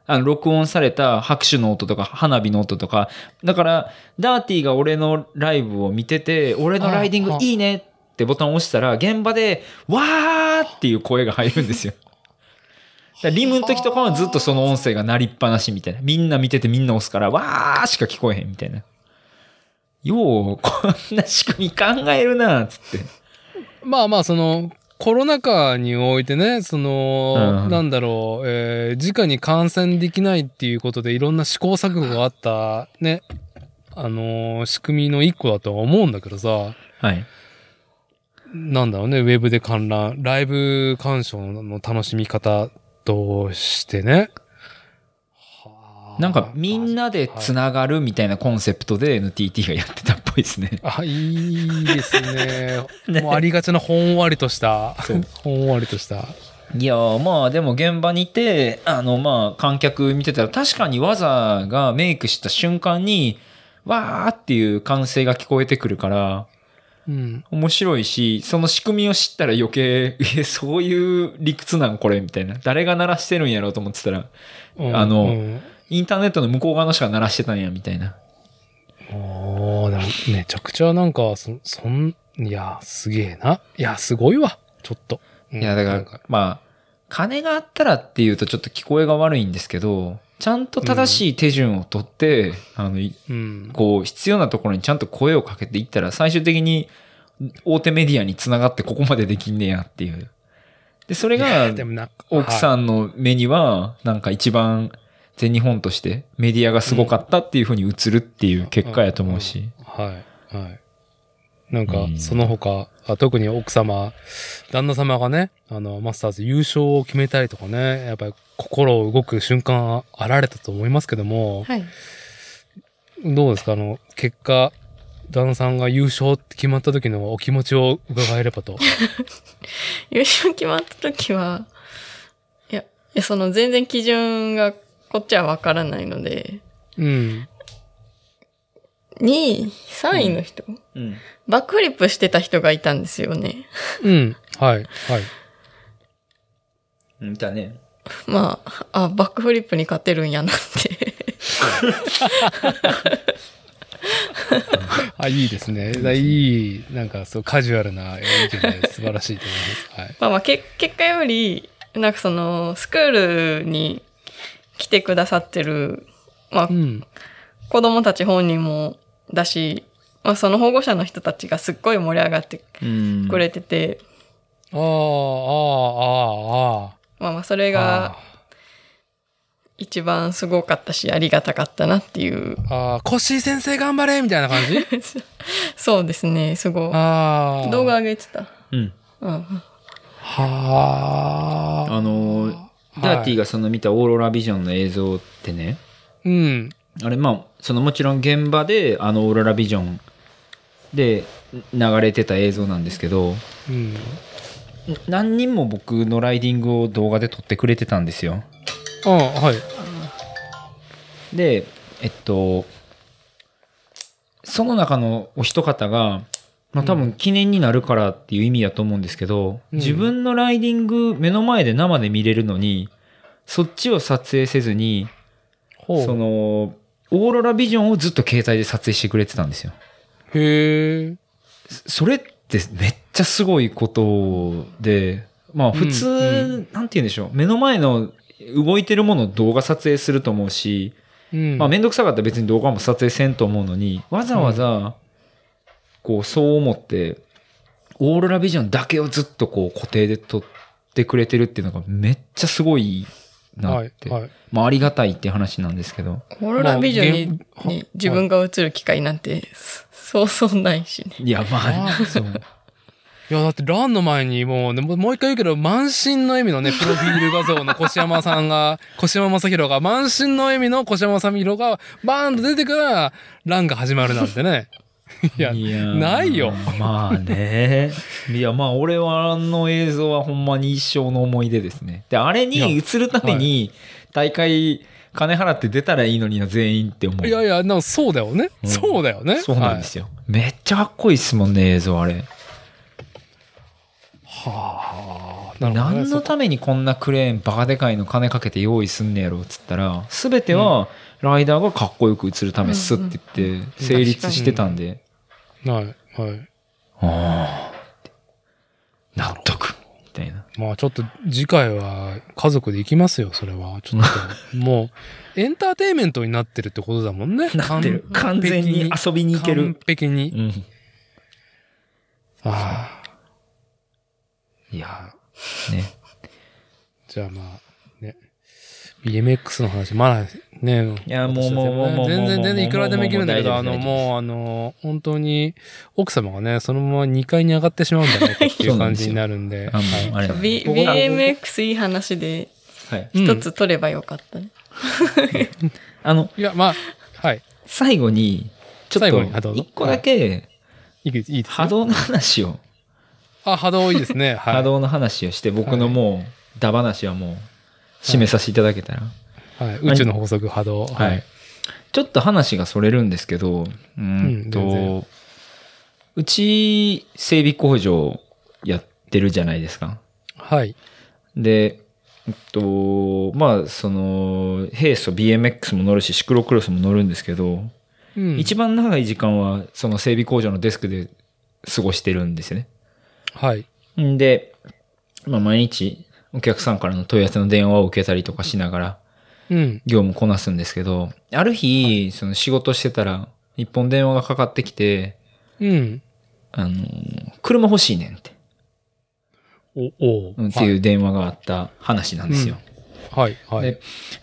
[SPEAKER 2] あの、録音された拍手の音とか、花火の音とか。だから、ダーティーが俺のライブを見てて、俺のライディングいいねってボタンを押したら、現場で、わーっていう声が入るんですよ。だからリムの時とかはずっとその音声が鳴りっぱなしみたいな。みんな見ててみんな押すから、わーしか聞こえへんみたいな。よう、こんな仕組み考えるな、つって。
[SPEAKER 1] まあまあ、その、コロナ禍においてね、その、
[SPEAKER 2] うん
[SPEAKER 1] なんだろう、えー、直に感染できないっていうことでいろんな試行錯誤があった、ね、あのー仕組みの一個だとは思うんだけどさ、
[SPEAKER 2] はい。
[SPEAKER 1] なんだろうね、ウェブで観覧、ライブ鑑賞の楽しみ方としてね。はあ
[SPEAKER 2] なんかみんなでつながるみたいなコンセプトで NTT がやってたっぽいですね。
[SPEAKER 1] あ、いいですね。
[SPEAKER 2] ね
[SPEAKER 1] もうありがちなほんわりとした、ほんわりとした。
[SPEAKER 2] いやーまあでも現場にいて、あのまあ観客見てたら確かに技がメイクした瞬間に、わーっていう歓声が聞こえてくるから、
[SPEAKER 1] うん。
[SPEAKER 2] 面白いし、その仕組みを知ったら余計、え、そういう理屈なんこれみたいな。誰が鳴らしてるんやろうと思ってたら、
[SPEAKER 1] うん
[SPEAKER 2] あの
[SPEAKER 1] うん
[SPEAKER 2] インターネットの向こう側の人が鳴らしてたんや、みたいな。
[SPEAKER 1] おー、めちゃくちゃなんか、そ、そん、いや、すげえな。いや、すごいわ。ちょっと。うん
[SPEAKER 2] いや、だから、まあ、金があったらっていうとちょっと聞こえが悪いんですけど、ちゃんと正しい手順をとって、あの、い
[SPEAKER 1] うん。
[SPEAKER 2] こう、必要なところにちゃんと声をかけていったら、最終的に大手メディアにつながってここまでできんねやっていう。で、それが、奥さんの目には、なんか一番全日本としてメディアがすごかったっていうふうに映るっていう結果やと思うし。
[SPEAKER 1] はい、はい。なんか
[SPEAKER 2] う、ん
[SPEAKER 1] その他、あ特に奥様、旦那様がね、あの、マスターズ優勝を決めたりとかね、やっぱり心動く瞬間あられたと思いますけども、
[SPEAKER 3] はい。
[SPEAKER 1] どうですか？あの、結果、旦那さんが優勝って決まった時のお気持ちを伺えればと。
[SPEAKER 3] 優勝決まった時は、いや、いやその全然基準がこっちはわからないので、
[SPEAKER 1] うん。
[SPEAKER 3] 2位、3位の人、
[SPEAKER 2] うん。
[SPEAKER 3] バックフリップしてた人がいたんですよね。
[SPEAKER 1] うん。はい。はい。
[SPEAKER 2] うん。だね。
[SPEAKER 3] まあ、あ、バックフリップに勝てるんやなって。
[SPEAKER 1] あ、いいですね。だいい、なんかそう、カジュアルな意見で素晴らしいと思います。はい。
[SPEAKER 3] まあまあ、け結果より、なんかその、スクールに来てくださってる、まあ
[SPEAKER 1] う、ん。
[SPEAKER 3] 子供たち本人もだし、まあ、その保護者の人たちがすっごい盛り上がって
[SPEAKER 2] うん。
[SPEAKER 3] くれてて、
[SPEAKER 1] ああ、ああ、ああ、
[SPEAKER 3] まあまあ、それ
[SPEAKER 1] あ
[SPEAKER 3] が一番すごかったし、ありがたかったなっていう。
[SPEAKER 1] ああ、コッシー先生頑張れみたいな感じ？
[SPEAKER 3] そうですね、すごい。
[SPEAKER 1] ああ。
[SPEAKER 3] 動画上げてた。
[SPEAKER 2] うん。
[SPEAKER 3] うん。
[SPEAKER 1] はあ。
[SPEAKER 2] あのー、ダーティーがその見たオーロラビジョンの映像ってね、
[SPEAKER 1] うん。
[SPEAKER 2] あれまあ、そのもちろん現場であのオーロラビジョンで流れてた映像なんですけど、
[SPEAKER 1] うん。
[SPEAKER 2] 何人も僕のライディングを動画で撮ってくれてたんですよ。
[SPEAKER 1] あはい。
[SPEAKER 2] で、えっと、その中のお一方が、まあ多分記念になるからっていう意味だと思うんですけど、
[SPEAKER 1] うん
[SPEAKER 2] 自分のライディング目の前で生で見れるのに、そっちを撮影せずに。その、オーロラビジョンをずっと携帯で撮影してくれてたんですよ。
[SPEAKER 1] へえ。
[SPEAKER 2] それってめっちゃすごいことで、まあ普通、
[SPEAKER 1] うん
[SPEAKER 2] なんて言うんでしょう、目の前の動いてるものを動画撮影すると思うし、
[SPEAKER 1] うん。
[SPEAKER 2] まあめんどくさかったら別に動画も撮影せんと思うのに、わざわざ、こうそう思って、オーロラビジョンだけをずっとこう固定で撮ってくれてるっていうのがめっちゃすごいな
[SPEAKER 1] はい
[SPEAKER 2] って。
[SPEAKER 1] はい。
[SPEAKER 2] まあありがたいっていう話なんですけど。
[SPEAKER 3] オーロラビジョンに,、
[SPEAKER 1] まあ
[SPEAKER 3] に自分が映る機会なんて、そうそうないしね。
[SPEAKER 2] いやまあ、
[SPEAKER 1] あ
[SPEAKER 2] そう。
[SPEAKER 1] いや、だってランの前にもうね、もうもう一回言うけど、満身の笑みのね、プロフィール画像の越山さんが、越山正宏が、満身の笑みの越山正宏が、バーンと出てから、ランが始まるなんてね。いや、
[SPEAKER 2] ー
[SPEAKER 1] ないよ。
[SPEAKER 2] まあね。いや、まあ俺はあの映像はほんまに一生の思い出ですね。で、あれに映るために大会金払って出たらいいのにな、全員って思う。
[SPEAKER 1] いやいや、なそうだよね。
[SPEAKER 2] うん
[SPEAKER 1] そうだよね。
[SPEAKER 2] そうなんですよ。めっちゃかっこいいっすもんね、映像あれ。
[SPEAKER 1] はあ、ね。
[SPEAKER 2] 何のためにこんなクレーンバカでかいの金かけて用意すんねやろっつったら、すべてはライダーがかっこよく映るためっすって言って成立してたんで、
[SPEAKER 1] はい、はい。
[SPEAKER 2] ああ、納得みたいな。
[SPEAKER 1] まあちょっと次回は家族で行きますよ、それは。ちょっと、もう、エンターテインメントになってるってことだもんね。
[SPEAKER 2] なってる。完全に遊びに行ける
[SPEAKER 1] 完。璧に。
[SPEAKER 2] うん。
[SPEAKER 1] ああ。
[SPEAKER 2] いや、ね。
[SPEAKER 1] じゃあまあ、ね。BMX の話、まだね。
[SPEAKER 2] いやもうもうもうもう
[SPEAKER 1] 全然全然いくらでもいけるんだけど、あの、
[SPEAKER 2] もう
[SPEAKER 1] あの、本当に、奥様がね、そのまま2階に上がってしまうんじゃないかっていう感じになるんで。
[SPEAKER 3] BMX いい話で一つ取ればよかったね。
[SPEAKER 2] あの、
[SPEAKER 1] いや、まあ、はい。
[SPEAKER 2] 最後に、ちょっ
[SPEAKER 1] 最後にあど
[SPEAKER 2] と、一個だけ、
[SPEAKER 1] いいいいですよ
[SPEAKER 2] 波動の話を、
[SPEAKER 1] あ、波動いいですね。はい。
[SPEAKER 2] 波動の話をして、僕のもう、ダ話はもう、締めさせていただけたら。
[SPEAKER 1] はい。宇宙の法則波動。
[SPEAKER 2] は
[SPEAKER 1] はいい。。
[SPEAKER 2] ちょっと話がそれるんですけど、うーん
[SPEAKER 1] うん
[SPEAKER 2] うち、整備工場やってるじゃないですか。
[SPEAKER 1] はい。
[SPEAKER 2] で、えっと、まあ、その、ヘイスト BMX も乗るし、シクロクロスも乗るんですけど、
[SPEAKER 1] うん
[SPEAKER 2] 一番長い時間は、その整備工場のデスクで過ごしてるんですよね。
[SPEAKER 1] はい。
[SPEAKER 2] んで、まあ、毎日、お客さんからの問い合わせの電話を受けたりとかしながら、
[SPEAKER 1] うん。
[SPEAKER 2] 業務こなすんですけど、ある日、その仕事してたら、一本電話がかかってきて、
[SPEAKER 1] うん。
[SPEAKER 2] あの、車欲しいねんって、
[SPEAKER 1] お、お
[SPEAKER 2] う。んっていう電話があった話なんですよ。
[SPEAKER 1] はい。はい。
[SPEAKER 2] で、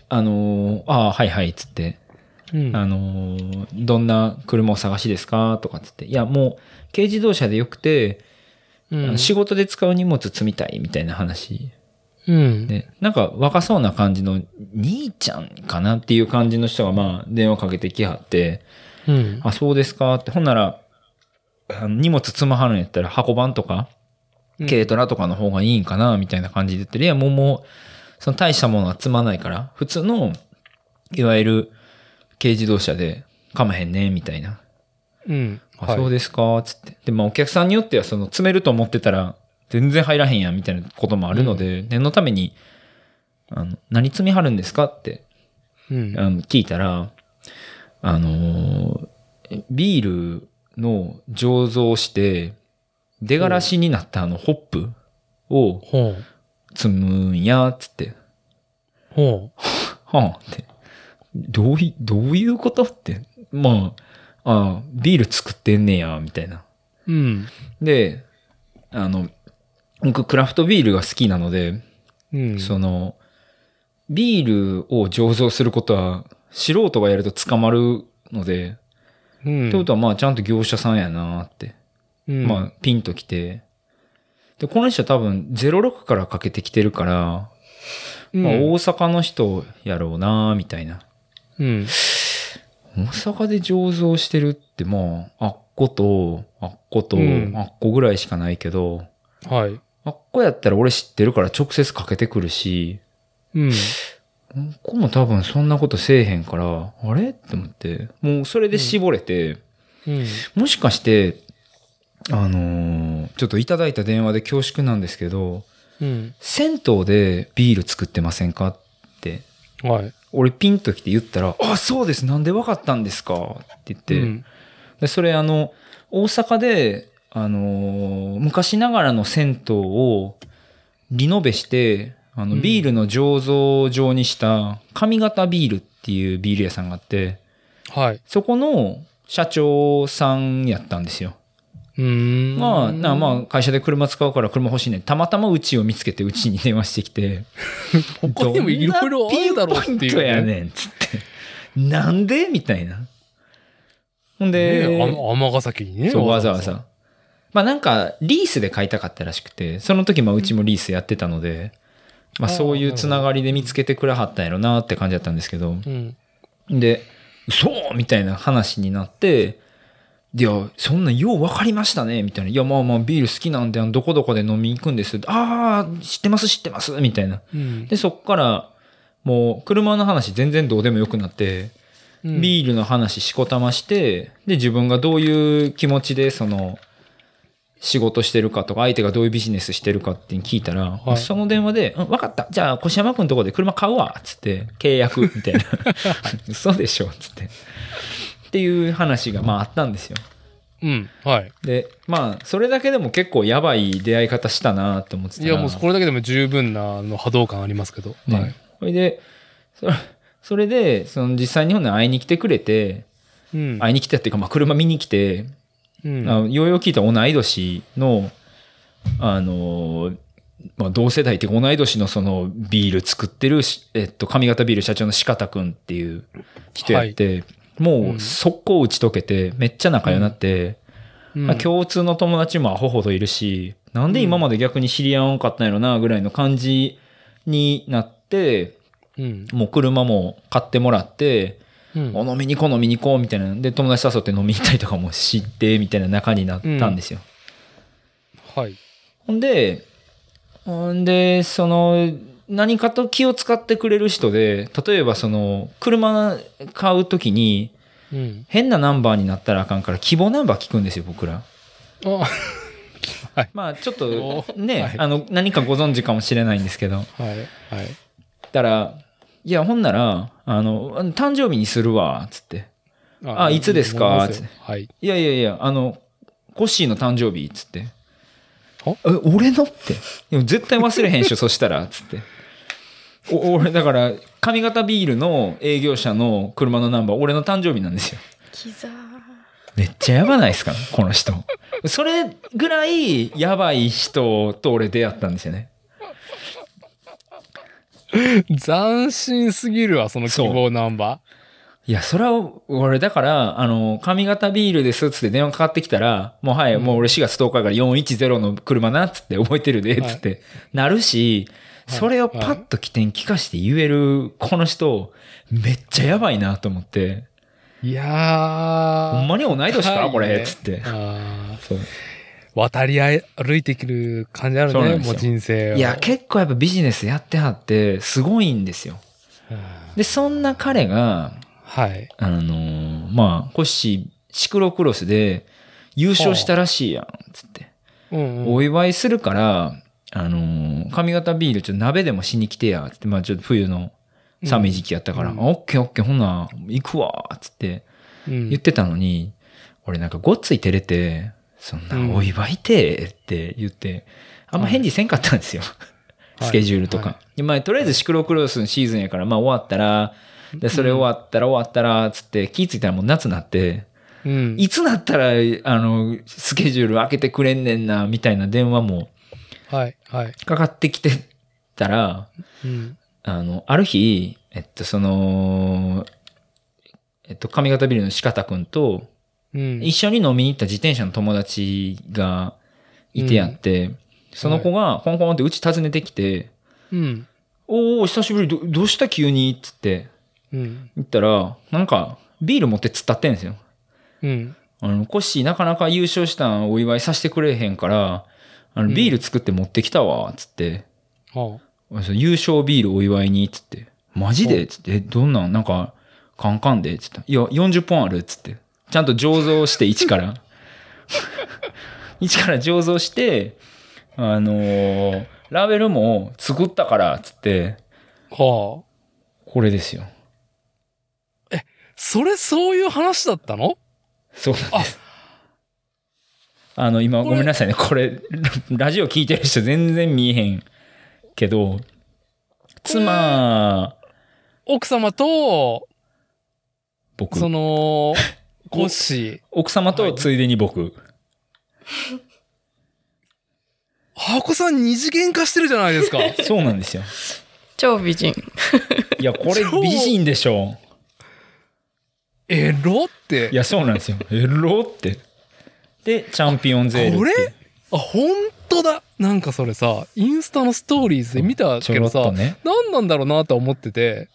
[SPEAKER 2] あの、ああ、はいはい、つって、
[SPEAKER 1] うん。
[SPEAKER 2] あの、どんな車を探しですかとかつって、いや、もう、軽自動車でよくて、あ
[SPEAKER 1] うん。
[SPEAKER 2] の仕事で使う荷物積みたいみたいな話
[SPEAKER 1] うん。
[SPEAKER 2] で、なんか若そうな感じの兄ちゃんかなっていう感じの人がまあ電話かけてきはって、
[SPEAKER 1] うん。
[SPEAKER 2] あ、そうですかって、ほんなら、荷物積まはるんやったら箱番とか、
[SPEAKER 1] うん
[SPEAKER 2] 軽トラとかの方がいいんかなみたいな感じで言ってる。いや、もうもう、その大したものは積まないから、普通の、いわゆる軽自動車でかまへんね、みたいな。
[SPEAKER 1] うん。
[SPEAKER 2] あ、そうですか、つって。で、まあお客さんによっては、その詰めると思ってたら、全然入らへんやん、みたいなこともあるので、念のために、あの、何積みはるんですかって聞いたら、あのービールの醸造して、出がらしになったあのホップを。積むんや、つって。
[SPEAKER 1] ほ
[SPEAKER 2] はあ、って。どうい、どういうことって。まあ、ああビール作ってんねや、みたいな。
[SPEAKER 1] う。うん。
[SPEAKER 2] で、あの、僕クラフトビールが好きなので、
[SPEAKER 1] うん。
[SPEAKER 2] その、ビールを醸造することは、素人がやると捕まるので、
[SPEAKER 1] うん。
[SPEAKER 2] ってことはまあちゃんと業者さんやなって、
[SPEAKER 1] うん、
[SPEAKER 2] まあピンときて、で、この人多分06からかけてきてるから、
[SPEAKER 1] うん、
[SPEAKER 2] まあ大阪の人やろうなみたいな。
[SPEAKER 1] うん。
[SPEAKER 2] 大阪で醸造してるってまあ、あっこと、あっこと、
[SPEAKER 1] うん
[SPEAKER 2] あっこぐらいしかないけど、
[SPEAKER 1] はい。
[SPEAKER 2] あっこやったら俺知ってるから直接かけてくるし、
[SPEAKER 1] うん。
[SPEAKER 2] ここも多分そんなことせえへんから、あれ？って思って、もうそれで絞れて、
[SPEAKER 1] うん。
[SPEAKER 2] もしかして、あのーちょっといただいた電話で恐縮なんですけど、
[SPEAKER 1] うん。
[SPEAKER 2] 銭湯でビール作ってませんか？って、
[SPEAKER 1] はい。
[SPEAKER 2] 俺ピンと来て言ったら、あ、そうです、なんでわかったんですか？って言って、
[SPEAKER 1] うん
[SPEAKER 2] でそれあの、大阪で、あのー昔ながらの銭湯をリノベして、あの、
[SPEAKER 1] うん
[SPEAKER 2] ビールの醸造状にした上方ビールっていうビール屋さんがあって、
[SPEAKER 1] はい。
[SPEAKER 2] そこの社長さんやったんですよ。
[SPEAKER 1] うーん。
[SPEAKER 2] まあ、なまあ、会社で車使うから車欲しいね。たまたまうちを見つけてうちに電話してきて。
[SPEAKER 1] 他にもいろいろあるだろうっていう
[SPEAKER 2] やねん、つって。なんで？みたいな。ほんで、
[SPEAKER 1] 尼崎にね。
[SPEAKER 2] そう、わざわざ。まあなんか、リースで買いたかったらしくて、その時もうちもリースやってたので、まあそういうつながりで見つけてくれはったんやろなって感じだったんですけど、
[SPEAKER 1] うん。
[SPEAKER 2] で、そうみたいな話になって、いや、そんなんよう分かりましたねみたいな。いや、まあまあビール好きなんで、どこどこで飲みに行くんです。ああ、知ってます知ってますみたいな。
[SPEAKER 1] うん。
[SPEAKER 2] で、そっから、もう車の話全然どうでもよくなって、
[SPEAKER 1] うん
[SPEAKER 2] ビールの話しこたまして、で、自分がどういう気持ちで、その、仕事してるかとか、相手がどういうビジネスしてるかって聞いたら、
[SPEAKER 1] はい
[SPEAKER 2] その電話で、うん、分かった。じゃあ、越山くんとこで車買うわ。つって、契約、みたいな。嘘でしょ？つって。っていう話が、まああったんですよ。
[SPEAKER 1] うん。はい。
[SPEAKER 2] で、まあ、それだけでも結構やばい出会い方したなと思ってたら
[SPEAKER 1] いや、もうこれだけでも十分なあの波動感ありますけど。
[SPEAKER 2] ね。
[SPEAKER 1] はい。
[SPEAKER 2] それで、そそれで、その実際日本に会いに来てくれて、
[SPEAKER 1] うん。
[SPEAKER 2] 会いに来たっていうか、まあ車見に来て、
[SPEAKER 1] うん。
[SPEAKER 2] あのようよう聞いた同い年の、あの、まあ、同世代っていうか同い年のそのビール作ってるし、えっと、上方ビール社長の四方くんっていう人やって、もう速攻打ち解けて、めっちゃ仲良くなって、
[SPEAKER 1] うん。
[SPEAKER 2] まあ、共通の友達もアホほどいるし、なんで今まで逆に知り合わんかったんやろな、ぐらいの感じになって、
[SPEAKER 1] うん。
[SPEAKER 2] もう車も買ってもらって、
[SPEAKER 1] うん。
[SPEAKER 2] お飲みに行こう飲みに行こうみたいな。で、友達誘って飲みに行ったりとかも知って、みたいな仲になったんですよ。
[SPEAKER 1] はい。
[SPEAKER 2] ほんで、ほんで、その、何かと気を使ってくれる人で、例えばその、車買うときに、
[SPEAKER 1] うん。
[SPEAKER 2] 変なナンバーになったらあかんから、希望ナンバー聞くんですよ、僕ら。
[SPEAKER 1] あ、
[SPEAKER 2] まあ、ちょっと
[SPEAKER 1] お
[SPEAKER 2] ね、
[SPEAKER 1] はい
[SPEAKER 2] あの、何かご存知かもしれないんですけど。
[SPEAKER 1] はい。はい。
[SPEAKER 2] たら、いや、ほんなら、あの、誕生日にするわ、つって。あいつですか？
[SPEAKER 1] 思いますよはい。
[SPEAKER 2] いやいやいや、あの、コッシーの誕生日、つって。
[SPEAKER 1] は？
[SPEAKER 2] え、俺の？って。でも絶対忘れへんしょ、そしたら、つって。お俺、だから、上方ビールの営業者の車のナンバー、俺の誕生日なんですよ。
[SPEAKER 3] キザー。
[SPEAKER 2] めっちゃやばないですか？この人。それぐらいやばい人と俺出会ったんですよね。
[SPEAKER 1] 斬新すぎるわ、その希望ナンバ
[SPEAKER 2] いや、それは、俺、だから、あの、上方ビールですっつって電話かかってきたら、もうはい、もう俺4月10日から410の車なっつって覚えてるで、つって、なるし、
[SPEAKER 1] はい。
[SPEAKER 2] それをパッと起点聞かして言える、この人、めっちゃやばいなと思って、
[SPEAKER 1] ー。いやー。
[SPEAKER 2] ほんまに同い年か
[SPEAKER 1] はい
[SPEAKER 2] これ、
[SPEAKER 1] ね
[SPEAKER 2] つって。
[SPEAKER 1] あ
[SPEAKER 2] そう。
[SPEAKER 1] ー渡り合い、歩いてくる感じあるね、もう人生を。
[SPEAKER 2] いや、結構やっぱビジネスやってはって、すごいんですよ。
[SPEAKER 1] うん
[SPEAKER 2] で、そんな彼が、
[SPEAKER 1] はい。
[SPEAKER 2] あのーまあ、コッシー、シクロクロスで優勝したらしいやん、つって。
[SPEAKER 1] うんうん。
[SPEAKER 2] お祝いするから、あのー上方ビールちょっと鍋でもしに来てや、つって、まあちょっと冬の寒い時期やったから、
[SPEAKER 1] うん
[SPEAKER 2] あオッケーオッケー、ほんなら行くわ、つって
[SPEAKER 1] うん
[SPEAKER 2] 言ってたのに、俺なんかごっつい照れて、そんなお祝いてって言って、あんま返事せんかったんですよ。
[SPEAKER 1] はい
[SPEAKER 2] スケジュールとか。
[SPEAKER 1] は
[SPEAKER 2] でまあ、とりあえずシクロクロスのシーズンやから、まあ終わったら、で、それ終わったら終わったら、つって気ぃついたらもう夏なって、
[SPEAKER 1] うん。
[SPEAKER 2] いつなったら、あの、スケジュール開けてくれんねんな、みたいな電話も
[SPEAKER 1] はい。はい。
[SPEAKER 2] かかってきてたら、
[SPEAKER 1] うん。
[SPEAKER 2] あの、ある日、えっと、その、えっと、上方ビルの四方くんと、
[SPEAKER 1] うん。
[SPEAKER 2] 一緒に飲みに行った自転車の友達がいてやって、その子が、コンコンってうち訪ねてきて、
[SPEAKER 1] うん。
[SPEAKER 2] おお久しぶり、どどうした急に？っつって
[SPEAKER 1] うん。
[SPEAKER 2] 言ったら、なんか、ビール持って突っ立ってんですよ。
[SPEAKER 1] うん。
[SPEAKER 2] あの、コッシーなかなか優勝したんお祝いさせてくれへんから、あの、ビール作って持ってきたわ、つって、
[SPEAKER 1] は
[SPEAKER 2] その優勝ビールお祝いに、つって。マジで？つって、えどんなん？なんか、カンカンで？つって。いや、40本あるっつって。ちゃんと醸造して、1から。1から醸造して、あのーラベルも作ったから、つって、
[SPEAKER 1] はあ。
[SPEAKER 2] これですよ。
[SPEAKER 1] それそういう話だったの？
[SPEAKER 2] そうなんです。あの、今ごめんなさいね。これ、ラジオ聞いてる人全然見えへんけど、妻、
[SPEAKER 1] 奥様と、
[SPEAKER 2] 僕、
[SPEAKER 1] その、コッシー。
[SPEAKER 2] 奥様とついでに僕。
[SPEAKER 1] 箱さん二次元化してるじゃないですか。
[SPEAKER 2] そうなんですよ。
[SPEAKER 3] 超美人。
[SPEAKER 2] いや、これ美人でしょ。
[SPEAKER 1] エロって。
[SPEAKER 2] いや、そうなんですよ。エロって。で、チャンピオンゼールって。
[SPEAKER 1] これ？あ、本当だ。なんかそれさ、インスタのストーリーズで見た
[SPEAKER 2] ちょ
[SPEAKER 1] けどさ、
[SPEAKER 2] ろっとね。
[SPEAKER 1] 何なんだろうなと思ってて、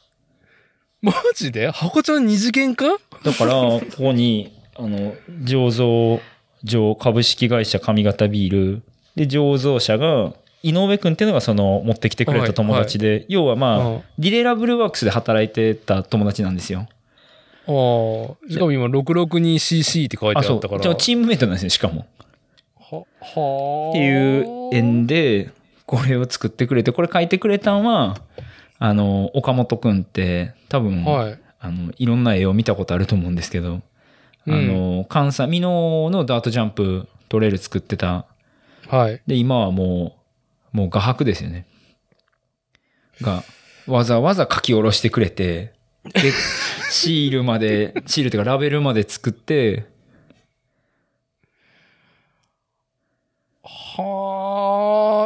[SPEAKER 1] マジで？箱ちゃん二次元化？
[SPEAKER 2] だから、ここに、あの、醸造上株式会社上方ビール。で、醸造者が、井上くんっていうのがその持ってきてくれた友達で、要はまあ、
[SPEAKER 1] うん
[SPEAKER 2] ディレイラブルワークスで働いてた友達なんですよ。
[SPEAKER 1] ああ、しかも今 662cc って書いて
[SPEAKER 2] あ、
[SPEAKER 1] ったか。ら。
[SPEAKER 2] じゃあチームメイトなんですね、しかも。
[SPEAKER 1] は、はあ。
[SPEAKER 2] っていう縁で、これを作ってくれて、これ書いてくれたんは、あの、岡本くんって、多分、
[SPEAKER 1] はい。
[SPEAKER 2] あの、いろんな絵を見たことあると思うんですけど、
[SPEAKER 1] うん
[SPEAKER 2] あの、関西、美濃のダートジャンプトレイル作ってた。
[SPEAKER 1] はい。
[SPEAKER 2] で、今はもう、もう画伯ですよね。が、わざわざ書き下ろしてくれて、で、シールまで、シールっていうかラベルまで作って、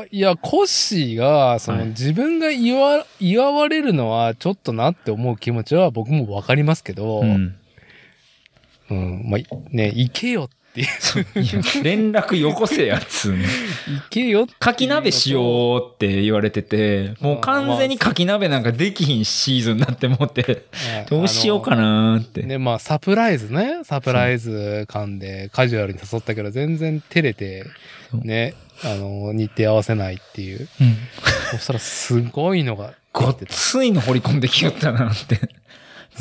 [SPEAKER 1] はあ。いや、コッシーが、その、
[SPEAKER 2] はい
[SPEAKER 1] 自分が祝わ、祝われるのはちょっとなって思う気持ちは僕もわかりますけど、
[SPEAKER 2] う
[SPEAKER 1] うん。
[SPEAKER 2] ん。
[SPEAKER 1] まあ、いね、行けよっていう。
[SPEAKER 2] いや連絡よこせやつね。
[SPEAKER 1] 行けよって
[SPEAKER 2] かき鍋しようって言われてて、もう完全にかき鍋なんかできひんシーズンになって思って、
[SPEAKER 1] は い
[SPEAKER 2] どうしようかなーって。
[SPEAKER 1] ね、まあ、サプライズね。サプライズ感でカジュアルに誘ったけど、全然照れてね、あの、日程合わせないっていう。
[SPEAKER 2] うん
[SPEAKER 1] そしたらすごいのが
[SPEAKER 2] ごっ。ついの掘り込んできよったなって。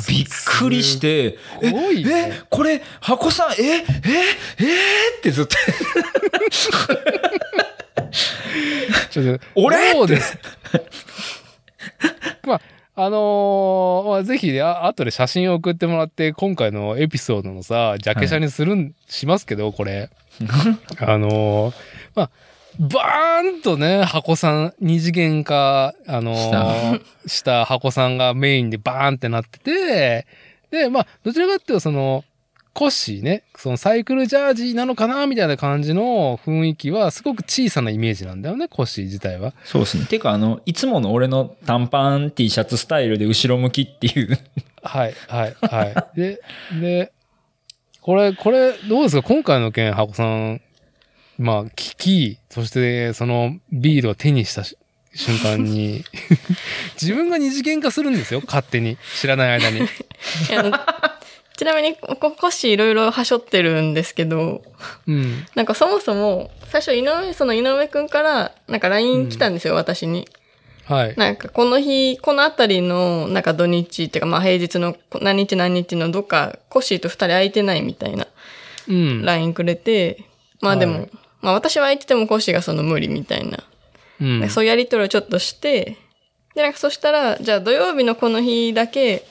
[SPEAKER 2] びっくりして、
[SPEAKER 1] すごいね
[SPEAKER 2] え、これ、箱さん、え、え、えってずっと、
[SPEAKER 1] ちょっと、
[SPEAKER 2] 俺？
[SPEAKER 1] です？まあ、あのーまあ、ぜひね、あ後で写真を送ってもらって、今回のエピソードのさ、ジャケ写にするん、しますけど、これ。あのーまあ、バーンとね、箱さん、二次元化、あのー した箱さんがメインでバーンってなってて、で、まあ、どちらかっていうと、その、コッシーね、そのサイクルジャージなのかなみたいな感じの雰囲気は、すごく小さなイメージなんだよね、コッシー自体は。
[SPEAKER 2] そうですね。てか、あの、いつもの俺の短パン T シャツスタイルで後ろ向きっていう。
[SPEAKER 1] はい、はい、はい。で、で、これ、これ、どうですか？今回の件、箱さん、まあ、聞き、そして、その、ビールを手にしたし瞬間に、自分が二次元化するんですよ、勝手に。知らない間に。
[SPEAKER 3] ちなみに、こコッシーいろいろはしょってるんですけど、
[SPEAKER 1] うん。
[SPEAKER 3] なんかそもそも、最初井上、その井上くんから、なんか LINE 来たんですよ、私に。
[SPEAKER 1] はい。
[SPEAKER 3] なんかこの日、このあたりの、なんか土日っていうか、まあ平日の何日何日のどっか、コッシーと二人空いてないみたいな
[SPEAKER 1] うん。
[SPEAKER 3] LINE くれて、まあでも、
[SPEAKER 1] はい
[SPEAKER 3] まあ私は空いててもコッシーがその無理みたいな。
[SPEAKER 1] うん。
[SPEAKER 3] そういうやりとりをちょっとして、で、なんかそしたら、じゃあ土曜日のこの日だけ、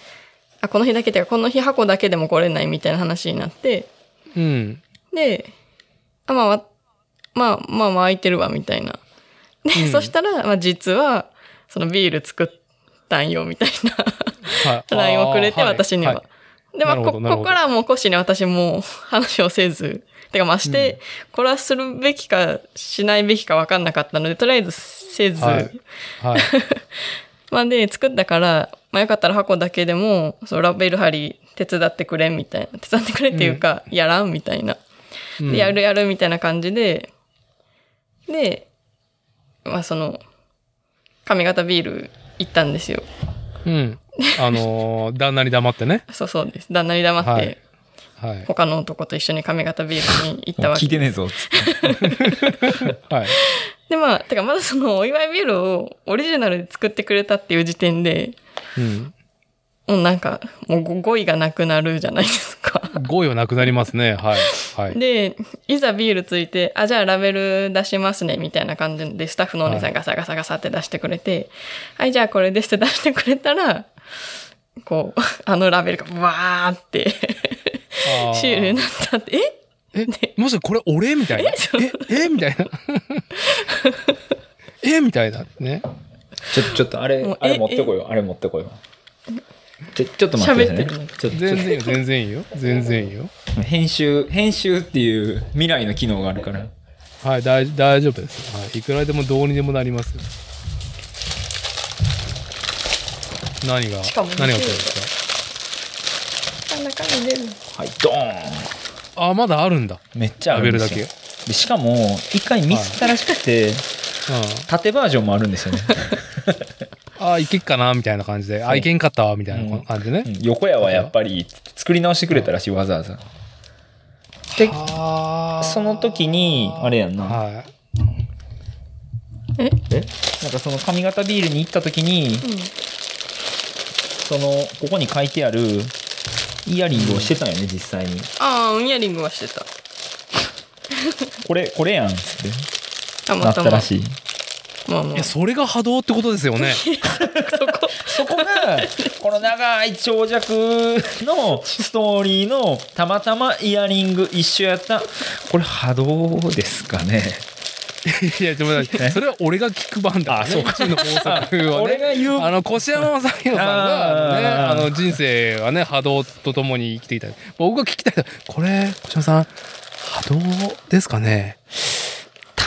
[SPEAKER 3] あ、この日だけっていうか、この日箱だけでも来れないみたいな話になって、
[SPEAKER 1] うん。
[SPEAKER 3] で、あ、まあ、わまあ、まあ、まあ空いてるわ、みたいな。で、
[SPEAKER 1] うん
[SPEAKER 3] そしたら、まあ実は、そのビール作ったんよ、みたいな。
[SPEAKER 1] はい。
[SPEAKER 3] LINE をくれて、私には。
[SPEAKER 1] い。
[SPEAKER 3] で、まあ、こ、ここからはもうコッシーに私もう話をせず、てかまあして、これはするべきかしないべきか分かんなかったので、とりあえずせず、
[SPEAKER 1] はい。はい。
[SPEAKER 3] まあで、作ったから、まあよかったら箱だけでも、そうラベル貼り手伝ってくれみたいな。手伝ってくれっていうか、やらんみたいな。
[SPEAKER 1] うん。
[SPEAKER 3] で、やるやるみたいな感じで、で、まあその、髪型ビール行ったんですよ。
[SPEAKER 1] うん。あのー 旦那に黙ってね。
[SPEAKER 3] そうそうです。旦那に黙って、
[SPEAKER 1] はいはい。
[SPEAKER 3] 他の男と一緒に髪型ビールに行ったわけ
[SPEAKER 2] 聞いてねえぞ、つって。
[SPEAKER 1] はい。
[SPEAKER 3] で、まあ、てかまだそのお祝いビールをオリジナルで作ってくれたっていう時点で、
[SPEAKER 1] うん。
[SPEAKER 3] もうなんか、もう語彙がなくなるじゃないですか。
[SPEAKER 1] 語彙はなくなりますね。はい。はい。
[SPEAKER 3] で、いざビールついて、あ、じゃあラベル出しますね、みたいな感じで、スタッフのお姉さんガサガサガサって出してくれて、はい、じゃあこれですって出してくれたら、こう、あのラベルがわーって、シールになったって、え？
[SPEAKER 1] え、もしこれ俺？みたいな。え、え、みたいな。え？みたいな。ね。
[SPEAKER 2] ちょ、ちょっとあれあれ
[SPEAKER 3] え？
[SPEAKER 2] 持ってこいよ。あれ持ってこいよ。ちょ、ちょっと待ってくださちょっと、
[SPEAKER 1] 全然いいよ、全然いいよ。全然いいよ。
[SPEAKER 2] 編集、編集っていう未来の機能があるから。
[SPEAKER 1] はい、大大丈夫です。はい。いくらでもどうにでもなりますよ。何が、
[SPEAKER 3] しかも
[SPEAKER 1] 何が起きるんです
[SPEAKER 3] あ中身出る。
[SPEAKER 2] はい、ドーン
[SPEAKER 1] かあ、まだあるんだ。
[SPEAKER 2] めっちゃあるんですよ。でしかも、一回ミスったらしくて、
[SPEAKER 1] うん。
[SPEAKER 2] 縦バージョンもあるんですよね。
[SPEAKER 1] あ、いけっかなみたいな感じで。あ、いけんかったわ、みたいな感じでね
[SPEAKER 2] う。ん横屋はやっぱり作り直してくれたらしい、わざわざ。で、その時に、あれやんな。
[SPEAKER 1] はい。
[SPEAKER 2] え？なんかその髪型ビールに行った時に、
[SPEAKER 3] うん。
[SPEAKER 2] その、ここに書いてあるイヤリングをしてたんよね、実際に。
[SPEAKER 3] ああ、イヤリングはしてた。
[SPEAKER 2] これ、これやんっつって。な
[SPEAKER 3] たまま。
[SPEAKER 2] ったたらしい。
[SPEAKER 3] まあまあ
[SPEAKER 1] いや、。それが波動ってことですよね。
[SPEAKER 3] そこ。
[SPEAKER 2] そこが、この長い長尺のストーリーのたまたまイヤリング一緒やった。これ波動ですかね。
[SPEAKER 1] いや、でも、それは俺が聞く番だ、ね。
[SPEAKER 2] あそう
[SPEAKER 1] うちの法則はね。
[SPEAKER 2] 俺が言う
[SPEAKER 1] あの、越山正宏さんがね、
[SPEAKER 2] あ
[SPEAKER 1] の、人生はね、波動とともに生きていた。僕が聞きたいのはこれ、越山さん、波動ですかね
[SPEAKER 2] た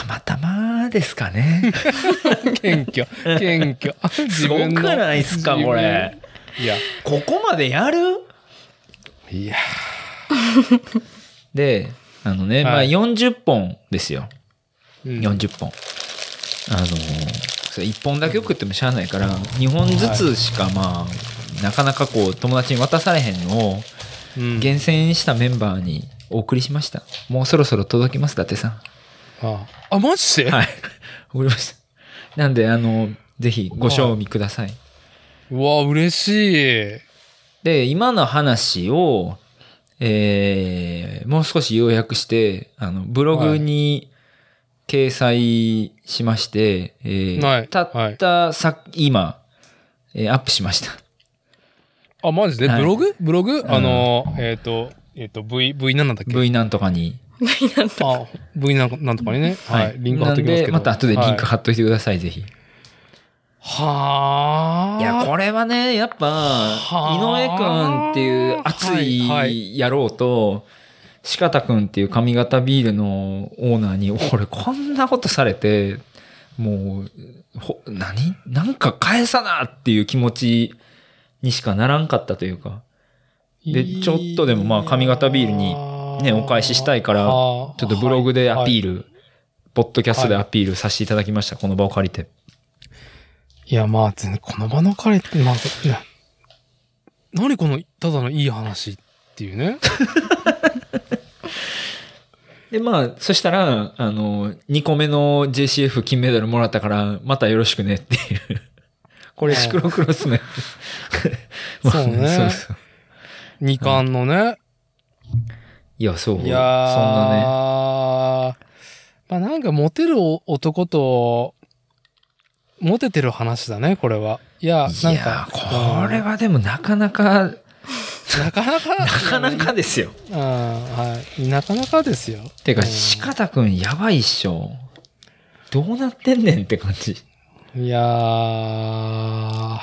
[SPEAKER 2] またまですかね。
[SPEAKER 1] 謙虚、謙虚。
[SPEAKER 2] すごくないっすか、これ。
[SPEAKER 1] いや、
[SPEAKER 2] ここまでやる？
[SPEAKER 1] いや、
[SPEAKER 2] で、あのね、
[SPEAKER 1] はい
[SPEAKER 2] まあ40本ですよ。
[SPEAKER 1] うん
[SPEAKER 2] 40本。あのーそれ1本だけ送ってもしゃあないから、2本ずつしかまあ、なかなかこう友達に渡されへんのを
[SPEAKER 1] うん
[SPEAKER 2] 厳選したメンバーにお送りしました。もうそろそろ届きます、だってさん。
[SPEAKER 1] ああ、マジで、
[SPEAKER 2] はい。送りました。なんで、あの、ぜひご賞味ください。
[SPEAKER 1] うわ、嬉しい。
[SPEAKER 2] で、今の話を、えーもう少し要約して、あの、ブログに掲載しまして、えー
[SPEAKER 1] はい
[SPEAKER 2] たったさ、今、えーアップしました。
[SPEAKER 1] あ、マジで、
[SPEAKER 2] はい
[SPEAKER 1] ブログ？ブログ、
[SPEAKER 2] ん
[SPEAKER 1] あの、えっ、と、えっ、と、V、V なんだっけ
[SPEAKER 2] ？V なんとかに。
[SPEAKER 1] あ、V なんなんとかにね。はい。リンク貼っときますけど。
[SPEAKER 2] また後でリンク
[SPEAKER 1] はい
[SPEAKER 2] 貼っといてください、ぜひ。
[SPEAKER 1] はあ。
[SPEAKER 2] いや、これはね、やっぱ、
[SPEAKER 1] はあ
[SPEAKER 2] 井上くんっていう熱
[SPEAKER 1] い
[SPEAKER 2] 野郎と、四方くんっていう髪型ビールのオーナーに、俺こんなことされて、もう、ほ、何？なんか返さなっていう気持ちにしかならんかったというか。でちょっとでもまあ髪型ビールにねお返ししたいからちょっとブログでアピー
[SPEAKER 1] ル。
[SPEAKER 2] ル、ポッドキャストでアピールさせていただきました。この場を借りて。
[SPEAKER 1] いや、まあ、全然この場の彼って、まあ、何この、ただのいい話っていうね。
[SPEAKER 2] で、まあ、そしたら、あの、2個目の JCF 金メダルもらったから、またよろしくねっていう。これシクロクロスのやつ。まあ
[SPEAKER 1] そうね
[SPEAKER 2] そうそう
[SPEAKER 1] 二冠のね。
[SPEAKER 2] いや、そう。
[SPEAKER 1] いやー、
[SPEAKER 2] そんなね。
[SPEAKER 1] まあなんかモテる男と、モテてる話だね、これは。いや、なんか、
[SPEAKER 2] これはでもなかなか、
[SPEAKER 1] うんなかなか、
[SPEAKER 2] なかなかですよ。
[SPEAKER 1] うん、はい。なかなかですよ。
[SPEAKER 2] てか、
[SPEAKER 1] うん
[SPEAKER 2] 四方くんやばいっしょ。どうなってんねんって感じ。
[SPEAKER 1] いやー、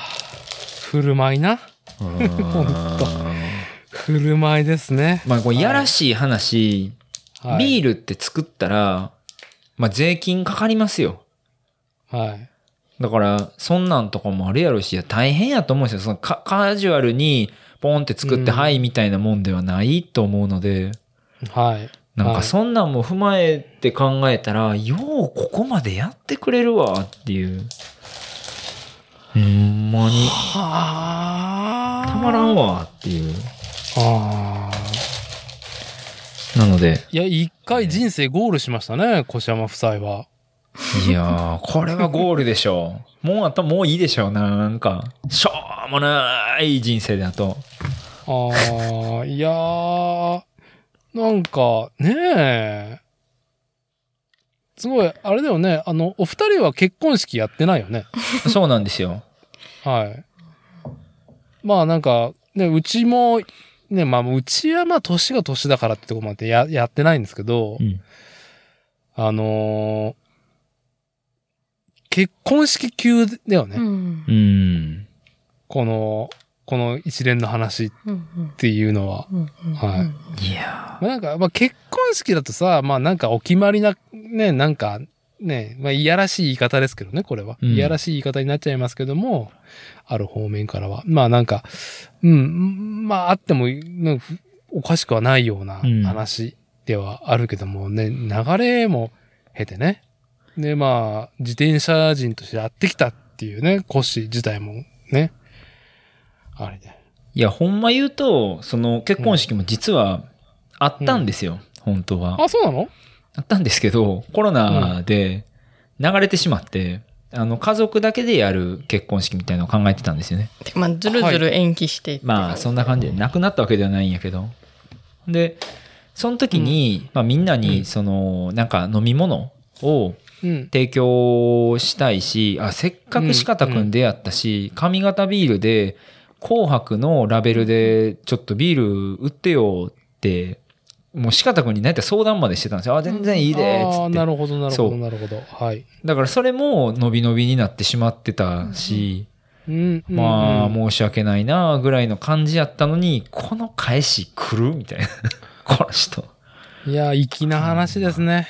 [SPEAKER 1] 振る舞いな。
[SPEAKER 2] ほ
[SPEAKER 1] ん と振る舞いですね。
[SPEAKER 2] まあ、これやらしい話、
[SPEAKER 1] はい、
[SPEAKER 2] ビールって作ったら、まあ、税金かかりますよ。
[SPEAKER 1] はい。
[SPEAKER 2] だから、そんなんとかもあるやろし、いや大変やと思うんですよ。そのカカジュアルにポンって作って、
[SPEAKER 1] うん
[SPEAKER 2] はいみたいなもんではないと思うので、
[SPEAKER 1] はい。
[SPEAKER 2] なん
[SPEAKER 1] はい
[SPEAKER 2] かそんなんも踏まえて考えたら、ようここまでやってくれるわっていう。ほんまに、
[SPEAKER 1] は
[SPEAKER 2] たまらんわっていう。
[SPEAKER 1] あー
[SPEAKER 2] なので、
[SPEAKER 1] いや、一回人生ゴールしましたね、越山夫妻は。
[SPEAKER 2] いやー、これはゴールでしょう。もうあともういいでしょう。なんか、しょょうもない人生だと。
[SPEAKER 1] ああ、いやー、なんか、ねえ。すごい、あれだよね。あの、お二人は結婚式やってないよね。
[SPEAKER 2] そうなんですよ。
[SPEAKER 1] はい。まあなんか、ね、うちも、ね、まあうちはまあ年が年だからってとこまでややってないんですけど、
[SPEAKER 2] うん。
[SPEAKER 1] あのー結婚式級だよね。
[SPEAKER 3] うん
[SPEAKER 2] うん。
[SPEAKER 1] この、この一連の話っ
[SPEAKER 3] うん
[SPEAKER 1] ていうのは。
[SPEAKER 3] うんうん
[SPEAKER 1] はい
[SPEAKER 2] いや
[SPEAKER 1] まあなんか、まあ結婚式だとさ、まあなんかお決まりな、ね、なんか、ね、まあいやらしい言い方ですけどね、これは。
[SPEAKER 2] うん
[SPEAKER 1] いやらしい言い方になっちゃいますけども、ある方面からは。まあなんか、うん、まああっても、ねおかしくはないような
[SPEAKER 2] うん
[SPEAKER 1] 話ではあるけどもね、流れも経てね。で、まあ、自転車人としてやってきたっていうね、コッシー自体もね、あれで。
[SPEAKER 2] いや、ほんま言うと、その結婚式も実はあったんですよ。本当は。
[SPEAKER 1] あ、そうなの？
[SPEAKER 2] あったんですけど、コロナで流れてしまって、あの、家族だけでやる結婚式みたいなのを考えてたんですよね。
[SPEAKER 3] まあ、ずるずる延期していって
[SPEAKER 2] まあ、そんな感じで、なくなったわけではないんやけど。で、その時に、まあみんな
[SPEAKER 1] う
[SPEAKER 2] に、
[SPEAKER 1] ん
[SPEAKER 2] その、なんか飲み物を
[SPEAKER 1] うん。
[SPEAKER 2] 提供したいし、あ、せっかく四方くん出会ったし、上方ビールで、紅白のラベルで、ちょっとビール売ってよって、もう四方くんに何やったら相談までしてたんですよ。あ、全然いいで、つ
[SPEAKER 1] ああ、
[SPEAKER 2] って
[SPEAKER 1] な。るほど、なるほど、なるほど。はい。
[SPEAKER 2] だからそれも伸び伸びになってしまってたし、
[SPEAKER 1] うん、うん
[SPEAKER 2] まあ
[SPEAKER 1] うん
[SPEAKER 2] 申し訳ないなぐらいの感じやったのに、この返し来るみたいな。この人。
[SPEAKER 1] いや、粋な話ですね。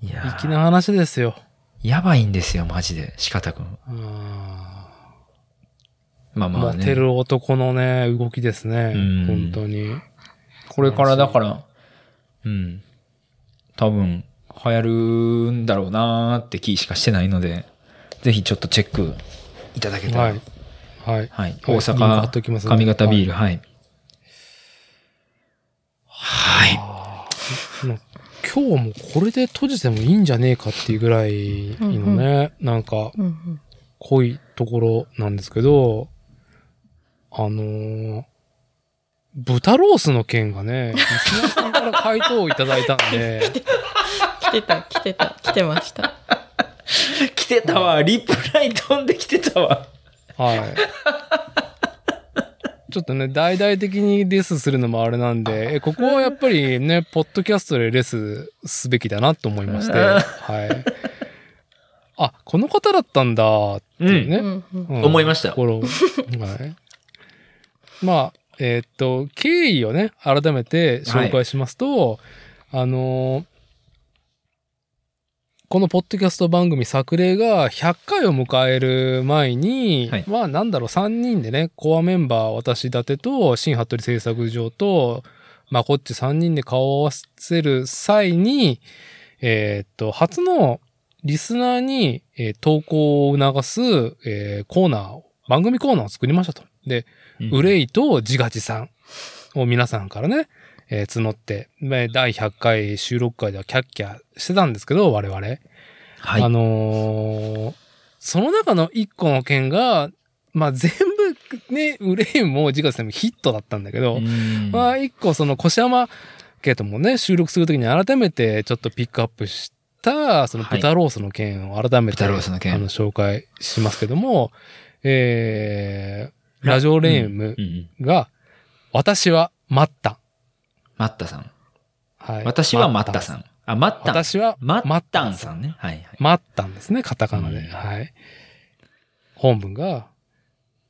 [SPEAKER 2] いや
[SPEAKER 1] 粋な話ですよ。
[SPEAKER 2] やばいんですよ、マジで、四方くん。
[SPEAKER 1] あ
[SPEAKER 2] まあまあね。
[SPEAKER 1] モテる男のね、動きですね。
[SPEAKER 2] うん
[SPEAKER 1] 本当に。
[SPEAKER 2] これからだから、うん。多分、流行るんだろうなーって気しかしてないので、ぜひちょっとチェックいただけたら。
[SPEAKER 1] は
[SPEAKER 2] はいい。。
[SPEAKER 1] はい。
[SPEAKER 2] 大阪上方ビール、はい。はい。
[SPEAKER 1] もう今日もこれで閉じてもいいんじゃねえかっていうぐらいのね、なんか
[SPEAKER 3] うんうん
[SPEAKER 1] 濃いところなんですけど、あのー豚ロースの件がね、リスナーさんから回答をいただいたんで、
[SPEAKER 3] 来てた、来てた、来てました。
[SPEAKER 2] 来てたわ。リプライ飛んできてたわ。
[SPEAKER 1] はい。ちょっとね、大々的にレスするのもあれなんで、えここはやっぱりね、ポッドキャストでレスすべきだなと思いまして、はい。あ、この方だったんだっていうね。
[SPEAKER 2] 思いました
[SPEAKER 1] はい。まあ、えーっと、経緯をね、改めて紹介しますと、あのーこのポッドキャスト番組作例が100回を迎える前に、
[SPEAKER 2] はい
[SPEAKER 1] まあなんだろう、3人でね、コアメンバー私伊達と新服部製作所と、まあこっち3人で顔を合わせる際に、えーっと、初のリスナーに、えー投稿を促す、えーコーナーを、番組コーナーを作りましたと。で、憂いと自画自賛を皆さんからね、えー募って、まあ第100回収録会ではキャッキャしてたんですけど、我々。
[SPEAKER 2] はい。
[SPEAKER 1] あのーその中の1個の件が、まあ全部ね、憂いも自画自賛もヒットだったんだけど、
[SPEAKER 2] うん
[SPEAKER 1] まあ一個その越山家ともね、収録するときに改めてちょっとピックアップした、その豚ロースの件を改めて、
[SPEAKER 2] 豚ロースの件
[SPEAKER 1] あの紹介しますけども、えー、ラジオネームが、私はマッタン。
[SPEAKER 2] マッタさん。
[SPEAKER 1] はい。
[SPEAKER 2] 私はマッタさ
[SPEAKER 1] ん。
[SPEAKER 2] ん。あ、マッタン。
[SPEAKER 1] 私は
[SPEAKER 2] マッタンさんね。はいはい。
[SPEAKER 1] マッタンですね、カタカナで。
[SPEAKER 2] うん
[SPEAKER 1] はい。本文が、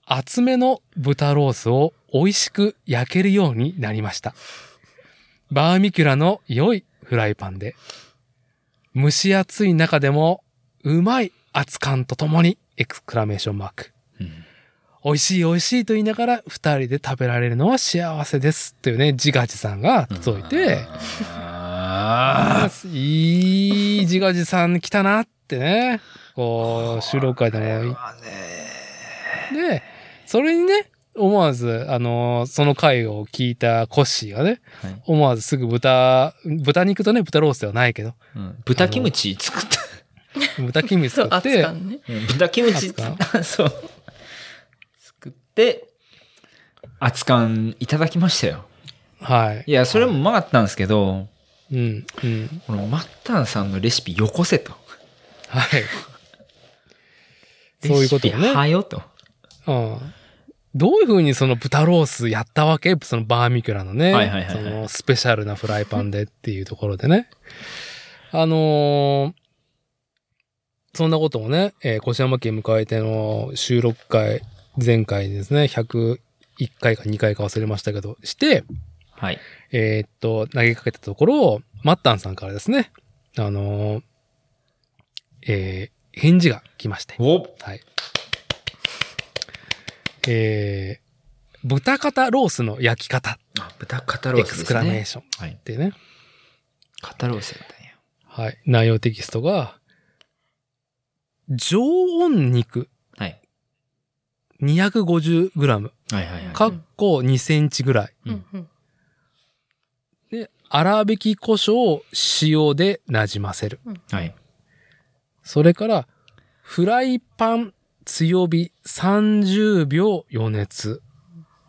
[SPEAKER 1] 厚めの豚ロースを美味しく焼けるようになりました。バーミキュラの良いフライパンで、蒸し暑い中でも、うまい熱感とともに、エクスクラメーションマーク。
[SPEAKER 2] うん
[SPEAKER 1] 美味しい美味しいと言いながら、二人で食べられるのは幸せです。というね、自画自賛が届いて、
[SPEAKER 2] あ
[SPEAKER 1] あいい自画自賛来たなってね、こう、収録会でね。で、それにね、思わず、あの、その回を聞いたコッシーがね、
[SPEAKER 2] ーはい
[SPEAKER 1] 思わずすぐ豚、豚肉とね、豚ロースではないけど、
[SPEAKER 2] うん豚キムチ作った。
[SPEAKER 1] 豚キムチ作って、
[SPEAKER 2] 豚キムチ
[SPEAKER 1] 熱、
[SPEAKER 2] そう。で、熱燗いただきましたよ。
[SPEAKER 1] はい。
[SPEAKER 2] いや、それもうまかったんですけど、
[SPEAKER 1] うん、うん。
[SPEAKER 2] このマッタンさんのレシピよこせと。
[SPEAKER 1] はい。そういうことね。
[SPEAKER 2] はよと。
[SPEAKER 1] うんどういう風にその豚ロースやったわけ？そのバーミキュラのね、
[SPEAKER 2] はいはいはいはい
[SPEAKER 1] そのスペシャルなフライパンでっていうところでね。あのーそんなことをね、えー、越山家迎えての収録会、前回ですね、101回か2回か忘れましたけど、して、
[SPEAKER 2] はい。
[SPEAKER 1] えーっと、投げかけたところ、マッタンさんからですね、あのーえー返事が来まして。
[SPEAKER 2] お
[SPEAKER 1] はい。えー、豚肩ロースの焼き方、
[SPEAKER 2] あ豚肩ロ
[SPEAKER 1] エクスク
[SPEAKER 2] ースですね。
[SPEAKER 1] ラメーションっ
[SPEAKER 2] はい。
[SPEAKER 1] てね。
[SPEAKER 2] 肩ロースだったんや。
[SPEAKER 1] はい。内容テキストが、常温肉
[SPEAKER 2] はい。
[SPEAKER 1] 250g、
[SPEAKER 2] はいはいはい。
[SPEAKER 1] かっこ2センチぐらい。
[SPEAKER 2] うん
[SPEAKER 3] うん
[SPEAKER 1] で、粗挽き胡椒、塩で馴染ませる。
[SPEAKER 2] はい。
[SPEAKER 1] それから、フライパン強火30秒予熱。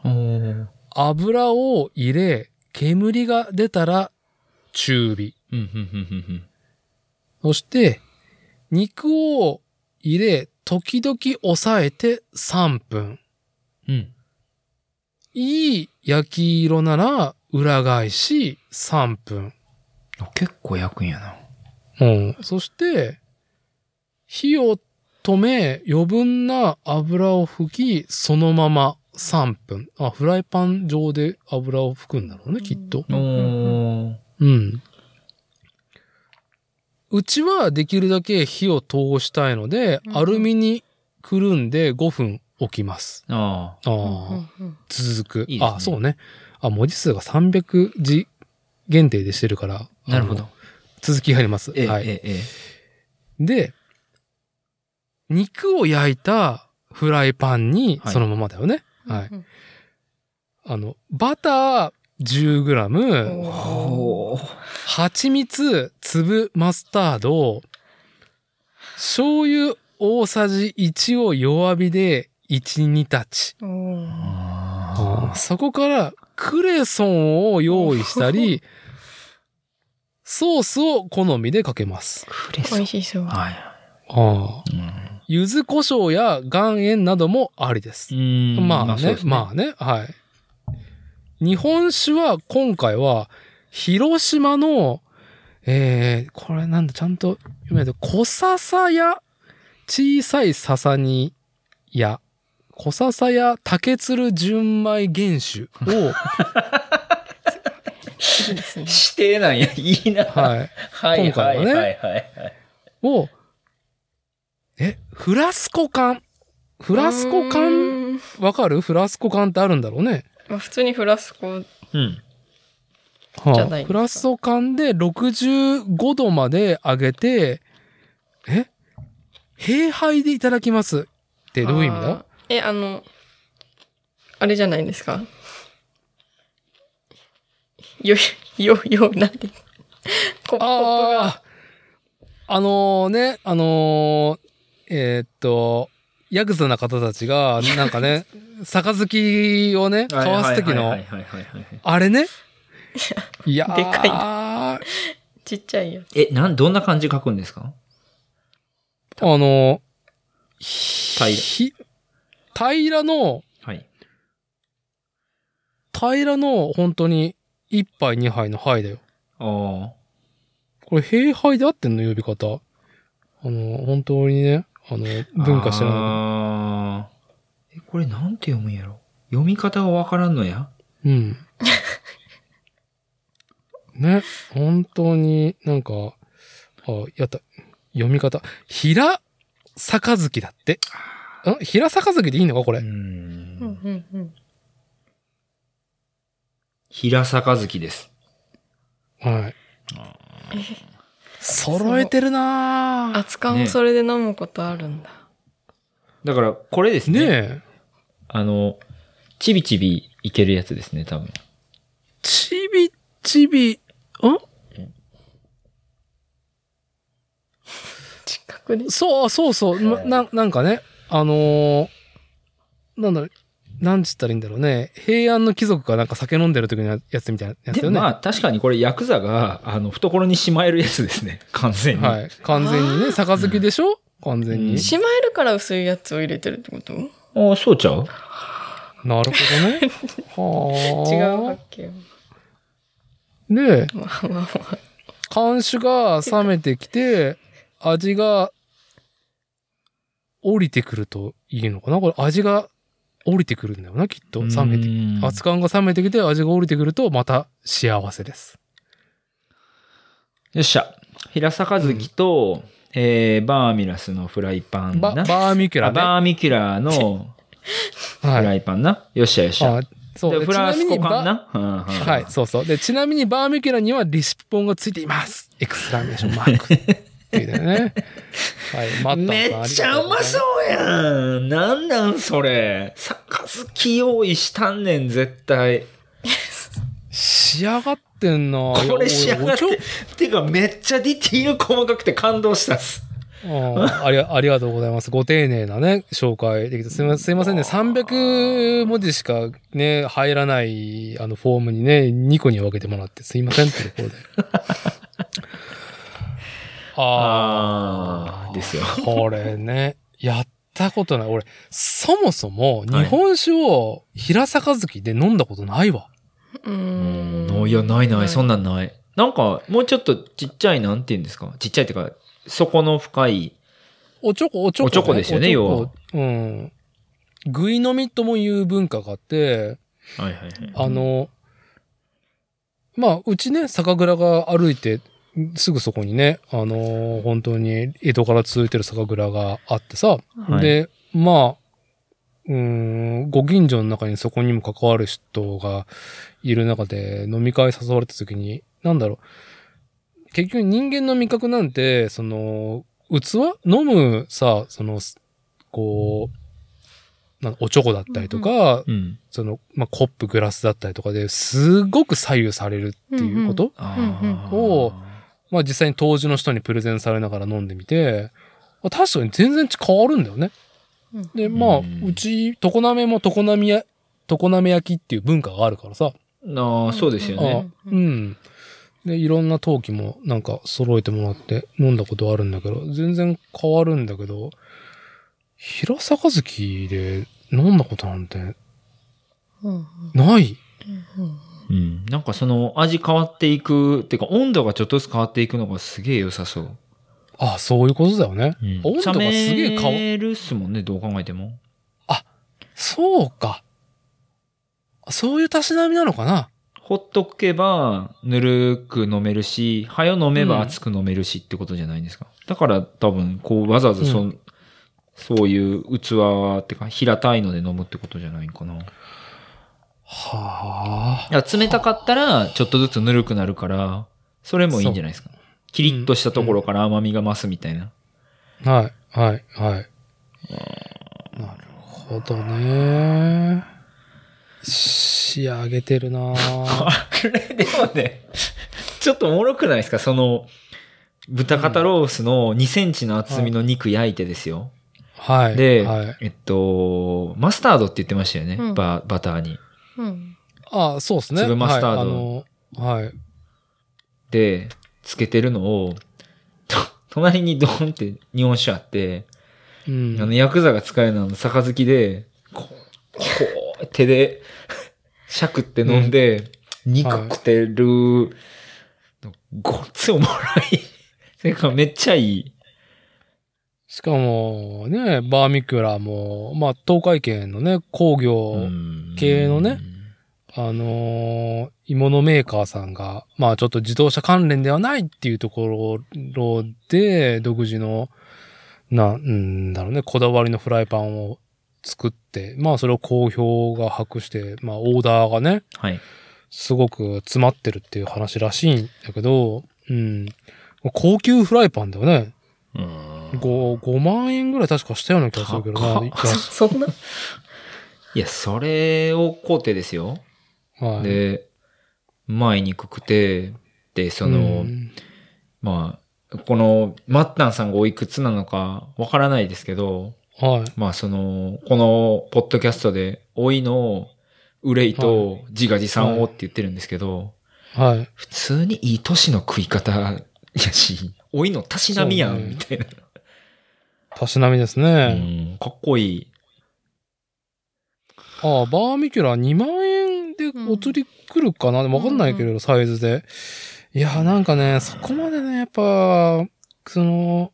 [SPEAKER 2] おー。
[SPEAKER 1] 油を入れ、煙が出たら中火。
[SPEAKER 2] うん、うん、うん、うん。
[SPEAKER 1] そして、肉を入れ、時々押さえて3分。
[SPEAKER 2] うん。
[SPEAKER 1] いい焼き色なら裏返し3分。
[SPEAKER 2] あ結構焼くんやな。
[SPEAKER 1] うん。そして、火を止め、余分な油を吹き、そのまま3分。あ、フライパン上で油を吹くんだろうね、きっと。うん。うちはできるだけ火を通したいので、
[SPEAKER 3] うん
[SPEAKER 1] アルミにくるんで5分置きます。
[SPEAKER 2] あ
[SPEAKER 1] あ続く。
[SPEAKER 2] いいね
[SPEAKER 1] あ、そうね。あ、文字数が300字限定でしてるから。
[SPEAKER 2] あ。なるほど。
[SPEAKER 1] 続き入ります。
[SPEAKER 2] ええ、
[SPEAKER 1] はい。
[SPEAKER 2] ええ、え
[SPEAKER 1] で、肉を焼いたフライパンに、
[SPEAKER 2] はい
[SPEAKER 1] そのままだよね。
[SPEAKER 3] うん
[SPEAKER 1] はい。あの、バター 10g、
[SPEAKER 2] え。
[SPEAKER 3] お
[SPEAKER 2] ほー。
[SPEAKER 1] 蜂蜜、粒マスタード、醤油大さじ1を弱火で1、2タッチ。
[SPEAKER 3] おー
[SPEAKER 2] あ
[SPEAKER 1] そこからクレソンを用意したり、ソースを好みでかけます。
[SPEAKER 2] クレソン。
[SPEAKER 3] 美味しそう。
[SPEAKER 2] はい。
[SPEAKER 1] ああ
[SPEAKER 2] うん
[SPEAKER 1] 柚子胡椒や岩塩などもありです。
[SPEAKER 2] うん
[SPEAKER 1] まあね、
[SPEAKER 2] そうです
[SPEAKER 1] まあね、はい。日本酒は今回は、広島の、えー、これなんだ、ちゃんと読めないと、小笹や小さい笹にや、小笹や竹鶴純米原酒を、
[SPEAKER 3] いいですね。
[SPEAKER 2] 指定なんや。いいな。
[SPEAKER 1] はい、
[SPEAKER 2] はい。
[SPEAKER 1] 今回はね
[SPEAKER 2] はいはいはいはい。
[SPEAKER 1] を、え、フラスコ缶。フラスコ缶、
[SPEAKER 3] うん
[SPEAKER 1] わかる？フラスコ缶ってあるんだろうね。
[SPEAKER 3] まあ普通にフラスコ、
[SPEAKER 2] うん。
[SPEAKER 1] は
[SPEAKER 3] ゃないですか
[SPEAKER 1] フラスコ缶で65度まで上げて、え？平杯でいただきますってどういう意味
[SPEAKER 3] あ
[SPEAKER 1] だ
[SPEAKER 3] ーえ、あの、あれじゃないですか。よ、よ、よ、なんて。ココップが。
[SPEAKER 1] ああ、あのね、あのーえーっと、ヤクザな方たちが、なんかね、杯をね、交わす時の。あれね？いやー
[SPEAKER 3] でかちっちゃいやつ。
[SPEAKER 2] え、なん、どんな感じ書くんですか？
[SPEAKER 1] あの、
[SPEAKER 2] 平
[SPEAKER 1] ひ平らの、
[SPEAKER 2] はい。
[SPEAKER 1] 平らの本当に1杯2杯の杯だよ。
[SPEAKER 2] あ
[SPEAKER 1] これ平杯で合ってんの？呼び方。あの、本当にね、あの、
[SPEAKER 2] あ。
[SPEAKER 1] 文化してないの。
[SPEAKER 2] あーえ、これなんて読むんやろ？読み方がわからんのや？
[SPEAKER 1] うん。ね、本当になんか、あ、やった。読み方。平杯だって。ん？平杯でいいのかこれ？
[SPEAKER 2] うー。
[SPEAKER 3] うんん、うん、
[SPEAKER 2] 平杯です。
[SPEAKER 1] はい。揃えてるなぁ。
[SPEAKER 3] 熱燗をそれで飲むことあるんだ。
[SPEAKER 2] だから、これですね。
[SPEAKER 1] ねえ。
[SPEAKER 2] あの、ちびちびいけるやつですね、多分。
[SPEAKER 1] ちびちび、ん？
[SPEAKER 3] 近くで。
[SPEAKER 1] そう、そうそう。な、ななんかね、あのーなんだろう、なんつったらいいんだろうね。平安の貴族がなんか酒飲んでる時のやつみたいなやつよね。
[SPEAKER 2] でまあ確かにこれヤクザが、あの、懐にしまえるやつですね。完全に。
[SPEAKER 1] はい。完全にね、杯でしょ？完全に。
[SPEAKER 3] しまえるから薄いやつを入れてるってこと？
[SPEAKER 2] ああ、そうちゃう？
[SPEAKER 1] なるほどね。はあ。
[SPEAKER 3] 違うわけ。
[SPEAKER 1] で、
[SPEAKER 3] まあまあまあ。
[SPEAKER 1] 監守が冷めてきて、味が降りてくるといいのかな？これ味が降りてくるんだよな、きっと。冷めて。
[SPEAKER 2] て
[SPEAKER 1] 熱燗が冷めてきて味が降りてくるとまた幸せです。
[SPEAKER 2] よっしゃ。平坂月と、えー、バーミラスのフライパン
[SPEAKER 1] バ
[SPEAKER 2] な。
[SPEAKER 1] バーミキュラね。
[SPEAKER 2] あバーミキュラのフ
[SPEAKER 1] はい。
[SPEAKER 2] ライパンな。よっしゃよっしゃ。
[SPEAKER 1] あそう
[SPEAKER 2] で、
[SPEAKER 1] で
[SPEAKER 2] フランス
[SPEAKER 1] ちなみにバ
[SPEAKER 2] コ缶な。うんうん
[SPEAKER 1] はい、そうそう。で、ちなみにバーミキュラにはリシピポンがついています。エクスクラメーションマーク。っていうね。はい、マッタ
[SPEAKER 2] めっちゃうまそうやん。なんなんそれ。杯用意したんねん、絶対。
[SPEAKER 1] 仕上がってんな
[SPEAKER 2] これ仕上がっ
[SPEAKER 1] いや俺
[SPEAKER 2] て。てか、めっちゃディティール細かくて感動したっす。
[SPEAKER 1] うんありがありがとうございます。ご丁寧なね、紹介できて。すみませんすいませんね。300文字しかね、入らない、あの、フォームにね、2個に分けてもらってすいませんってところで。あ
[SPEAKER 2] あー、ですよ。
[SPEAKER 1] あ、これね、やったことない。俺、そもそも日本酒を平坂月で飲んだことないわ。
[SPEAKER 3] うーん。
[SPEAKER 2] いや、ないない、そん
[SPEAKER 3] な。
[SPEAKER 2] なんない。なんか、もうちょっとちっちゃい、なんて言うんですか？ちっちゃいっていうか、底の深い。
[SPEAKER 1] おちょこ、おちょこ、
[SPEAKER 2] おちょこですよね要は
[SPEAKER 1] うん。ぐい飲みとも言う文化があって、
[SPEAKER 2] はいはいはい。
[SPEAKER 1] あの、まあ、うちね、酒蔵が歩いて、すぐそこにね、あの本当に江戸から続いてる酒蔵があってさ、
[SPEAKER 2] はい。
[SPEAKER 1] で、まあ、うーん、ご近所の中にそこにも関わる人がいる中で飲み会誘われた時に、なんだろう、結局人間の味覚なんて、その、器？飲むさ、その、こう、なんおちょこだったりとか、
[SPEAKER 2] うん。
[SPEAKER 1] その、まあ、コップ、グラスだったりとかですごく左右されるっていうこと、
[SPEAKER 2] あー
[SPEAKER 1] をまあ実際に当時の人にプレゼンされながら飲んでみて、あ確かに全然変わるんだよね。で、まあ、
[SPEAKER 2] うん
[SPEAKER 1] うち、常滑も常滑や、常滑焼きっていう文化があるからさ。
[SPEAKER 2] ああ、そうですよね。
[SPEAKER 1] あうん。で、いろんな陶器もなんか揃えてもらって飲んだことあるんだけど、全然変わるんだけど、平坂月で飲んだことなんて
[SPEAKER 3] うん
[SPEAKER 1] ない。
[SPEAKER 3] うん
[SPEAKER 2] うん。なんかその味変わっていく、っていうか温度がちょっとずつ変わっていくのがすげえ良さそう。
[SPEAKER 1] あ、そういうことだよね。温度がすげえ変わ
[SPEAKER 2] るっすもんね、どう考えても。
[SPEAKER 1] そうか。そういうたしなみなのかな
[SPEAKER 2] ほっとけば、ぬるく飲めるし、早飲めば熱く飲めるしってことじゃないんですか？だから多分、こう、わざわざそ,、
[SPEAKER 1] う
[SPEAKER 2] そういう器ってか、平たいので飲むってことじゃないんかな。い
[SPEAKER 1] はあ。
[SPEAKER 2] や冷たかったら、ちょっとずつぬるくなるから、それもいいんじゃないですか。キリッとしたところから甘みが増すみたいな。
[SPEAKER 1] はい、はい、はい。なるほどね。仕上げてるなぁ
[SPEAKER 2] あれ、でもね、ちょっとおもろくないですか？その、豚肩ロースの2センチの厚みの肉焼いてですよ。
[SPEAKER 1] はい。
[SPEAKER 2] で、
[SPEAKER 1] はい。
[SPEAKER 2] えっと、マスタードって言ってましたよね。
[SPEAKER 3] うん
[SPEAKER 2] ババターに。
[SPEAKER 3] うん
[SPEAKER 1] あそうですね。
[SPEAKER 2] 粒マスタード
[SPEAKER 1] はい、はい。
[SPEAKER 2] で、つけてるのを、と隣にドーンって日本酒あって、
[SPEAKER 1] うん。
[SPEAKER 2] あの、ヤクザが使えるのの杯で、こう、こう、手で、しゃくって飲んで、肉食ってる、ごっついおもろい。それからめっちゃいい。
[SPEAKER 1] しかも、ね、バーミキュラも、まあ、東海圏のね、工業、系のねあのー鋳物メーカーさんが、まあちょっと自動車関連ではないっていうところで、独自の、なんだろうね、こだわりのフライパンを作って、まあそれを好評が博して、まあオーダーがね、
[SPEAKER 2] はい。
[SPEAKER 1] すごく詰まってるっていう話らしいんだけど、うん。高級フライパンだよね。
[SPEAKER 2] うん
[SPEAKER 1] 5、5万円ぐらい確かしたような気がするけどな。
[SPEAKER 3] そんな？
[SPEAKER 2] いや、それを買うてですよ。
[SPEAKER 1] やはい。
[SPEAKER 2] で、うまい肉食って、で、その、
[SPEAKER 1] うん
[SPEAKER 2] まあ、この、マッタンさんがおいくつなのかわからないですけど、
[SPEAKER 1] はい。
[SPEAKER 2] まあその、このポッドキャストで、老いの憂いと自画自賛をって言ってるんですけど、
[SPEAKER 1] はい。
[SPEAKER 2] 普通にいい年の食い方やし、老いのたしなみやん、みたいな。
[SPEAKER 1] たしなみです
[SPEAKER 2] う
[SPEAKER 1] ね。
[SPEAKER 2] ん、かっこいい。
[SPEAKER 1] ああ、バーミキュラ2万円でお釣り来るかな、わかんないけど、サイズで。いや、なんかね、そこまでね、やっぱ、その、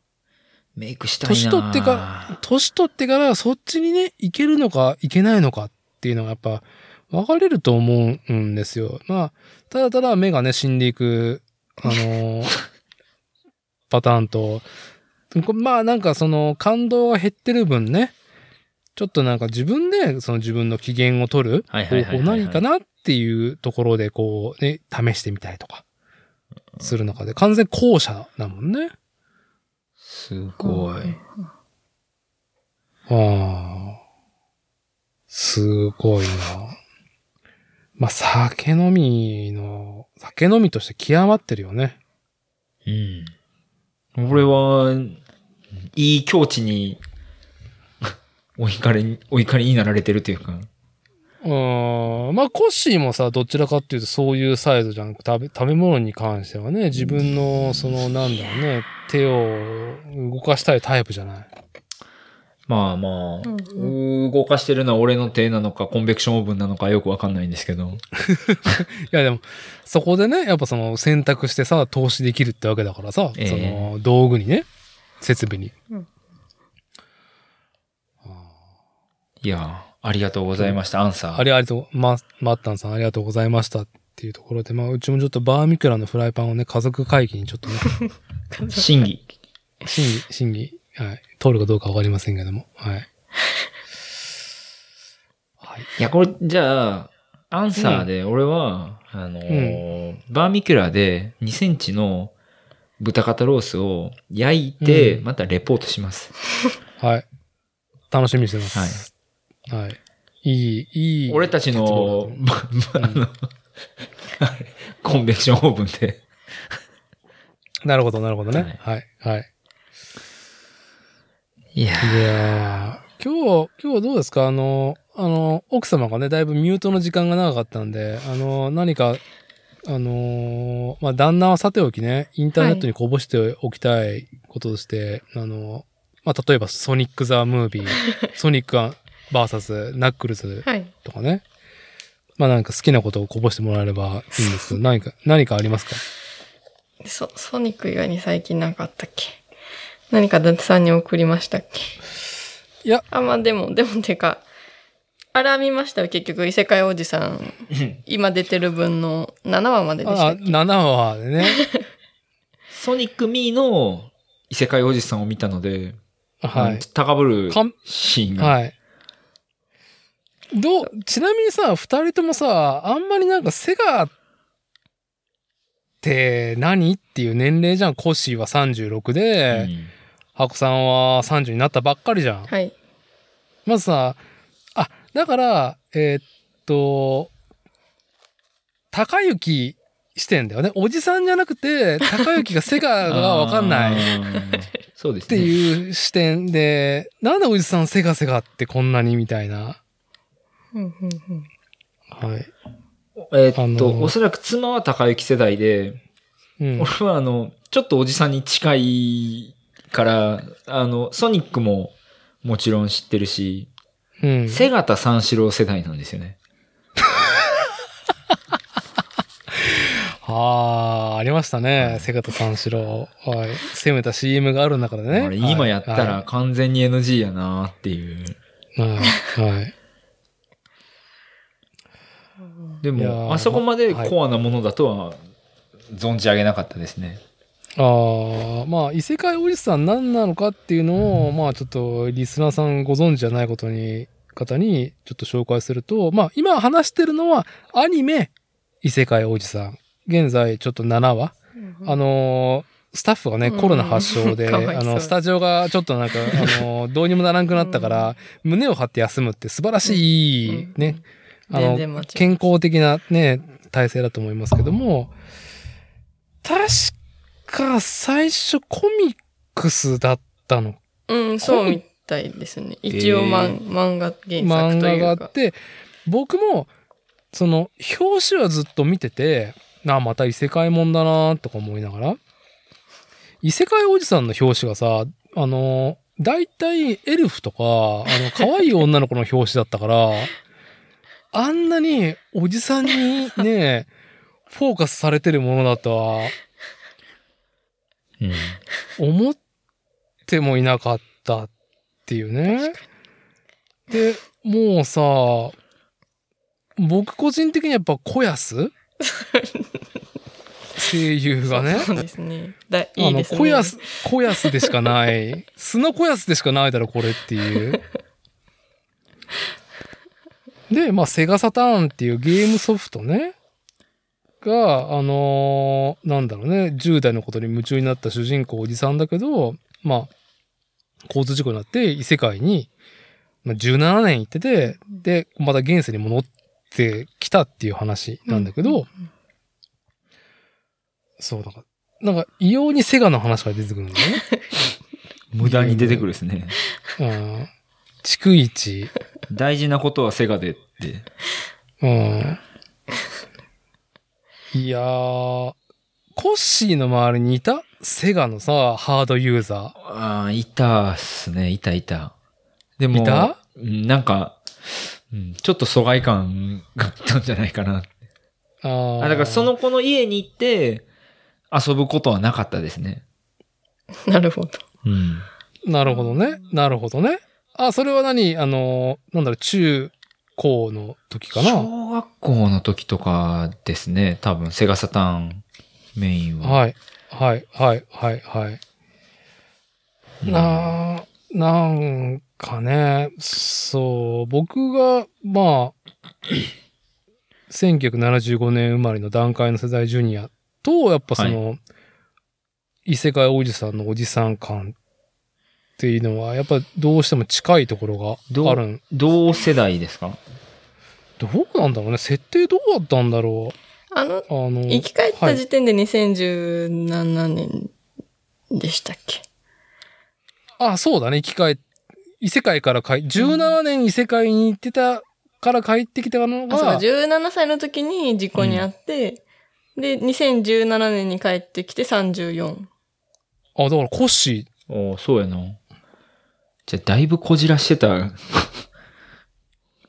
[SPEAKER 2] メイクしたいな
[SPEAKER 1] 年取ってか、年取ってからそっちにね、行けるのか、行けないのかっていうのがやっぱ、分かれると思うんですよ。まあ、ただただ目がね、死んでいく、あのー パターンと、こまあなんかその感動が減ってる分ね、ちょっとなんか自分でその自分の機嫌を取る方法何かなっていうところでこうね、試してみたりとかする中で完全後者だもんね。
[SPEAKER 2] すごい。
[SPEAKER 1] ああ。すごいな。まあ、酒飲みの、酒飲みとして極まってるよね。
[SPEAKER 2] うん。俺は、いい境地に、お怒りに、お怒りになられてるというか。
[SPEAKER 1] うーん。まあ、コッシーもさ、どちらかっていうとそういうサイズじゃなく食べ、食べ物に関してはね、自分の、その、なんだろうね、手を動かしたいタイプじゃない？
[SPEAKER 2] まあまあ、
[SPEAKER 3] うん
[SPEAKER 2] 動かしてるのは俺の手なのか、コンベクションオーブンなのかよくわかんないんですけど。
[SPEAKER 1] いや、でも、そこでね、やっぱその、選択してさ、投資できるってわけだからさ、
[SPEAKER 2] ええ
[SPEAKER 1] その、道具にね、設備に。
[SPEAKER 3] うん。
[SPEAKER 2] いや、ありがとうございました、アンサー。
[SPEAKER 1] ありがとう、ま、マッタンさんありがとうございました。っていうところで、まあ、うちもちょっとバーミキュラのフライパンをね、家族会議にちょっとね、
[SPEAKER 2] 審議。
[SPEAKER 1] 審議、審議、はい、通るかどうかわかりませんけども、はい。はい。
[SPEAKER 2] いや、これ、じゃあ、アンサーで、俺は、あのーバーミキュラで2センチの豚肩ロースを焼いて、
[SPEAKER 1] うん
[SPEAKER 2] またレポートします。
[SPEAKER 1] はい。楽しみにしてます。はい。いい、いい。
[SPEAKER 2] 俺たちの、あの、コンベクションオーブンで。
[SPEAKER 1] なるほど、なるほどね。はい、はい。
[SPEAKER 2] いや
[SPEAKER 1] いやー今日、今日はどうですか？あの、あの、奥様がね、だいぶミュートの時間が長かったんで、あの、何か、あのーまあ、旦那はさておきね、インターネットにこぼしておきたいこととして、あの、まあ、例えばソニック・ザ・ムービー、ソニック・バーサス・ナックルズ
[SPEAKER 3] はい。
[SPEAKER 1] とかね。まあ、なんか好きなことをこぼしてもらえればいいんですけど、何か、何かありますか？
[SPEAKER 3] ソ、ソニック以外に最近なんかあったっけ？何か伊達さんに送りましたっけ？
[SPEAKER 1] いや。
[SPEAKER 3] あ、まあでも、でもてか、あれは見ましたよ、結局。異世界おじさん。今出てる分の7話まででした
[SPEAKER 1] あ、
[SPEAKER 3] っけ
[SPEAKER 1] ？7話でね。
[SPEAKER 2] ソニック・ミーの異世界おじさんを見たので、
[SPEAKER 1] はい。
[SPEAKER 2] 高ぶる
[SPEAKER 1] かん
[SPEAKER 2] シーンが。
[SPEAKER 1] はい。どう、ちなみにさ、二人ともさ、あんまりなんかセガって何っていう年齢じゃん。コッシーは36で、
[SPEAKER 2] うん
[SPEAKER 1] ハコさんは30になったばっかりじゃん。
[SPEAKER 3] はい。
[SPEAKER 1] まずさ、あ、だから、えーっと、高雪してんだよね。おじさんじゃなくて、高雪がセガがわかんない。
[SPEAKER 2] そうです
[SPEAKER 1] って
[SPEAKER 2] ね。
[SPEAKER 1] いう視点で、なんでおじさんセガセガってこんなにみたいな。
[SPEAKER 3] うんうんうん
[SPEAKER 1] はい。
[SPEAKER 2] えーっと、
[SPEAKER 1] あのー
[SPEAKER 2] おそらく妻は高雪世代で、
[SPEAKER 1] うん。
[SPEAKER 2] 俺はあの、ちょっとおじさんに近いから、あの、ソニックももちろん知ってるし、
[SPEAKER 1] うん。
[SPEAKER 2] 瀬形三四郎世代なんですよね。
[SPEAKER 1] ああ、ありましたね。瀬形三四郎。はい。攻めた CM がある中でね。
[SPEAKER 2] あれ今やった
[SPEAKER 1] は
[SPEAKER 2] ら完全に NG やなっていう。
[SPEAKER 1] い。はい。はい。
[SPEAKER 2] でも、あそこまで
[SPEAKER 1] はい
[SPEAKER 2] コアなものだとは存じ上げなかったですね。
[SPEAKER 1] ああ、まあ、異世界おじさん何なのかっていうのを、まあ、ちょっと、リスナーさんご存知じゃないことに、方に、ちょっと紹介すると、まあ、今話してるのは、アニメ、異世界おじさん。現在、ちょっと7話。
[SPEAKER 3] うん
[SPEAKER 1] あのースタッフがね、
[SPEAKER 3] うん。
[SPEAKER 1] コロナ発症で、
[SPEAKER 3] う。
[SPEAKER 1] あの、スタジオがちょっとなんか、あのーどうにもならんくなったから、胸を張って休むって素晴らしい、ね、あの
[SPEAKER 3] 全然間違い
[SPEAKER 1] 健康的なね、体制だと思いますけども、確か最初コミックスだったの。
[SPEAKER 3] うん、そう。みですね。一応、まん漫画原作
[SPEAKER 1] 漫画
[SPEAKER 3] というか。
[SPEAKER 1] があって、僕も、その、表紙はずっと見てて、あ、また異世界もんだなとか思いながら、異世界おじさんの表紙がさ、あの、大体エルフとか、あの、可愛い女の子の表紙だったから、あんなにおじさんにね、フォーカスされてるものだとは
[SPEAKER 2] うん。
[SPEAKER 1] 思ってもいなかったっていうね。で、もうさ、僕個人的にやっぱ小安 声優がね。
[SPEAKER 3] そうですね。だいいですね。
[SPEAKER 1] 小安、小安でしかない。素の小安でしかないだろ、これっていう。で、まあ、セガサターンっていうゲームソフトね。が、あのーなんだろうね、10代のことに夢中になった主人公おじさんだけど、まあ、交通事故になって異世界に、まあ、17年行ってて、で、また現世に戻ってきたっていう話なんだけど、そう、なんか、なんか異様にセガの話が出てくるんだよね。
[SPEAKER 2] 無駄に出てくるですね。
[SPEAKER 1] うん。逐一、
[SPEAKER 2] 大事なことはセガでって。
[SPEAKER 1] うん。いやー、コッシーの周りにいたセガのさ、ハードユーザ
[SPEAKER 2] ああ、いたっすね。いたいた。でも、
[SPEAKER 1] いた？
[SPEAKER 2] うんなんか、うん、ちょっと疎外感があったんじゃないかな。
[SPEAKER 1] ー。あー
[SPEAKER 2] あだからそ、の子の家に行って遊ぶことはなかったですね。
[SPEAKER 3] なるほど。
[SPEAKER 2] うん。
[SPEAKER 1] なるほどね。なるほどね。あ、それは何？あのー、なんだろう、中高の時かな？
[SPEAKER 2] 小学校の時とかですね。多分、セガサターンメインは。
[SPEAKER 1] はい。はい、はい、はい、はい。
[SPEAKER 2] うん。
[SPEAKER 1] な、なんかね、そう、僕が、まあ、1975年生まれの段階の世代ジュニアと、やっぱその、異世界おじさんのおじさん感っていうのは、やっぱどうしても近いところがあるん。
[SPEAKER 2] 同世代ですか？
[SPEAKER 1] どうなんだろうね。設定どうだったんだろ
[SPEAKER 3] あの、
[SPEAKER 1] うあの、
[SPEAKER 3] 生き返った
[SPEAKER 1] はい。
[SPEAKER 3] 時点で2017年でしたっけ、
[SPEAKER 1] あ、そうだね、生き返っ、異世界から帰、17年異世界に行ってたから帰ってきたの
[SPEAKER 3] あ、そうか、
[SPEAKER 1] が、
[SPEAKER 3] 17歳の時に事故にあって、で、2017年に帰ってきて34。
[SPEAKER 1] あ、だからコッシ
[SPEAKER 2] おーそうやな。じゃあ、だいぶこじらしてた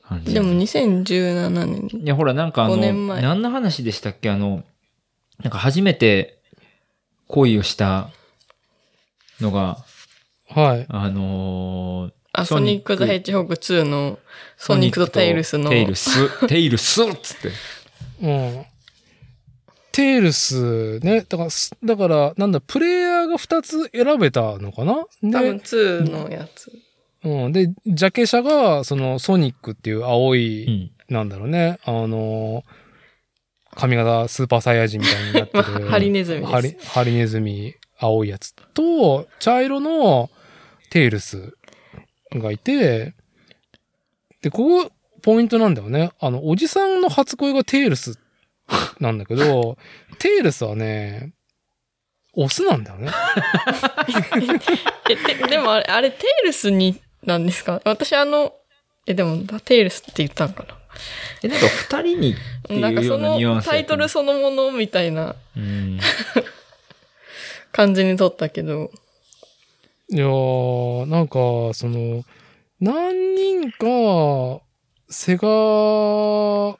[SPEAKER 2] 感じ。
[SPEAKER 3] でも2017年。
[SPEAKER 2] いや、ほら、なんかあの、
[SPEAKER 3] 5年前
[SPEAKER 2] 何の話でしたっけ？あの、なんか初めて恋をしたのが、
[SPEAKER 1] ー。はい。
[SPEAKER 2] あのー
[SPEAKER 3] あ、ソニック・ザ・ヘッジホーク2のソニックとテイルスの。
[SPEAKER 2] テイルス、テイルスっつって。
[SPEAKER 1] うん。テールスね、だからす、だから、なんだ、プレイヤーが2つ選べたのかな？
[SPEAKER 3] 多分
[SPEAKER 1] で、
[SPEAKER 3] 2のやつ。
[SPEAKER 1] うん。で、ジャケ写が、その、ソニックっていう青い、
[SPEAKER 2] うん。
[SPEAKER 1] なんだろうね、あのー髪型スーパーサイヤ人みたいになってる。
[SPEAKER 3] ハリネズミ。
[SPEAKER 1] ハリ、ハリネズミ、青いやつと、茶色のテールスがいて、で、ここ、ポイントなんだよね。あの、おじさんの初恋がテールスなんだけど、テールスはね、オスなんだよね。
[SPEAKER 3] でもあれ、あれテイルスになんですか？私あの、え、でも、テイルスって言ったのか
[SPEAKER 2] え、なんか二人にって
[SPEAKER 3] ななんかそう
[SPEAKER 2] いうよなニュア
[SPEAKER 3] の
[SPEAKER 2] ンスやった
[SPEAKER 3] タイトルそのものみたいな
[SPEAKER 2] うん。
[SPEAKER 3] 感じに撮ったけど、
[SPEAKER 1] いやー、なんか、その、何人か、セガ、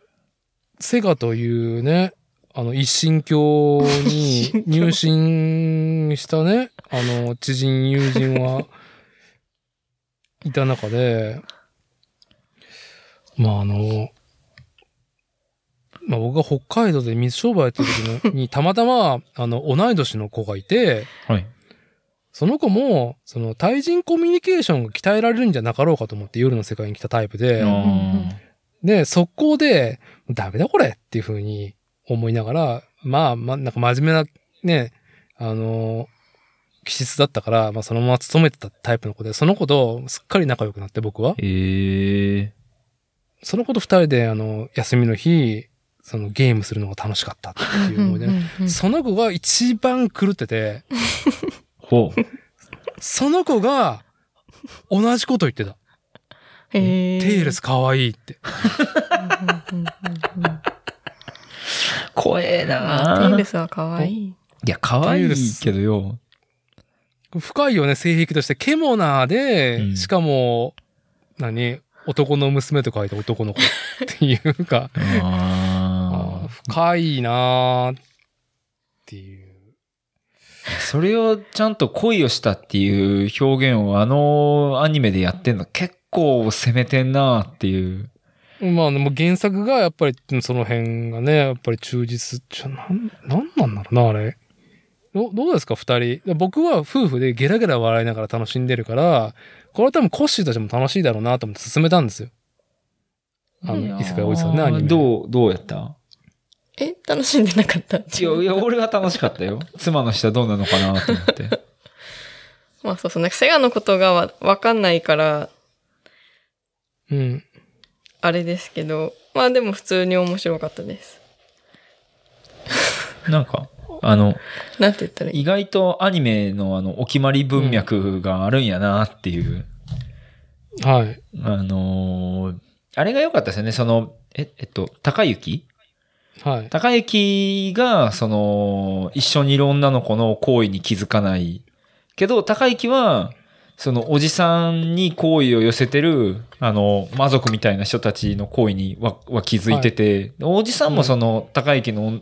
[SPEAKER 1] セガというね、あの、一神教に入信したね、あの、知人、友人はいた中で、まあ、あの、まあ、僕が北海道で水商売やってる時 に、たまたま、あの、同い年の子がいて、
[SPEAKER 2] はい。
[SPEAKER 1] その子も、その対人コミュニケーションが鍛えられるんじゃなかろうかと思って夜の世界に来たタイプで、
[SPEAKER 2] あ
[SPEAKER 1] で、速攻で、ダメだこれっていう風に思いながら、まあ、まあ、なんか真面目な、ね、あの、気質だったから、まあそのまま勤めてたタイプの子で、その子とすっかり仲良くなって僕は。
[SPEAKER 2] ーええ
[SPEAKER 1] その子と二人で、あの、休みの日、そのゲームするのが楽しかったっていう思いで、ね、その子が一番狂ってて、
[SPEAKER 2] ほう。
[SPEAKER 1] その子が、同じこと言ってた。
[SPEAKER 3] へ
[SPEAKER 1] テイルス可愛いって。
[SPEAKER 2] 怖え
[SPEAKER 3] まあ、テイ
[SPEAKER 2] な
[SPEAKER 3] ルスは可愛い。
[SPEAKER 2] いや、可愛いけどよ。
[SPEAKER 1] 深いよね、性癖として。ケモナーで、
[SPEAKER 2] うん
[SPEAKER 1] しかも、何？男の娘と書いて男の子っていうか、あ
[SPEAKER 2] あ
[SPEAKER 1] ー深いなーっていう。
[SPEAKER 2] ーそれをちゃんと恋をしたっていう表現をあのアニメでやってんの結構攻めてんなっていう。
[SPEAKER 1] まあでも原作がやっぱりその辺がね、やっぱり忠実じゃ、なん、なんなんだろうな、あれ。どどうですか、二人？僕は夫婦でゲラゲラ笑いながら楽しんでるから、これは多分コッシーたちも楽しいだろうなと思って進めたんですよ。あの、異世界おじさんね、アニメ。
[SPEAKER 2] どう、どうやった？
[SPEAKER 3] え、楽しんでなかった？
[SPEAKER 2] いや、いや、俺は楽しかったよ。妻の下どうなのかなと思って。
[SPEAKER 3] まあそうそう、なんかセガのことがわわかんないから、
[SPEAKER 1] うん。
[SPEAKER 3] あれですけど、まあでも普通に面白かったです。
[SPEAKER 2] なんか、あの、
[SPEAKER 3] なんて言ったらいい？
[SPEAKER 2] 意外とアニメのあの、お決まり文脈があるんやなっていう。
[SPEAKER 1] はい。
[SPEAKER 2] あのーあれが良かったですよね。その、え、えっと、高雪
[SPEAKER 1] はい。
[SPEAKER 2] 高雪が、その、一緒にいる女の子の行為に気づかない。けど、高雪は、その、おじさんに好意を寄せてる、あの、魔族みたいな人たちの行為にはは気づいてて、おじさんもその、高雪の、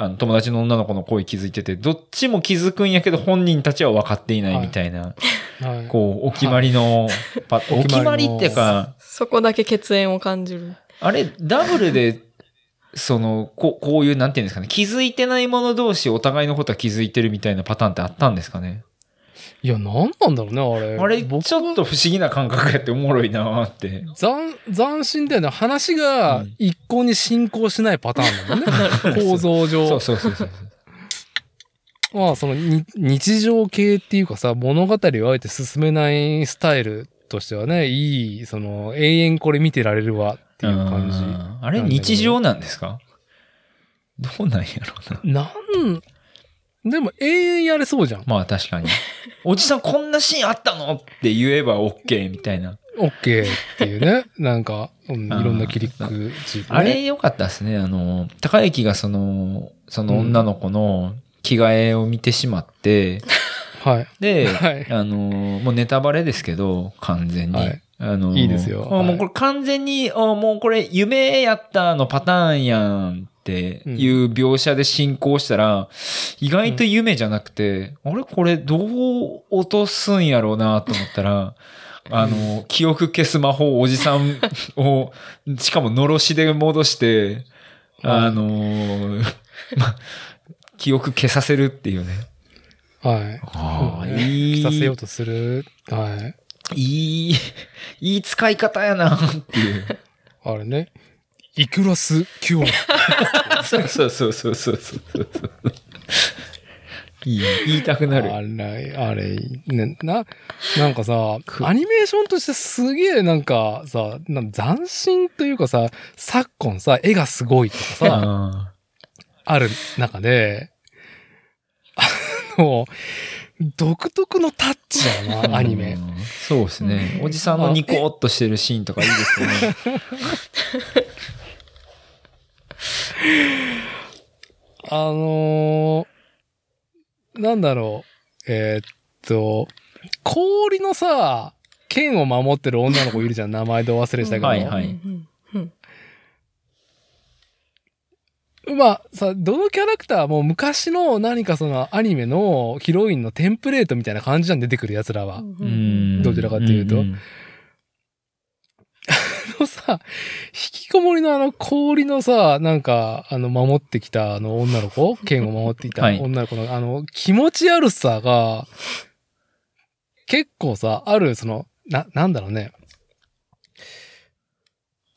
[SPEAKER 2] あの、友達の女の子の行為気づいてて、どっちも気づくんやけど、本人たちは分かっていないみたいな、
[SPEAKER 1] はい。
[SPEAKER 2] こう、お決まりの、パお決
[SPEAKER 1] お決まり
[SPEAKER 2] っていうか、
[SPEAKER 3] そこだけ血縁を感じる。
[SPEAKER 2] あれ、ダブルで、その、こう、こういう、なんていうんですかね、気づいてない者同士お互いのことは気づいてるみたいなパターンってあったんですかね？
[SPEAKER 1] いや、なんなんだろうね、あれ。
[SPEAKER 2] あれ、
[SPEAKER 1] 僕
[SPEAKER 2] ちょっと不思議な感覚やっておもろいなーって。
[SPEAKER 1] 斬、斬新だよね。話が
[SPEAKER 2] うん
[SPEAKER 1] 一向に進行しないパターンだもんね。構造上。
[SPEAKER 2] そうそうそうそう。
[SPEAKER 1] まあ、そのに日常系っていうかさ、物語をあえて進めないスタイルとしてはね、いい、その、永遠これ見てられるわっていう感じ。
[SPEAKER 2] うんあれ、日常なんですか？どうなんやろうな。
[SPEAKER 1] なん、でも永遠やれそうじゃん。
[SPEAKER 2] まあ確かに。おじさんこんなシーンあったのって言えば OK みたいな。
[SPEAKER 1] オッケーっていうね。なんか、うん、いろんな切り口で、ね。
[SPEAKER 2] あれ良かったですね。あの、高雪がその、その女の子の着替えを見てしまって、
[SPEAKER 1] はい。
[SPEAKER 2] で、
[SPEAKER 1] はい
[SPEAKER 2] あのーもうネタバレですけど、完全に。
[SPEAKER 1] はい
[SPEAKER 2] あのー
[SPEAKER 1] いいですよ
[SPEAKER 2] もうこれ完全に、あもうこれ夢やったのパターンやんっていう描写で進行したら、意外と夢じゃなくて、あれ？これどう落とすんやろうなと思ったら、あの、記憶消す魔法をおじさんを、しかものろしで戻して、あのーま記憶消させるっていうね。
[SPEAKER 1] はい。
[SPEAKER 2] いい。
[SPEAKER 1] させようとする？はい。
[SPEAKER 2] いい、いい使い方やなっていう。
[SPEAKER 1] あれね。イクラスキュア。
[SPEAKER 2] そうそうそうそうそうそう。いい、言いたくなる。
[SPEAKER 1] あれ、あれ、ね、な、なんかさ、アニメーションとしてすげえなんかさ、なん斬新というかさ、昨今さ、絵がすごいとかさ、
[SPEAKER 2] あ
[SPEAKER 1] ある中で、あの、独特のタッチだよ
[SPEAKER 2] ー
[SPEAKER 1] な、アニメ。
[SPEAKER 2] うんそうですね。おじさんのニコーっとしてるシーンとかいいですよね。
[SPEAKER 1] あのーなんだろう、えーっと、氷のさ、剣を守ってる女の子いるじゃん、名前で忘れしたけど。
[SPEAKER 2] はいはい。
[SPEAKER 3] うんうん
[SPEAKER 1] まあさ、どのキャラクターも昔の何かそのアニメのヒロインのテンプレートみたいな感じじゃん出てくる奴らは。
[SPEAKER 2] うん。
[SPEAKER 1] どちらかというと。
[SPEAKER 2] ん
[SPEAKER 1] あのさ、引きこもりのあの氷のさ、なんか、あの、守ってきたあの女の子？剣を守っていた
[SPEAKER 2] はい
[SPEAKER 1] 女の子の、あの、気持ち悪さが、結構さ、ある、その、な、なんだろうね。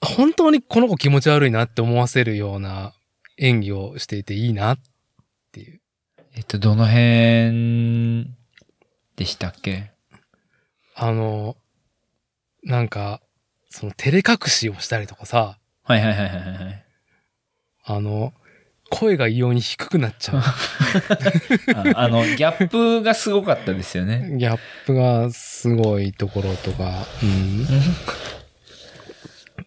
[SPEAKER 1] 本当にこの子気持ち悪いなって思わせるような演技をしていていいなっていう。
[SPEAKER 2] えっと、どの辺でしたっけ？
[SPEAKER 1] あの、なんか、その照れ隠しをしたりとかさ、
[SPEAKER 2] はいはいはいはいはい。
[SPEAKER 1] あの、声が異様に低くなっちゃう。
[SPEAKER 2] ああの、ギャップがすごかったですよね。
[SPEAKER 1] ギャップがすごいところとか。うん。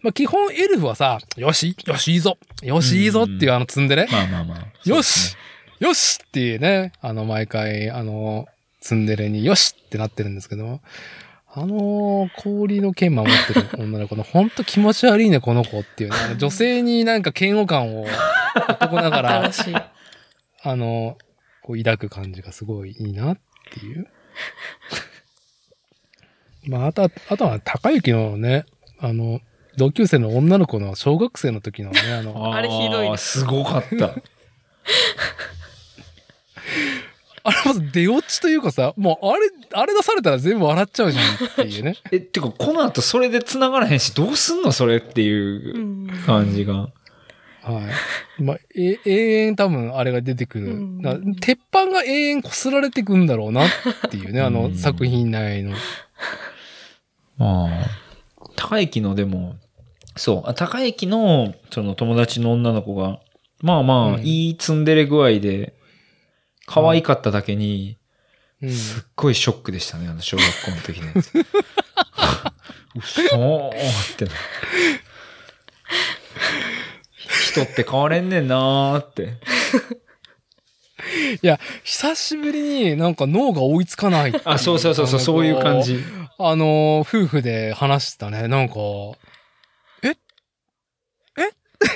[SPEAKER 1] まあ、基本エルフはさ、よし、よし、いいぞ、よし、いいぞっていうあの積んでね、
[SPEAKER 2] まあまあまあ。
[SPEAKER 1] よしよしっていうね、あの、毎回、あの、ツンデレによしってなってるんですけど、あの、氷の剣守ってる女の子の、ほんと気持ち悪いね、この子っていうね、女性になんか嫌悪感を 男ながら。あの、こう抱く感じがすごいいいなっていう。まあ、あとは、あとは、高雪のね、あの、同級生の女の子の小学生の時のね、あの、
[SPEAKER 3] あれひどいす
[SPEAKER 2] ごかった。
[SPEAKER 1] あれまず出落ちというかさ、もうあれ、あれ出されたら全部笑っちゃうじゃんっていうね。
[SPEAKER 2] え、てか、この後それで繋がらへんし、どうすんのそれっていう
[SPEAKER 3] うん
[SPEAKER 2] 感じが。
[SPEAKER 1] はい。まあ、え、永遠多分あれが出てくる。鉄板が永遠擦られてくんだろうなっていうね、あの
[SPEAKER 2] うん
[SPEAKER 1] 作品内の。
[SPEAKER 2] まあ、高駅のでも、そう、あ高駅の、その友達の女の子が、まあまあ、
[SPEAKER 1] うん
[SPEAKER 2] いいツンデレ具合で、可愛かっただけに、
[SPEAKER 1] うん。
[SPEAKER 2] すっごいショックでしたね、あの小学校の時のやつ。うそーってな。人って変われんねんなーって。
[SPEAKER 1] いや、久しぶりになんか脳が追いつかないって
[SPEAKER 2] あ、そうそうそうそう、そういう感。じ。
[SPEAKER 1] あの、夫婦で話してたね。なんか、え？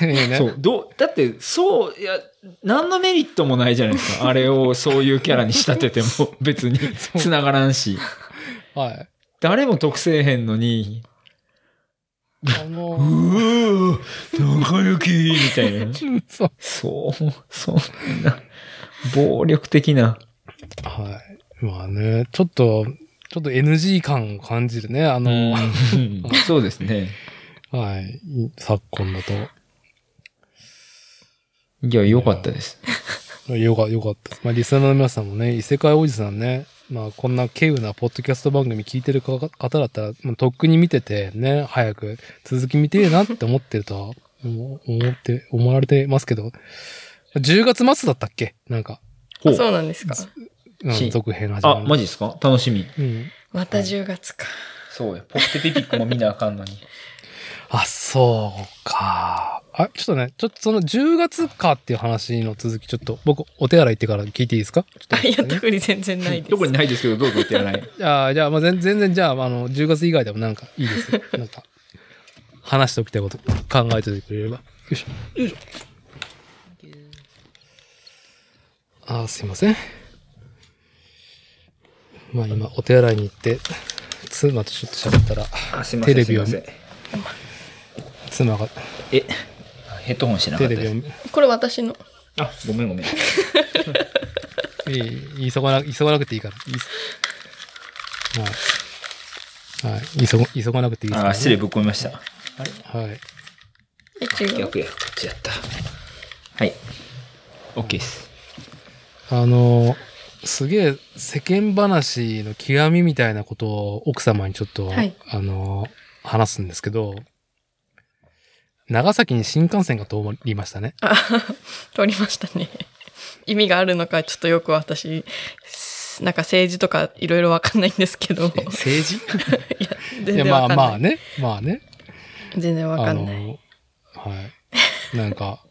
[SPEAKER 1] え？ね。
[SPEAKER 2] そう、どう、だって、そう、いや、何のメリットもないじゃないですか。あれをそういうキャラに仕立てても 別に繋がらんし。
[SPEAKER 1] はい。
[SPEAKER 2] 誰も得せえへんのに、う
[SPEAKER 1] あの、
[SPEAKER 2] ー、仲良きみたいな。
[SPEAKER 1] そう。
[SPEAKER 2] そう、そんな、暴力的な。
[SPEAKER 1] はい。まあね、ちょっと、ちょっと NG 感を感じるね。あの、
[SPEAKER 2] うんそうですね。
[SPEAKER 1] はい。昨今だと。
[SPEAKER 2] いや、良かったです。
[SPEAKER 1] よか、よかったです。まあ、リスナーの皆さんもね、異世界おじさんね、まあ、こんな稀有なポッドキャスト番組聞いてる方だったら、まあ、とっくに見てて、ね、早く続き見てえなって思ってるとは、思思って、思われてますけど、10月末だったっけ？なんか、
[SPEAKER 3] そうなんですか。
[SPEAKER 1] うん
[SPEAKER 2] し
[SPEAKER 1] 続編始ま
[SPEAKER 2] あ、
[SPEAKER 1] る。
[SPEAKER 2] マジですか？楽しみ。
[SPEAKER 1] うん。
[SPEAKER 3] また10月か。
[SPEAKER 2] そうや。ポッテピピックも見なあかんのに。
[SPEAKER 1] あ、そうか。あ、ちょっとね、ちょっとその10月かっていう話の続き、ちょっと僕、お手洗い行ってから聞いていいですか？ちょっと
[SPEAKER 3] あ、いや、特に全然ないです。
[SPEAKER 2] どこにないですけど、どうぞってやらない。
[SPEAKER 1] じゃあ、じゃあ、まあ、全全然、じゃあ、あの、10月以外でもなんかいいですよ。なんか、話しておきたいこと考えておいてくれれば。よいしょ。よいしょ。あー、すいません。まあ今、お手洗いに行って、妻とちょっと喋ったら、テレビを
[SPEAKER 2] すいません
[SPEAKER 1] 妻が
[SPEAKER 2] え、ヘッドホンしてなか
[SPEAKER 1] テ
[SPEAKER 2] った
[SPEAKER 3] これ私の。
[SPEAKER 2] あ、ごめんごめん。
[SPEAKER 1] いい急がな、急がなくていいから。はい。はい。急が、急がなくていいですから
[SPEAKER 2] あ、失礼ぶっ込みました。
[SPEAKER 1] はい。
[SPEAKER 3] え、違う？
[SPEAKER 2] 逆や。こっちやった。はい。OK です。
[SPEAKER 1] あの、すげえ世間話の極みみたいなことを奥様にちょっと、
[SPEAKER 3] はい
[SPEAKER 1] あの、話すんですけど、長崎に新幹線が通りましたね。
[SPEAKER 3] あ、通りましたね。意味があるのかちょっとよく私、なんか政治とかいろいろわかんないんですけど。い
[SPEAKER 2] 政治？
[SPEAKER 3] や、
[SPEAKER 1] いや、
[SPEAKER 3] 全然
[SPEAKER 1] まあ
[SPEAKER 3] わかんない。
[SPEAKER 1] まあね。まあね。
[SPEAKER 3] 全然わか
[SPEAKER 1] あ
[SPEAKER 3] んない。
[SPEAKER 1] の、はい。なんか、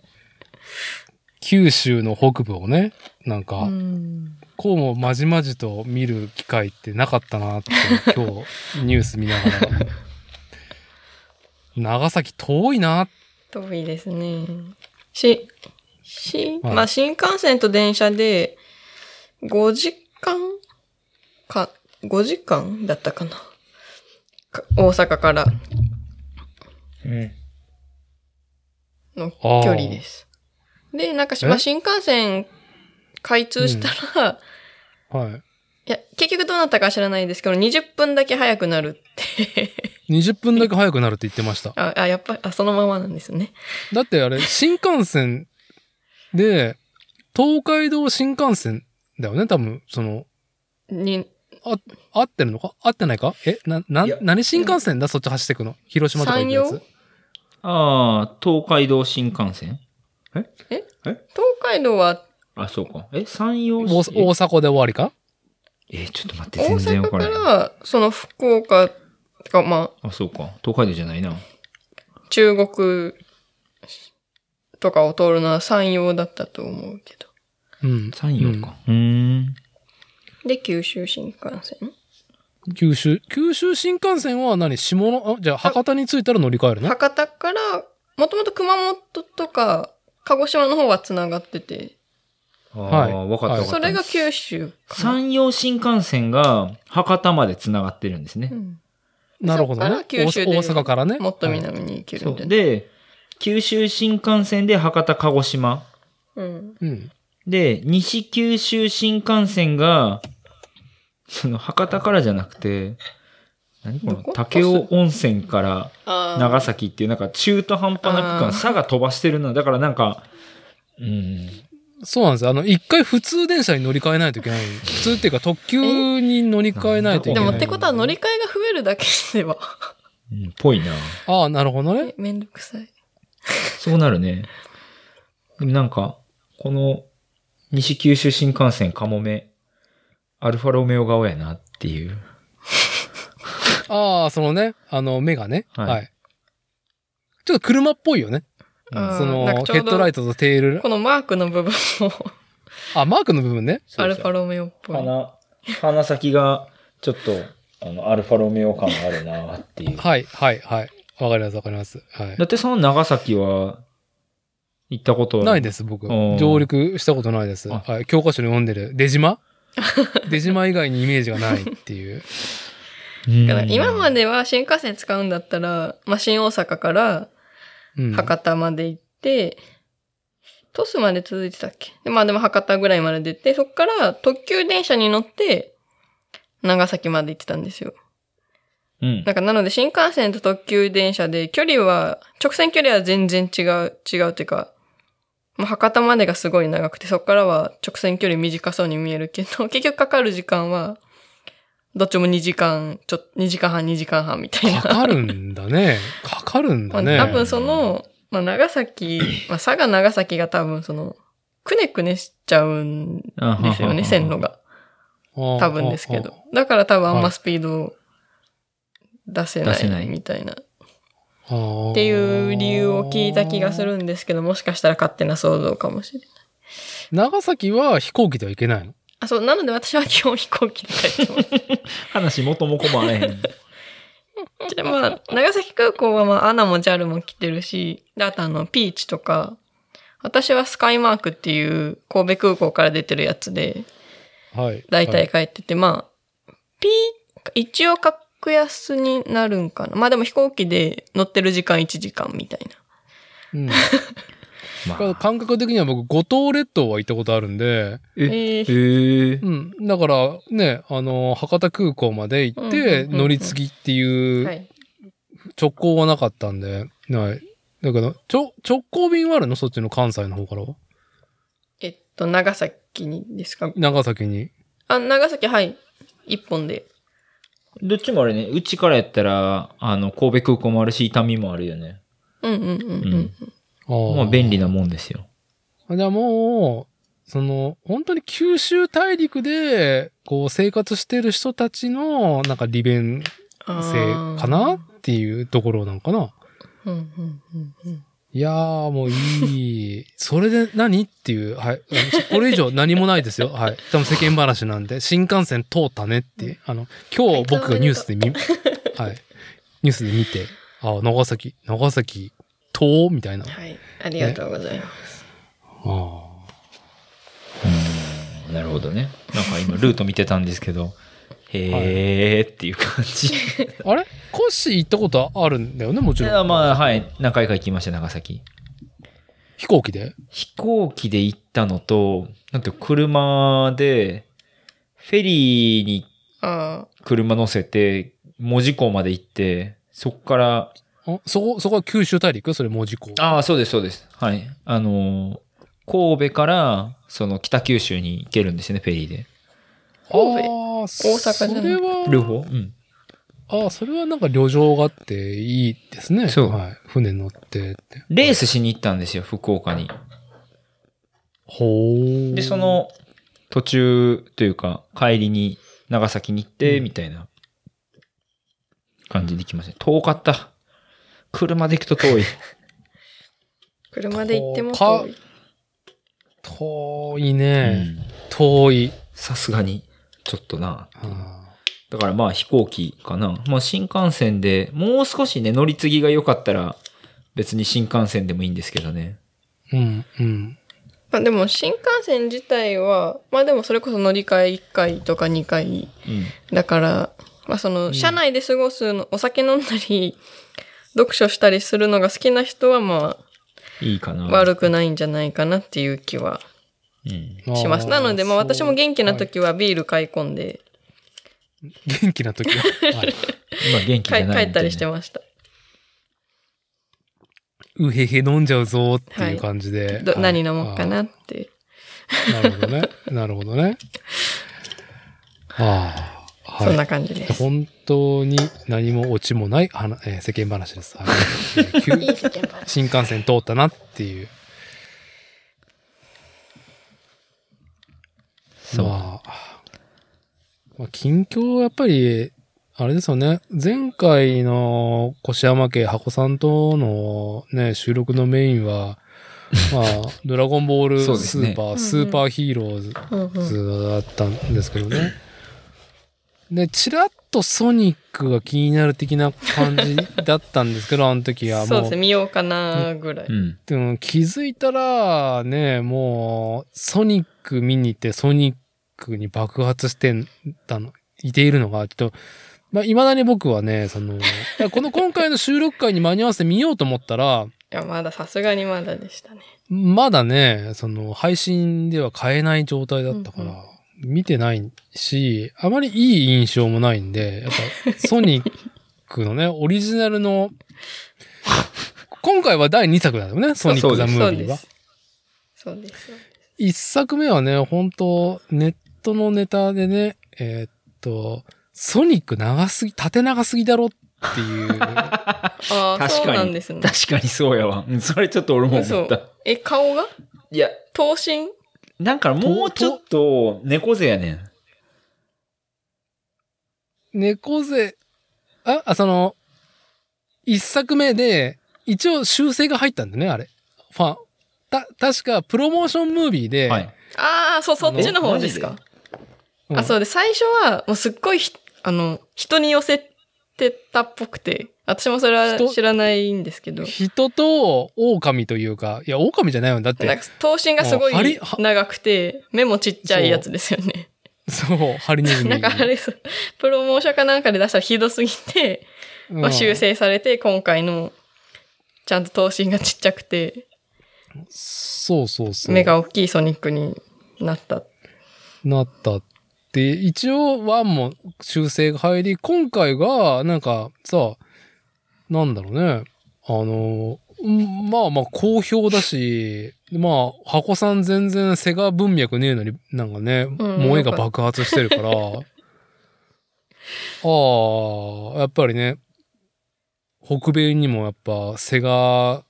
[SPEAKER 1] 九州の北部をね、なんか、
[SPEAKER 3] うん。
[SPEAKER 1] こうもまじまじと見る機会ってなかったなって、今日ニュース見ながら。長崎遠いな
[SPEAKER 3] 遠いですね。し、し、
[SPEAKER 1] はい
[SPEAKER 3] まあ新幹線と電車で5時間か、5時間だったかな。か大阪から
[SPEAKER 2] うん。
[SPEAKER 3] の距離です。で、なんかまあ、新幹線開通したら、
[SPEAKER 1] はい。
[SPEAKER 3] いや、結局どうなったかは知らないですけど、20分だけ早くなるって。
[SPEAKER 1] 20分だけ早くなるって言ってました。
[SPEAKER 3] あ、あやっぱ、あ、そのままなんですね。
[SPEAKER 1] だってあれ、新幹線で、東海道新幹線だよね、多分、その、
[SPEAKER 3] に、
[SPEAKER 1] 合ってるのか？合ってないか？えな、な何新幹線だ？そっち走ってくの？広島とか行くやつ。
[SPEAKER 2] ああ、東海道新幹線？
[SPEAKER 3] 東海道は
[SPEAKER 2] あ、そうか。え、山陽
[SPEAKER 1] 大
[SPEAKER 2] 市？
[SPEAKER 1] 大阪で終わりか？
[SPEAKER 2] え、ちょっと待って、
[SPEAKER 3] 大
[SPEAKER 2] 全然わ
[SPEAKER 3] 阪か
[SPEAKER 2] からない。
[SPEAKER 3] ら、その福岡とか、まあ、
[SPEAKER 2] あ、そうか。東海道じゃないな。
[SPEAKER 3] 中国とかを通るのは山陽だったと思うけど。
[SPEAKER 1] うん。
[SPEAKER 2] 山陽か。うーん。
[SPEAKER 3] で、九州新幹線
[SPEAKER 1] 九州、九州新幹線は何？下の、あじゃあ博多に着いたら乗り換えるの？
[SPEAKER 3] 博多から、もともと熊本とか、鹿児島の方は繋がってて、
[SPEAKER 2] あ
[SPEAKER 1] はい
[SPEAKER 2] あ、わかったわかった。
[SPEAKER 3] それが九州。
[SPEAKER 2] 山陽新幹線が博多まで繋がってるんですね
[SPEAKER 3] う。ん
[SPEAKER 1] なるほどね。
[SPEAKER 3] 九州で
[SPEAKER 1] 大大阪からね。
[SPEAKER 3] もっと
[SPEAKER 1] はい
[SPEAKER 3] 南に行ける
[SPEAKER 2] そ
[SPEAKER 3] んじゃない、
[SPEAKER 2] うで、九州新幹線で博多鹿児島。
[SPEAKER 3] うん。
[SPEAKER 1] うん。
[SPEAKER 2] で、西九州新幹線が、その博多からじゃなくて、何この武雄温泉から長崎っていうなんか中途半端な区間、差が飛ばしてるな。だからなんか、うん、
[SPEAKER 1] そうなんですよ。あの、一回普通電車に乗り換えないといけない。普通っていうか特急に乗り換えないといけない。
[SPEAKER 3] でもってことは乗り換えが増えるだけでは。
[SPEAKER 2] うんぽいな。
[SPEAKER 1] ああ、なるほどね。
[SPEAKER 3] えめんどくさい。
[SPEAKER 2] そうなるね。でもなんか、この西九州新幹線かもめ、アルファロメオ顔やなっていう。
[SPEAKER 1] ああ、そのね、あの、目がね。
[SPEAKER 2] は
[SPEAKER 1] はいい。ちょっと車っぽいよね。その、ヘッドライトとテール？
[SPEAKER 3] このマークの部分も
[SPEAKER 1] あ、マークの部分ね。
[SPEAKER 3] アルファロメオっぽい。
[SPEAKER 2] 鼻、鼻先がちょっと、あの、アルファロメオ感があるなっていう。
[SPEAKER 1] はい、はい、はい。わかります、わかります。はい
[SPEAKER 2] だ。ってその長崎は、行ったことは
[SPEAKER 1] ないです、僕。上陸したことないです。
[SPEAKER 2] あ
[SPEAKER 1] はい。教科書に読んでる。出島？出島以外にイメージがないっていう。
[SPEAKER 2] うん
[SPEAKER 3] だから今までは新幹線使うんだったら、まあ、新大阪から
[SPEAKER 1] うん。
[SPEAKER 3] 博多まで行って、鳥栖まで続いてたっけ？でまあでも博多ぐらいまで出て、そっから特急電車に乗って、長崎まで行ってたんですよ。
[SPEAKER 2] うん。
[SPEAKER 3] なんかなので新幹線と特急電車で距離は、直線距離は全然違う、違うっていうか、まあ、博多までがすごい長くて、そっからは直線距離短そうに見えるけど、結局かかる時間は、どっちも2時間、ちょ、2時間半、2時間半みたいな。
[SPEAKER 1] かかるんだね。かかるん
[SPEAKER 3] まあ、
[SPEAKER 1] だね。
[SPEAKER 3] 多分その、まあ、長崎、まあ、佐賀長崎が多分その、くねくねしちゃうんですよね、線路が。多
[SPEAKER 1] 多
[SPEAKER 3] 分ですけど。だから多分あんまスピード出せな
[SPEAKER 2] 出せない
[SPEAKER 3] いみたいな。っ
[SPEAKER 1] って
[SPEAKER 3] いう理由を聞いた気がするんですけど、もしかしたら勝手な想像かもしれない。
[SPEAKER 1] 長崎は飛行機では行けないの？
[SPEAKER 3] あ、そう、なので私は基本飛行機で帰ってます。
[SPEAKER 2] 話元も子もあらへん。
[SPEAKER 3] でまあ、長崎空港はまあ、アナも JAL も来てるし、であとあの、ピーチとか、私はスカイマークっていう神戸空港から出てるやつで、
[SPEAKER 1] はい。
[SPEAKER 3] 大
[SPEAKER 1] はい
[SPEAKER 3] 体帰ってて、まあ、ピー、一応格安になるんかな。まあでも飛行機で乗ってる時間1時間みたいな。
[SPEAKER 1] うん。
[SPEAKER 2] まあ、
[SPEAKER 1] 感覚的には僕、五島列島は行ったことあるんで、
[SPEAKER 2] え、
[SPEAKER 3] え
[SPEAKER 2] え
[SPEAKER 3] ー
[SPEAKER 2] ー
[SPEAKER 1] うん。だから、ね、あの、博多空港まで行って、
[SPEAKER 3] うんうんうんうん
[SPEAKER 1] 乗り継ぎっていう、
[SPEAKER 3] はい。
[SPEAKER 1] 直行はなかったんで、はい。だけど、ちょ、直行便はあるの？そっちの関西の方からは？
[SPEAKER 3] えっと、長崎にですか？
[SPEAKER 1] 長崎に。
[SPEAKER 3] あ、長崎、はい。一本で。
[SPEAKER 2] どっちもあれね、うちからやったら、あの、神戸空港もあるし、伊丹もあるよね。
[SPEAKER 3] うんうんうんうん。
[SPEAKER 1] あー
[SPEAKER 2] まあ、便利なもんですよ。
[SPEAKER 1] じゃあもう、その、本当に九州大陸で、こう、生活してる人たちの、なんか利便
[SPEAKER 3] あ
[SPEAKER 1] 性
[SPEAKER 3] ー
[SPEAKER 1] かなっていうところなんかな。
[SPEAKER 3] うんうんうんうん。
[SPEAKER 1] いやー、もういい。それで何っていう、はい。これ以上何もないですよ。はい。多分世間話なんで、新幹線通ったねっていう。あの、今日僕がニュースで見、はい。ニュースで見て、あ、長崎、長崎、通みたいな。
[SPEAKER 3] はい。ありがとうございます。
[SPEAKER 1] あ
[SPEAKER 2] うんなるほどね。なんか今、ルート見てたんですけど、へーっていう感じ。
[SPEAKER 1] ー あれ？コッシー行ったことあるんだよね？もち
[SPEAKER 2] い
[SPEAKER 1] ろん。
[SPEAKER 2] やまあ、はい。何回か行きました、長崎。
[SPEAKER 1] 飛行機で？
[SPEAKER 2] 飛行機で行ったのと、なんて車で、フェリーに
[SPEAKER 3] あ
[SPEAKER 2] 車乗せて、門司港まで行って、そっから、
[SPEAKER 1] あそこ、そこは九州大陸？それ文字港。
[SPEAKER 2] ああ、そうです、そうです。はい。あのー神戸から、その北九州に行けるんですよね、フェリーで。
[SPEAKER 3] 神戸？大阪じゃない
[SPEAKER 1] それは、
[SPEAKER 2] 両方？うん。
[SPEAKER 1] ああ、それはなんか旅情があっていいですね。
[SPEAKER 2] そう
[SPEAKER 1] はい。船乗ってって。
[SPEAKER 2] レースしに行ったんですよ、福岡に。
[SPEAKER 1] ほー。
[SPEAKER 2] で、そ、の途中というか、帰りに長崎に行って、
[SPEAKER 1] うん
[SPEAKER 2] みたいな感じで来ました。遠かった。車で行くと遠い。
[SPEAKER 3] 車で行っても
[SPEAKER 1] か
[SPEAKER 3] 遠い。
[SPEAKER 1] 遠いう
[SPEAKER 2] ん
[SPEAKER 1] ね。遠い。
[SPEAKER 2] さすがに、ちょっとな。
[SPEAKER 1] あ
[SPEAKER 2] だからまあ飛行機かな。まあ新幹線で、もう少しね、乗り継ぎが良かったら、別に新幹線でもいいんですけどね。
[SPEAKER 1] ーうん、うん。
[SPEAKER 3] まあでも新幹線自体は、まあでもそれこそ乗り換え1回とか2回
[SPEAKER 2] うん。
[SPEAKER 3] だから、まあその、車内で過ごすの、お酒飲んだり、読書したりするのが好きな人はま
[SPEAKER 2] いいかな。
[SPEAKER 3] あ悪くないんじゃないかなっていう気は
[SPEAKER 2] うん。
[SPEAKER 3] します。なのでまあ
[SPEAKER 1] ー
[SPEAKER 3] 私も元気な時はビール買い込んで
[SPEAKER 1] 元気な時は？はい
[SPEAKER 2] 今元気じ
[SPEAKER 3] 帰
[SPEAKER 2] ゃない
[SPEAKER 3] 帰ったりして
[SPEAKER 2] ま
[SPEAKER 3] ました。
[SPEAKER 1] うへへ飲んじゃうぞっていう感じで。
[SPEAKER 3] ど
[SPEAKER 1] はい
[SPEAKER 3] 何飲もうかなって。
[SPEAKER 1] なるほどね。なるほどね。ああ。はい。
[SPEAKER 3] そんな感じです。
[SPEAKER 1] 本当に何もオチもない話、えー世間話です。はい。新幹線通ったなっていう。
[SPEAKER 2] そう。
[SPEAKER 1] まあ、まあ、近況やっぱり、あれですよね。前回の越山家箱さんとのね、収録のメインは、まあ、ドラゴンボールスーパー、
[SPEAKER 3] ん
[SPEAKER 1] スーパーヒーローズだったんですけどね。で、ちらっとソニックが気になる的な感じだったんですけど、あの時はもう
[SPEAKER 3] そうですね、。見ようかなぐらい。
[SPEAKER 2] うん。
[SPEAKER 1] でも気づいたら、ね、もう、ソニック見に行って、ソニックに爆発してたの、いているのが、ちょっと、まあ、未だに僕はね、その、この今回の収録会に間に合わせて見ようと思ったら、
[SPEAKER 3] いや、まださすがにまだでしたね。
[SPEAKER 1] まだね、その、配信では買えない状態だったから、
[SPEAKER 3] うん
[SPEAKER 1] 見てないし、あまりいい印象もないんで、やっぱ、ソニックのね、オリジナルの、今回は第2作だよね、ソニック・ザ・ムービーは。
[SPEAKER 3] そうです。
[SPEAKER 1] 一作目はね、本当ネットのネタでね、えーっと、ソニック長すぎ、縦長すぎだろっていう。
[SPEAKER 3] ああ、そう
[SPEAKER 2] 確かに。
[SPEAKER 3] なんですね。
[SPEAKER 2] 確かにそうやわ。うんそれちょっと俺も思った
[SPEAKER 3] 嘘。え、顔が？
[SPEAKER 2] いや、
[SPEAKER 3] 頭身？
[SPEAKER 2] なんかもうちょっと猫背やねん。
[SPEAKER 1] 猫背、あ、あ、その、一作目で、一応修正が入ったんだね、あれ。ファン。た、確か、プロモーションムービーで、
[SPEAKER 2] はい。
[SPEAKER 3] ああ、そう、そっちの方です
[SPEAKER 2] え
[SPEAKER 3] か。
[SPEAKER 1] うん
[SPEAKER 3] あ、そうで、最初は、もうすっごいひ、あの、人に寄せてたっぽくて、私もそれは
[SPEAKER 1] 人
[SPEAKER 3] 知らないんですけど、
[SPEAKER 1] 人と狼というか、いや、狼じゃないよ。だって、
[SPEAKER 3] なんか頭身がすごい長くて、目もちっちゃいやつですよね。
[SPEAKER 1] そう、ハリネズミ。
[SPEAKER 3] なんかあれプロモーションかなんかで出したらひどすぎて、
[SPEAKER 1] うん、
[SPEAKER 3] まあ、修正されて、今回の、ちゃんと頭身がちっちゃくて、
[SPEAKER 1] そうそうそう。
[SPEAKER 3] 目が大きいソニックになった。
[SPEAKER 1] なったって、一応ワンも修正が入り、今回が、なんかさ、なんだろうね。あの、うんまあまあ好評だし、まあ、箱さん全然セガ文脈ねえのになんかね、
[SPEAKER 3] ん
[SPEAKER 1] 萌えが爆発してるから、ああ、やっぱりね、北米にもやっぱセガ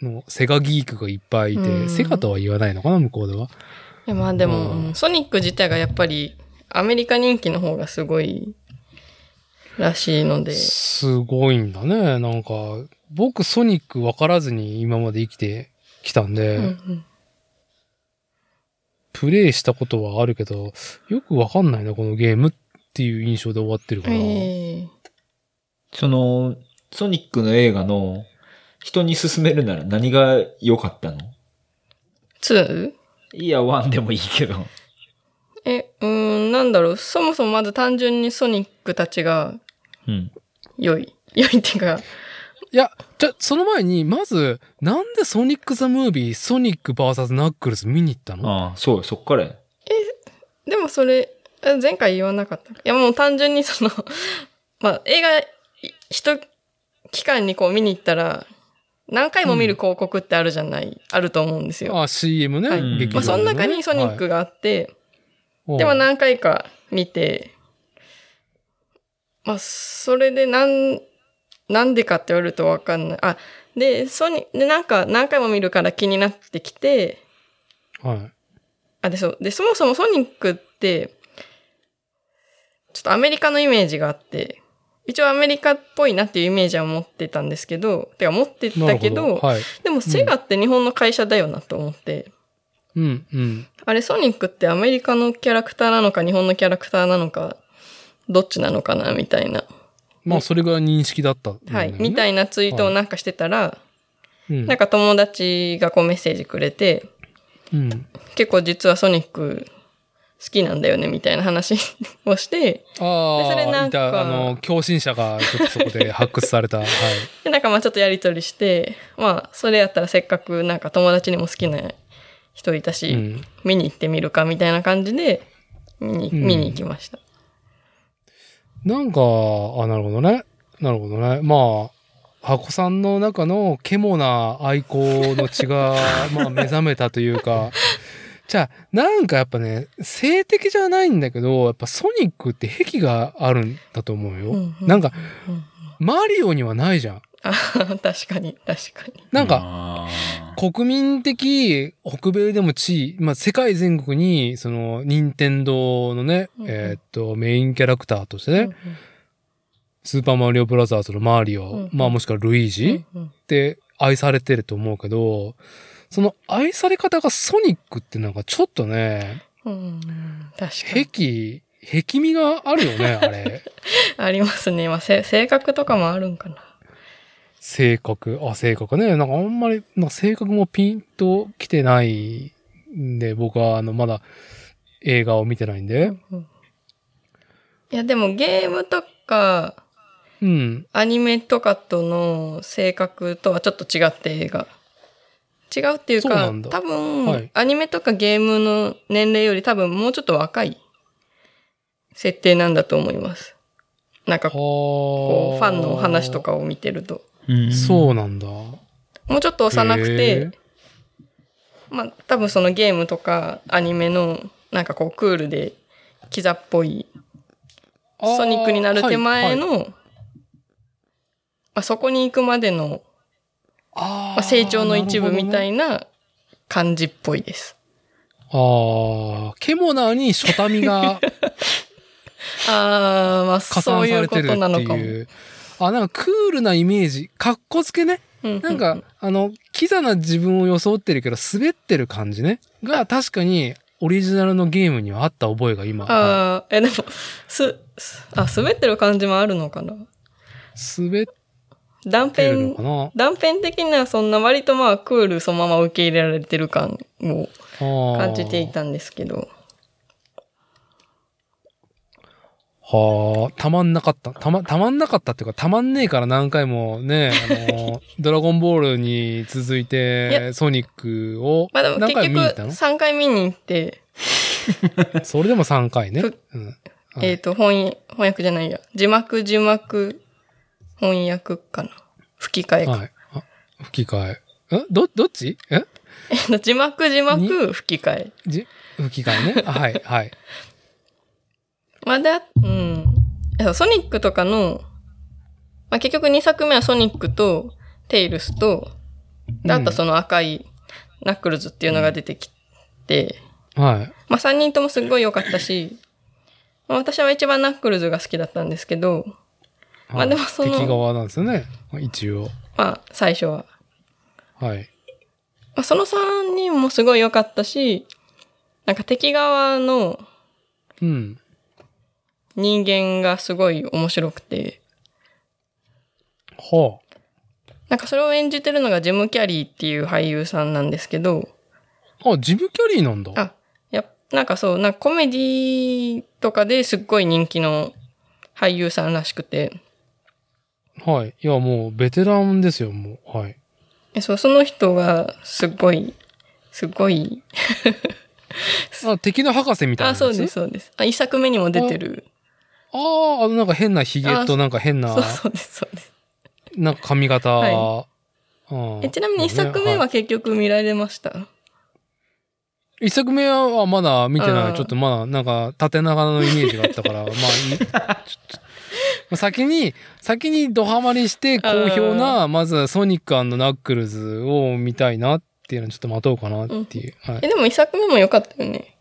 [SPEAKER 1] の、セガギークがいっぱいいて、
[SPEAKER 3] うん
[SPEAKER 1] セガとは言わないのかな、向こうでは。
[SPEAKER 3] いやまあでも、ソニック自体がやっぱりアメリカ人気の方がすごいらしいので、
[SPEAKER 1] すごいんだね。なんか、僕ソニック分からずに今まで生きてきたんで、
[SPEAKER 3] うんうん
[SPEAKER 1] プレイしたことはあるけど、よく分かんないな、このゲームっていう印象で終わってるから。
[SPEAKER 3] ええ
[SPEAKER 2] その、ソニックの映画の人に勧めるなら何が良かったの
[SPEAKER 3] ？2?
[SPEAKER 2] いや、ワンでもいいけど。
[SPEAKER 3] え、うーん、なんだろう、そもそもまず単純にソニックたちが
[SPEAKER 2] うん。
[SPEAKER 3] 良い。良いっていうか、
[SPEAKER 1] いや、じゃ、その前に、まず、なんでソニック・ザ・ムービー、ソニック VS ナックルズ見に行ったの？
[SPEAKER 2] ああ、そうよ、そっからや。
[SPEAKER 3] でもそれ、え前回言わなかった。いやもう単純にその、まあ映画、い一期間にこう見に行ったら、何回も見る広告ってあるじゃない、あると思うんですよ。
[SPEAKER 1] あ、CM ね。
[SPEAKER 3] はい
[SPEAKER 1] 劇
[SPEAKER 3] まあその中にソニックがあって、
[SPEAKER 1] はい
[SPEAKER 3] でも何回か見て、まあ、それでなん、なんでかって言われるとわかんない。あ、で、ソニで、なんか何回も見るから気になってきて、
[SPEAKER 1] はい。
[SPEAKER 3] あ、で、そう。で、そもそもソニックって、ちょっとアメリカのイメージがあって、一応アメリカっぽいなっていうイメージは持ってたんですけど、てか持ってたけど、
[SPEAKER 1] ど。はい。
[SPEAKER 3] でもセガって日本の会社だよなと思って、
[SPEAKER 1] うん、うん。
[SPEAKER 3] あれソニックってアメリカのキャラクターなのか日本のキャラクターなのか、どっちなのかなみたいな。
[SPEAKER 1] まあ、それが認識だったんだ
[SPEAKER 3] はい。みたいなツイートをなんかしてたら、
[SPEAKER 1] うん。
[SPEAKER 3] なんか友達がこうメッセージくれて、
[SPEAKER 1] うん。
[SPEAKER 3] 結構実はソニック好きなんだよねみたいな話 をして、
[SPEAKER 1] ああ、
[SPEAKER 3] でそれなんか
[SPEAKER 1] あの、共振者がちょっとそこで発掘された。はい。
[SPEAKER 3] で、なんかまあちょっとやりとりして、まあそれやったらせっかくなんか友達にも好きな人いたし、
[SPEAKER 1] うん。
[SPEAKER 3] 見に行ってみるかみたいな感じで、見に、
[SPEAKER 1] うん
[SPEAKER 3] 見に行きました。
[SPEAKER 1] なんか、あ、なるほどね。なるほどね。まあ、箱さんの中の獣な愛好の血が、まあ、目覚めたというか、じゃあ、なんかやっぱね、性的じゃないんだけど、やっぱソニックって癖があるんだと思うよ。
[SPEAKER 3] うんうん
[SPEAKER 1] なんか、
[SPEAKER 3] うん
[SPEAKER 1] マリオにはないじゃん。
[SPEAKER 3] あ 確かに、確かに。
[SPEAKER 1] なんか、
[SPEAKER 2] あ
[SPEAKER 1] 国民的北米でも地位、まあ、世界全国に、その、任天堂のね、
[SPEAKER 3] うんうん
[SPEAKER 1] えーっと、メインキャラクターとしてね、スーパーマリオブラザーズのマリオ、
[SPEAKER 3] うんうん
[SPEAKER 1] まあもしくはルイージ
[SPEAKER 3] うんうん
[SPEAKER 1] って愛されてると思うけど、その愛され方がソニックってなんかちょっとね、
[SPEAKER 3] うんうん確かに。
[SPEAKER 1] 癖、癖味があるよね、あれ。
[SPEAKER 3] ありますね。まあ、せ性格とかもあるんかな。
[SPEAKER 1] 性格、あ、性格ね。なんかあんまり、なんか性格もピンと来てないんで、僕はあの、まだ映画を見てないんで。
[SPEAKER 3] いや、でもゲームとか、
[SPEAKER 1] うん。
[SPEAKER 3] アニメとかとの性格とはちょっと違って映画。違うっていうか
[SPEAKER 1] そう
[SPEAKER 3] 多分、
[SPEAKER 1] はい
[SPEAKER 3] アニメとかゲームの年齢より多分もうちょっと若い設定なんだと思います。なんかこ
[SPEAKER 1] こ
[SPEAKER 3] うファンの話と。かを見てると。
[SPEAKER 2] ー
[SPEAKER 1] そうなんだ。
[SPEAKER 3] もうちょっと幼く
[SPEAKER 1] へ
[SPEAKER 3] て
[SPEAKER 1] ー、
[SPEAKER 3] まあ多分そのゲームとかアニメのなんかこうクールでキザっぽいソニックになる手前の、まあ、そこに行くまでの
[SPEAKER 1] ま
[SPEAKER 3] まあ、成長の一部みた
[SPEAKER 1] い
[SPEAKER 3] いな感じっぽいです。
[SPEAKER 1] ああ、ケモナ ーに初民が
[SPEAKER 3] ああ、まあ、
[SPEAKER 1] 加
[SPEAKER 3] そういうことなのかも。
[SPEAKER 1] あ、なんかクールなイメージ。かっこつけね。
[SPEAKER 3] うん
[SPEAKER 1] なんか、あの、キザな自分を装ってるけど、滑ってる感じね。が、確かに、オリジナルのゲームにはあった覚えが今。
[SPEAKER 3] ああ、え、でも、す、すあ、滑ってる感じもあるのかな？
[SPEAKER 1] 滑っ
[SPEAKER 3] 断
[SPEAKER 1] てるの
[SPEAKER 3] 片断片的にはそんな割とまあクールそのまま受け入れられてる感を感じていたんですけど。
[SPEAKER 1] はあ、たまんなかった。たま、たまんなかったっていうか、たまんねえから何回もね、あの、ドラゴンボールに続い
[SPEAKER 3] い
[SPEAKER 1] て、
[SPEAKER 3] や
[SPEAKER 1] ソニックを何
[SPEAKER 3] 結局
[SPEAKER 1] 回も見に行ったの
[SPEAKER 3] ？3回見に行って、
[SPEAKER 1] それでも3回ね。
[SPEAKER 3] ふ
[SPEAKER 1] うん。はい
[SPEAKER 3] えっ、と、翻翻訳じゃないや。字幕字幕翻訳かな。吹き替えか。
[SPEAKER 1] はい。あ吹き替え。え？ど、どっち？え？
[SPEAKER 3] 字幕字幕吹き替え。
[SPEAKER 1] じ吹き替えね。あはい、はい。
[SPEAKER 3] まあ、で、うん。ソニックとかの、まあ、結局2作目はソニックとテイルスと、で、あとその赤いナックルズっていうのが出てきて、
[SPEAKER 1] はい。
[SPEAKER 3] まあ3人ともすっごい良かったし、まあ、私は一番ナックルズが好きだったんですけど、まあでもその
[SPEAKER 1] 敵側なんですよね。一応。
[SPEAKER 3] まあ最初は。
[SPEAKER 1] はい。
[SPEAKER 3] まあ、その3人もすごい良かったし、なんか敵側の
[SPEAKER 1] うん。
[SPEAKER 3] 人間がすごい面白くて、
[SPEAKER 1] は
[SPEAKER 3] なんかそれを演じてるのがジム・キャリーっていう俳優さんなんですけど、
[SPEAKER 1] あ。あ、ジム・キャリーなんだ。
[SPEAKER 3] あ、やっなんかそう、なんかコメディとかですっごい人気の俳優さんらしくて、
[SPEAKER 1] はい。いや、もう、ベテランですよ、もう。はい。
[SPEAKER 3] えそう、その人がすっごい、すっごい、
[SPEAKER 1] あ、敵の博士みたいな
[SPEAKER 3] あ。そうです、そうです。あ、一作目にも出てる。
[SPEAKER 1] ああ、あの、なんか変なヒゲと、
[SPEAKER 3] あ
[SPEAKER 1] なんか変な
[SPEAKER 3] そう、そうです、そうです。
[SPEAKER 1] なんか髪型。
[SPEAKER 3] は
[SPEAKER 1] うん
[SPEAKER 3] えちなみに一作目
[SPEAKER 1] ね
[SPEAKER 3] は結局見られました、
[SPEAKER 1] い一作目はまだ見てない。ちょっとまだなんか縦長のイメージがあったから、まあいい、ちょっと先に、先にドハマりして好評な、まずソニックナックルズを見たいなっていうのをちょっと待とうかなっていう。はい
[SPEAKER 3] え、でも一作目も良かったよね。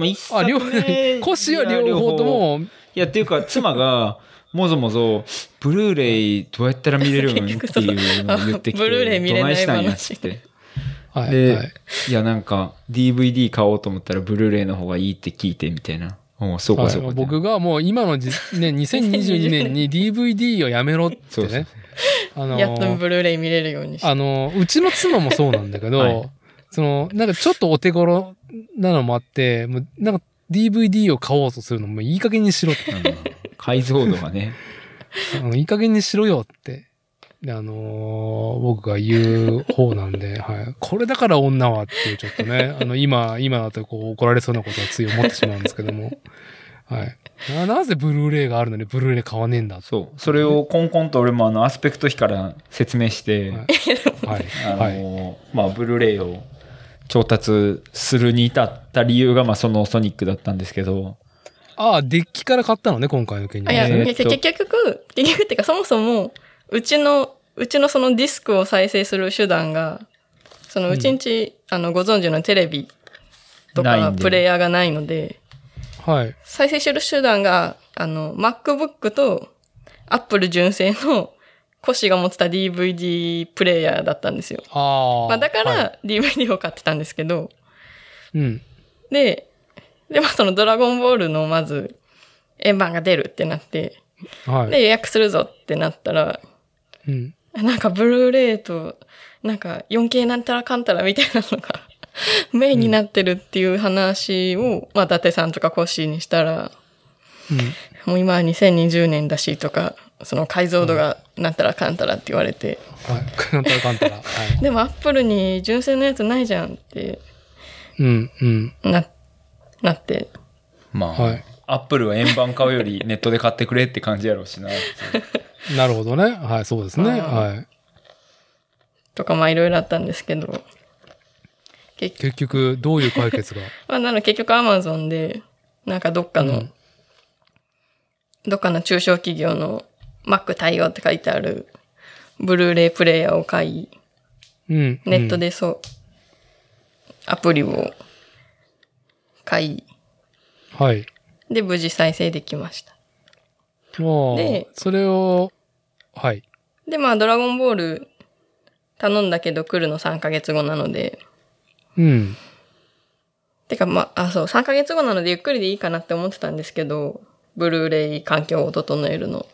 [SPEAKER 2] まあ、一
[SPEAKER 1] あ、両
[SPEAKER 2] 作目
[SPEAKER 1] コシは両方とも、
[SPEAKER 2] いや、っていうか、妻が、もぞもぞ、ブルーレイどうやったら見れるんっていうのを 言ってきて、
[SPEAKER 3] ブルーレイ見れない
[SPEAKER 2] どないしたんやっ
[SPEAKER 3] 話
[SPEAKER 2] つって。
[SPEAKER 1] はい、
[SPEAKER 2] で、
[SPEAKER 1] はい。
[SPEAKER 2] い、や、なんか、DVD 買おうと思ったら、ブルーレイの方がいいって聞いて、みたいな。おうそうか、そうか。
[SPEAKER 1] はい僕がもう今のじ、ね、2022年に DVD をやめろって
[SPEAKER 2] そうそう
[SPEAKER 1] ね。あの
[SPEAKER 3] やっとブルーレイ見れるようにして。
[SPEAKER 1] あの、うちの妻もそうなんだけど、
[SPEAKER 2] はい
[SPEAKER 1] その、なんかちょっとお手頃なのもあって、もうなんか DVD を買おうとするのもいい加減にしろって。
[SPEAKER 2] うん解像度がね。
[SPEAKER 1] いい加減にしろよって。であのー僕が言う方なんで、はい。これだから女はっていうちょっとね、あの、今、今だとこう怒られそうなことはつい思ってしまうんですけども。はい。ななぜブルーレイがあるのにブルーレイ買わねえんだ
[SPEAKER 2] そう。それをコンコンと俺もあの、アスペクト比から説明して、
[SPEAKER 1] はい。はい。
[SPEAKER 2] あの
[SPEAKER 1] はい。
[SPEAKER 2] ーまあ、ブルーレイを調達するに至った理由が、まあ、そのソニックだったんですけど、
[SPEAKER 1] ああ、デッキから買ったのね、今回の件に
[SPEAKER 3] あいや、
[SPEAKER 1] はね。
[SPEAKER 2] えー
[SPEAKER 3] 結局、結局っていうかそもそも、うちの、うちのそのディスクを再生する手段が、そのうちんち、あの、ご存知のテレビとかプレイヤーがないので、
[SPEAKER 1] はい。
[SPEAKER 3] 再生する手段が、あの、MacBook と Apple 純正のコシが持ってた DVD プレイヤーだったんですよ。
[SPEAKER 1] ああ。
[SPEAKER 3] まあ、だか
[SPEAKER 1] はい
[SPEAKER 3] ら DVD を買ってたんですけど、
[SPEAKER 1] うん。
[SPEAKER 3] で、で、まあそのドラゴンボールのまず円盤が出るってなって、
[SPEAKER 1] はい。
[SPEAKER 3] で予約するぞってなったら、
[SPEAKER 1] うん。
[SPEAKER 3] なんかブルーレイと、なんか 4K なんたらかんたらみたいなのがメインになってるっていう話を、まあ伊達さんとかコッシーにしたら、
[SPEAKER 1] うん。
[SPEAKER 3] もう今は2020年だしとか、その解像度がなんたらかんたらって言われて、
[SPEAKER 1] はい。かんたらかんたら。はい。
[SPEAKER 3] でもアップルに純正のやつないじゃんって
[SPEAKER 1] うん。うん。
[SPEAKER 3] な、なって、
[SPEAKER 2] まあ、
[SPEAKER 1] はい
[SPEAKER 2] アップルは円盤買うよりネットで買ってくれって感じやろうしな。
[SPEAKER 1] なるほどね。はい、そうですね。
[SPEAKER 3] うん
[SPEAKER 1] はい。
[SPEAKER 3] とかまあいろいろあったんですけど、結
[SPEAKER 1] 結局、どういう解決が？
[SPEAKER 3] まあ、なので結局アマゾンで、なんかどっかの、
[SPEAKER 1] うん
[SPEAKER 3] どっかの中小企業の Mac 対応って書いてあるブルーレイプレイヤーを買い、
[SPEAKER 1] うん。
[SPEAKER 3] ネット
[SPEAKER 1] で。
[SPEAKER 3] でそう、アプリを買い、
[SPEAKER 1] はい。
[SPEAKER 3] で、無事再生できました。
[SPEAKER 1] もう
[SPEAKER 3] で、
[SPEAKER 1] それを、はい。
[SPEAKER 3] で、まあ、ドラゴンボール頼んだけど来るの3ヶ月後なので、
[SPEAKER 1] うん。
[SPEAKER 3] てか、まあ、あ、そう、3ヶ月後なのでゆっくりでいいかなって思ってたんですけど、ブルーレイ環境を整えるの。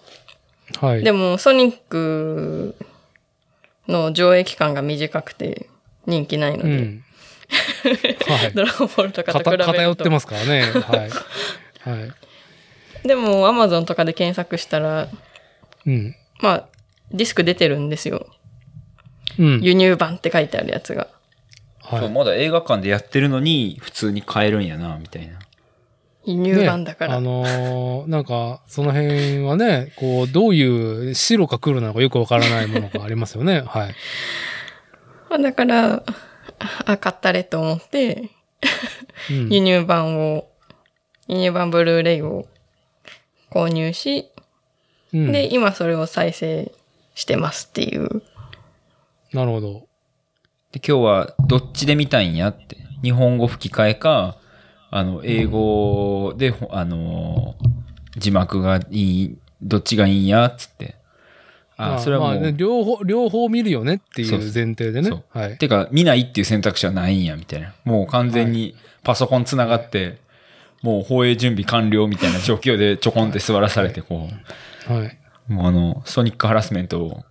[SPEAKER 1] はい。
[SPEAKER 3] でも、ソニックの上映期間が短くて人気ないので、
[SPEAKER 1] うん。はい。
[SPEAKER 3] ドラゴンボールとかと比べると。
[SPEAKER 1] 偏偏ってますからね。はい。はい。
[SPEAKER 3] でも、アマゾンとかで検索したら、
[SPEAKER 1] うん。
[SPEAKER 3] まあ、ディスク出てるんですよ。
[SPEAKER 1] うん。
[SPEAKER 3] 輸入版って書いてあるやつが。
[SPEAKER 1] はい。
[SPEAKER 2] そうまだ映画館でやってるのに普通に買えるんやな、みたいな。
[SPEAKER 3] 輸入版だから。
[SPEAKER 1] ねあのーなんか、その辺はね、こう、どういう白か黒なのかよくわからないものがありますよね。はい。
[SPEAKER 3] まあだから、あ、買ったれと思って、
[SPEAKER 1] うん
[SPEAKER 3] 輸入版を、輸入版ブルーレイを購入し、
[SPEAKER 1] うん
[SPEAKER 3] で、今それを再生してますっていう。
[SPEAKER 1] なるほど。
[SPEAKER 2] で、今日はどっちで見たいんやって。日本語吹き替えか、あの、英語で、ほあのー、字幕がいい、どっちがいいんや、つって。あ、それはもう、
[SPEAKER 1] まあね、両方、両方見るよねっていう前提でね
[SPEAKER 2] そう。
[SPEAKER 1] はい。
[SPEAKER 2] てか、見ないっていう選択肢はないんや、みたいな。もう完全にパソコンつながって、もう放映準備完了みたいな状況でちょこんって座らされて、こ
[SPEAKER 1] はい。
[SPEAKER 2] う、もうあの、ソニックハラスメントを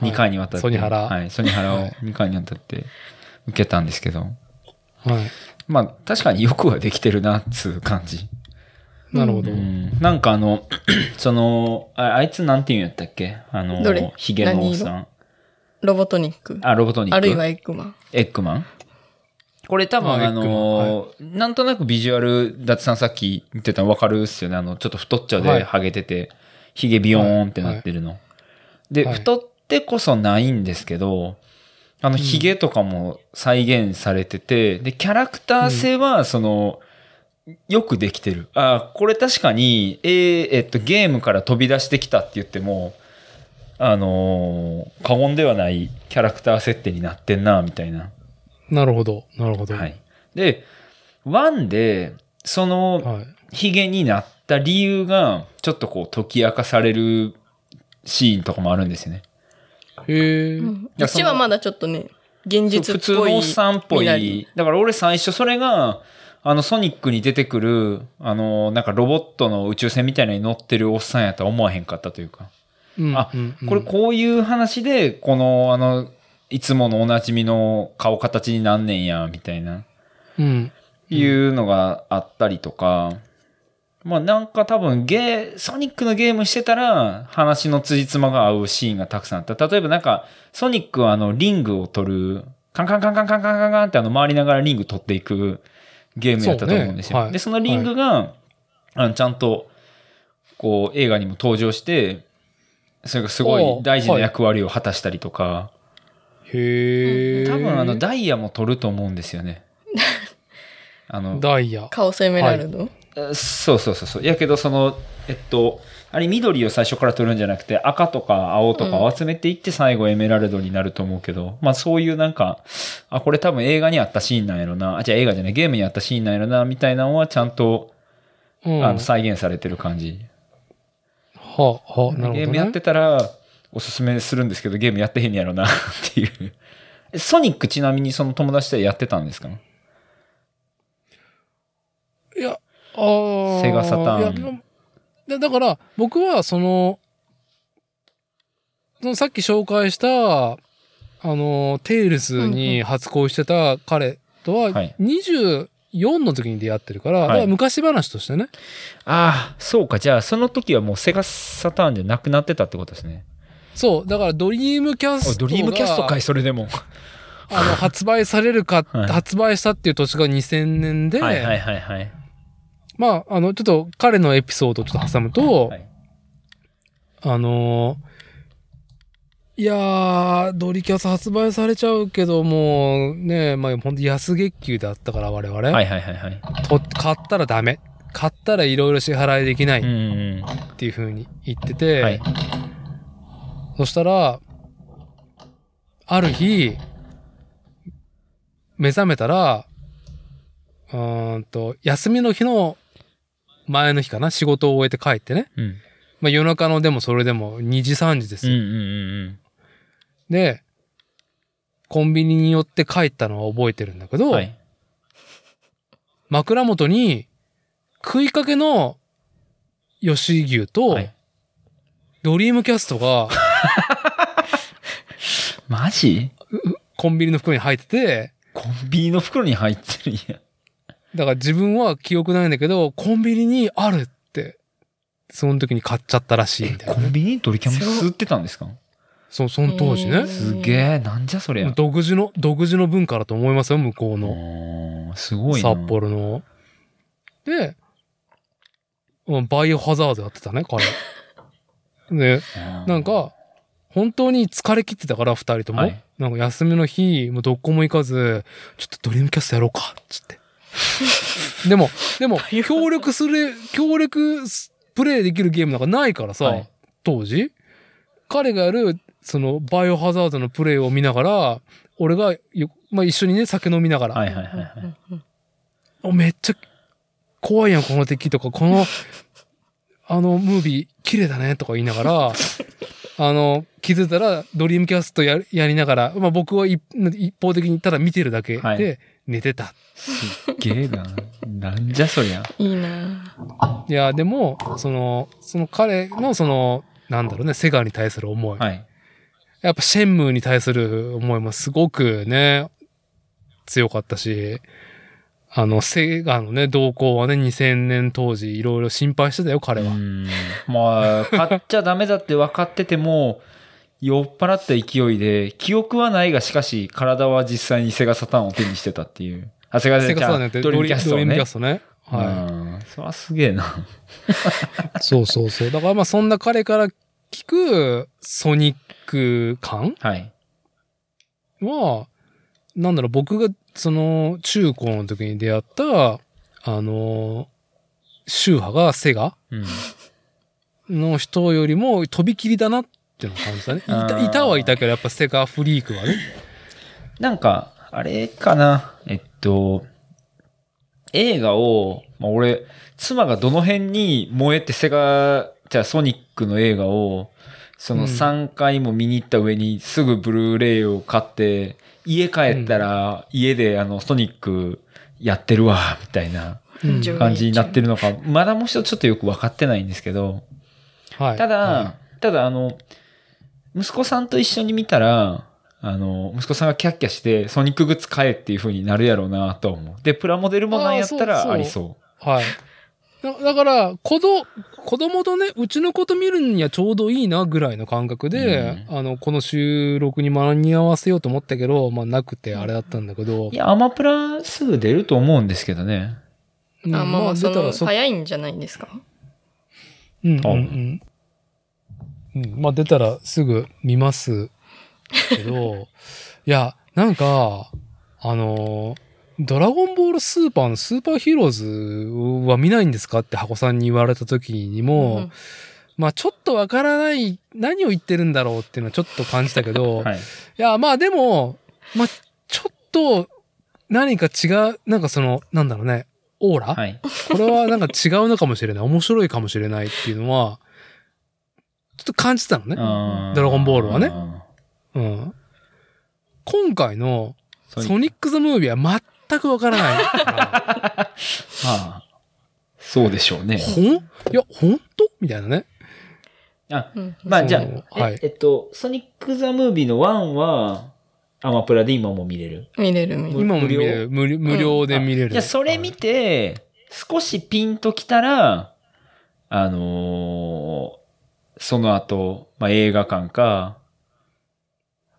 [SPEAKER 2] 2回にわたって、
[SPEAKER 1] ソニハラ
[SPEAKER 2] はい、ソニハラを2回にわたって受けたんですけど、
[SPEAKER 1] はい。
[SPEAKER 2] まあ確かによくはできてるな、っつう感じ。
[SPEAKER 1] なるほど。
[SPEAKER 2] うん。なんかあの、その、ああいつなんて言うんやったっけ？あの
[SPEAKER 3] どれ、
[SPEAKER 2] ヒゲのおっさん。
[SPEAKER 3] ロボトニック。
[SPEAKER 2] あ、ロボトニック。
[SPEAKER 3] あるいはエッグマン。
[SPEAKER 2] エッグマン？これ多分あのーなんとなくビジュアル、ダツさんさっき言ってたの分かるっすよね。あの、ちょっと太っちゃで
[SPEAKER 1] はい
[SPEAKER 2] ハゲてて、ヒゲビヨーンってなってるの。で、
[SPEAKER 1] はい
[SPEAKER 2] 太ってこそないんですけど、あの、ヒゲとかも再現されてて、で、キャラクター性は、その、よくできてる。あ、これ確かに、えーえっと、ゲームから飛び出してきたって言っても、あのー過言ではないキャラクター設定になってんな、みたいな。
[SPEAKER 1] なるほど。なるほど。
[SPEAKER 2] はい。で、1で、その、
[SPEAKER 1] はい。
[SPEAKER 2] ヒゲになった理由が、ちょっとこう解き明かされるシーンとかもあるんですよね。
[SPEAKER 1] へえ。
[SPEAKER 3] うん
[SPEAKER 2] やその
[SPEAKER 3] 1はまだちょっとね、現実っ
[SPEAKER 2] 普通
[SPEAKER 3] ぽい。
[SPEAKER 2] のおっさんっぽい。だから俺最初それが、あのソニックに出てくる、あの、なんかロボットの宇宙船みたいなのに乗ってるおっさんやとは思わへんかったというか。
[SPEAKER 1] うん
[SPEAKER 2] あ
[SPEAKER 1] うんうん
[SPEAKER 2] これこういう話で、この、あの、いつものおなじみの顔形になんねんや、みたいな。
[SPEAKER 1] うん。
[SPEAKER 2] いうのがあったりとか、まあなんか多分ゲー、ソニックのゲームしてたら話の辻褄が合うシーンがたくさんあった。例えばなんか、ソニックはあのリングを取る、カンカンカンカンカンカンカンカンってあの回りながらリング取っていくゲームやったと思うんですよ。
[SPEAKER 1] ねはい
[SPEAKER 2] で、そのリングが、あのちゃんと、こう映画にも登場して、それがすごい大事な役割を果たしたりとか、
[SPEAKER 1] へえ。
[SPEAKER 2] 多分あのダイヤも取ると思うんですよね。あの、
[SPEAKER 1] ダイヤ。
[SPEAKER 3] カオスエメラルド、
[SPEAKER 2] えそうそうそうそう。やけど、その、えっと、あれ緑を最初から取るんじゃなくて赤とか青とかを集めていって最後エメラルドになると思うけど、まあそういうなんか、あ、これ多分映画にあったシーンなんやろな、あ、じゃあ映画じゃない、ゲームにあったシーンなんやろな、みたいなのはちゃんと、
[SPEAKER 1] うん。は
[SPEAKER 2] あの再現されてる感じ。
[SPEAKER 1] あ、はあ、なるほど、ね。
[SPEAKER 2] ゲームやってたらおすすめするんですけど、ゲームやってへんやろな、っていう。えソニックちなみにその友達でやってたんですか？
[SPEAKER 1] いや、あー
[SPEAKER 2] セガサターン
[SPEAKER 1] だから、僕はその、そのさっき紹介した、あの、テイルズに初恋してた彼とは
[SPEAKER 2] はい、
[SPEAKER 1] 24の時に出会ってるから、
[SPEAKER 2] はい
[SPEAKER 1] だから昔話としてね。
[SPEAKER 2] ああ、そうか。じゃあその時はもうセガサターンじゃなくなってたってことですね。
[SPEAKER 1] そう、だからドリームキャスト
[SPEAKER 2] ドリームキャストかい、それでも。
[SPEAKER 1] あの、発売されるか、
[SPEAKER 2] はい
[SPEAKER 1] 発売したっていう年が2000年で、
[SPEAKER 2] はいはいはいはい。
[SPEAKER 1] まあ、あの、ちょっと彼のエピソードをちょっと挟むと、
[SPEAKER 2] はい
[SPEAKER 1] あのーいやー、ドリキャス発売されちゃうけども、ね、まあ、ほんと安月給だったから我々。
[SPEAKER 2] はいはいはいはい。
[SPEAKER 1] と買ったらダメ。買ったらいろいろ支払いできない
[SPEAKER 2] うん
[SPEAKER 1] っ
[SPEAKER 2] うん
[SPEAKER 1] ていう風に言って
[SPEAKER 2] う
[SPEAKER 1] て、
[SPEAKER 2] ん。はい。
[SPEAKER 1] そしたら、ある日、目覚めたら、うーんと、休みの日の前の日かな？仕事を終えて帰ってね。
[SPEAKER 2] うん。
[SPEAKER 1] まあ夜中のでもそれでも2時3時ですよ。
[SPEAKER 2] うんうんうん
[SPEAKER 1] で、コンビニに寄って帰ったのは覚えてるんだけど、
[SPEAKER 2] うん。はい。
[SPEAKER 1] 枕元に食いかけの吉牛と
[SPEAKER 2] はい
[SPEAKER 1] ドリームキャストが
[SPEAKER 2] マジ？
[SPEAKER 1] コンビニの袋に入ってて、
[SPEAKER 2] コンビニの袋に入ってるんや。
[SPEAKER 1] だから自分は記憶ないんだけど、コンビニにあるって、その時に買っちゃったらしいみたいなね。
[SPEAKER 2] コンビニにドリキャン吸ってたんですか？
[SPEAKER 1] そう、その当時ね。
[SPEAKER 2] すげえ、なんじゃそりゃ。
[SPEAKER 1] 独自の、独自の文化だと思いますよ、向こうの。
[SPEAKER 2] すごいな。
[SPEAKER 1] 札幌の。で、うんバイオハザードやってたね、彼。で、
[SPEAKER 2] うん。
[SPEAKER 1] なんか、本当に疲れ切ってたから、二人とも。
[SPEAKER 2] はい
[SPEAKER 1] なんか休みの日、もうどこも行かず、ちょっとドリームキャストやろうか、つって。でも、でも、協力する、協力すプレイできるゲームなんかないからさ、
[SPEAKER 2] はい
[SPEAKER 1] 当時。彼がやる、その、バイオハザードのプレイを見ながら、俺がよ、まあ、一緒にね、酒飲みながら、
[SPEAKER 2] はいはいはいはい。
[SPEAKER 1] おめっちゃ怖いやん、この敵とか、この、あのムービー綺麗だねとか言いながら、あの、気づいたらドリームキャストややりながら、まあ僕は一一方的にただ見てるだけ
[SPEAKER 2] はい
[SPEAKER 1] で寝てた。
[SPEAKER 2] すっげえな。なんじゃそりゃ。
[SPEAKER 3] いいな。
[SPEAKER 1] いや、でも、その、その彼のその、なんだろうね、セガに対する思い。
[SPEAKER 2] はい。
[SPEAKER 1] やっぱシェンムーに対する思いもすごくね、強かったし、あの、セガのね、動向はね、2000年当時いろいろ心配してたよ、彼は。
[SPEAKER 2] うんまあ、買っちゃダメだって分かってても、酔っ払った勢いで、記憶はないが、しかし、体は実際にセガサターンを手にしてたっていう。あ、セガ
[SPEAKER 1] サターンじゃなくて
[SPEAKER 2] ドリームキャストをね
[SPEAKER 1] ドリームキャ。ストね。は
[SPEAKER 2] うん。それはすげえな。
[SPEAKER 1] い。そうそうそう。だからまあそんな彼から聞くソニック感
[SPEAKER 2] はい。
[SPEAKER 1] は、なんだろう、僕がその中高の時に出会った、あの、宗派がセガ
[SPEAKER 2] うん。
[SPEAKER 1] の人よりも飛び切りだなっていうのを感じたね。いたいたはいたけど、やっぱセガフリークはね。
[SPEAKER 2] なんか、あれかな。えっと、映画を、まあ、俺、妻がどの辺に燃えてセガ、じゃあソニックの映画を、その
[SPEAKER 1] うん
[SPEAKER 2] 3回も見に行った上にすぐブルーレイを買って、家帰ったら家であのソニックやってるわ、みたいな感じになってるのか、まだもう一度ちょっとよく分かってないんですけど、
[SPEAKER 1] はい。
[SPEAKER 2] ただ、
[SPEAKER 1] は
[SPEAKER 2] ただあの、息子さんと一緒に見たら、あの、息子さんがキャッキャして、ソニックグッズ買えっていう風になるやろうなとは思う。で、プラモデルもなんやった
[SPEAKER 1] あーそうそう
[SPEAKER 2] らありそう。
[SPEAKER 1] い。はい。だだから、子ど、子供とね、うちの子と見るにはちょうどいいなぐらいの感覚で、あの、この収録に間に合わせようと思ったけど、まあなくてあれだったんだけど
[SPEAKER 2] い、や、アマプラすぐ出ると思うんですけどね。
[SPEAKER 1] うん
[SPEAKER 3] あ、まあまあ、その、早いんじゃないんですか？
[SPEAKER 1] うんうんうん。うん、まあ出たらすぐ見ますけど、いや、なんか、あのードラゴンボールスーパーのスーパーヒーローズは見ないんですかって箱さんに言われた時にも、
[SPEAKER 3] うん
[SPEAKER 1] まあちょっとわからない、何を言ってるんだろうっていうのはちょっと感じたけど、
[SPEAKER 2] はい。
[SPEAKER 1] いや、まあでも、まあちょっと何か違う、なんかその、なんだろうね、オーラ、
[SPEAKER 2] はい。
[SPEAKER 1] これはなんか違うのかもしれない。面白いかもしれないっていうのは、と感じたのね。
[SPEAKER 2] あ
[SPEAKER 1] ドラゴンボールはね
[SPEAKER 2] あ
[SPEAKER 1] うん。今回の
[SPEAKER 2] ー
[SPEAKER 1] ソニック・ザ・ムービーは全くわからないから。
[SPEAKER 2] まあ、そうでしょうね。
[SPEAKER 1] ほん？いや、ほんと？みたいなね。
[SPEAKER 2] あ、
[SPEAKER 3] うん
[SPEAKER 2] まあじゃあ、
[SPEAKER 1] はい
[SPEAKER 2] えっと、ソニック・ザ・ムービーの1は、アマプラで今も見れる。
[SPEAKER 3] 見れる見れる。
[SPEAKER 1] 今も見れる。無料？無料で見れる。
[SPEAKER 2] じゃあそれ見て、少しピンときたら、あのーその後、まあ、映画館か、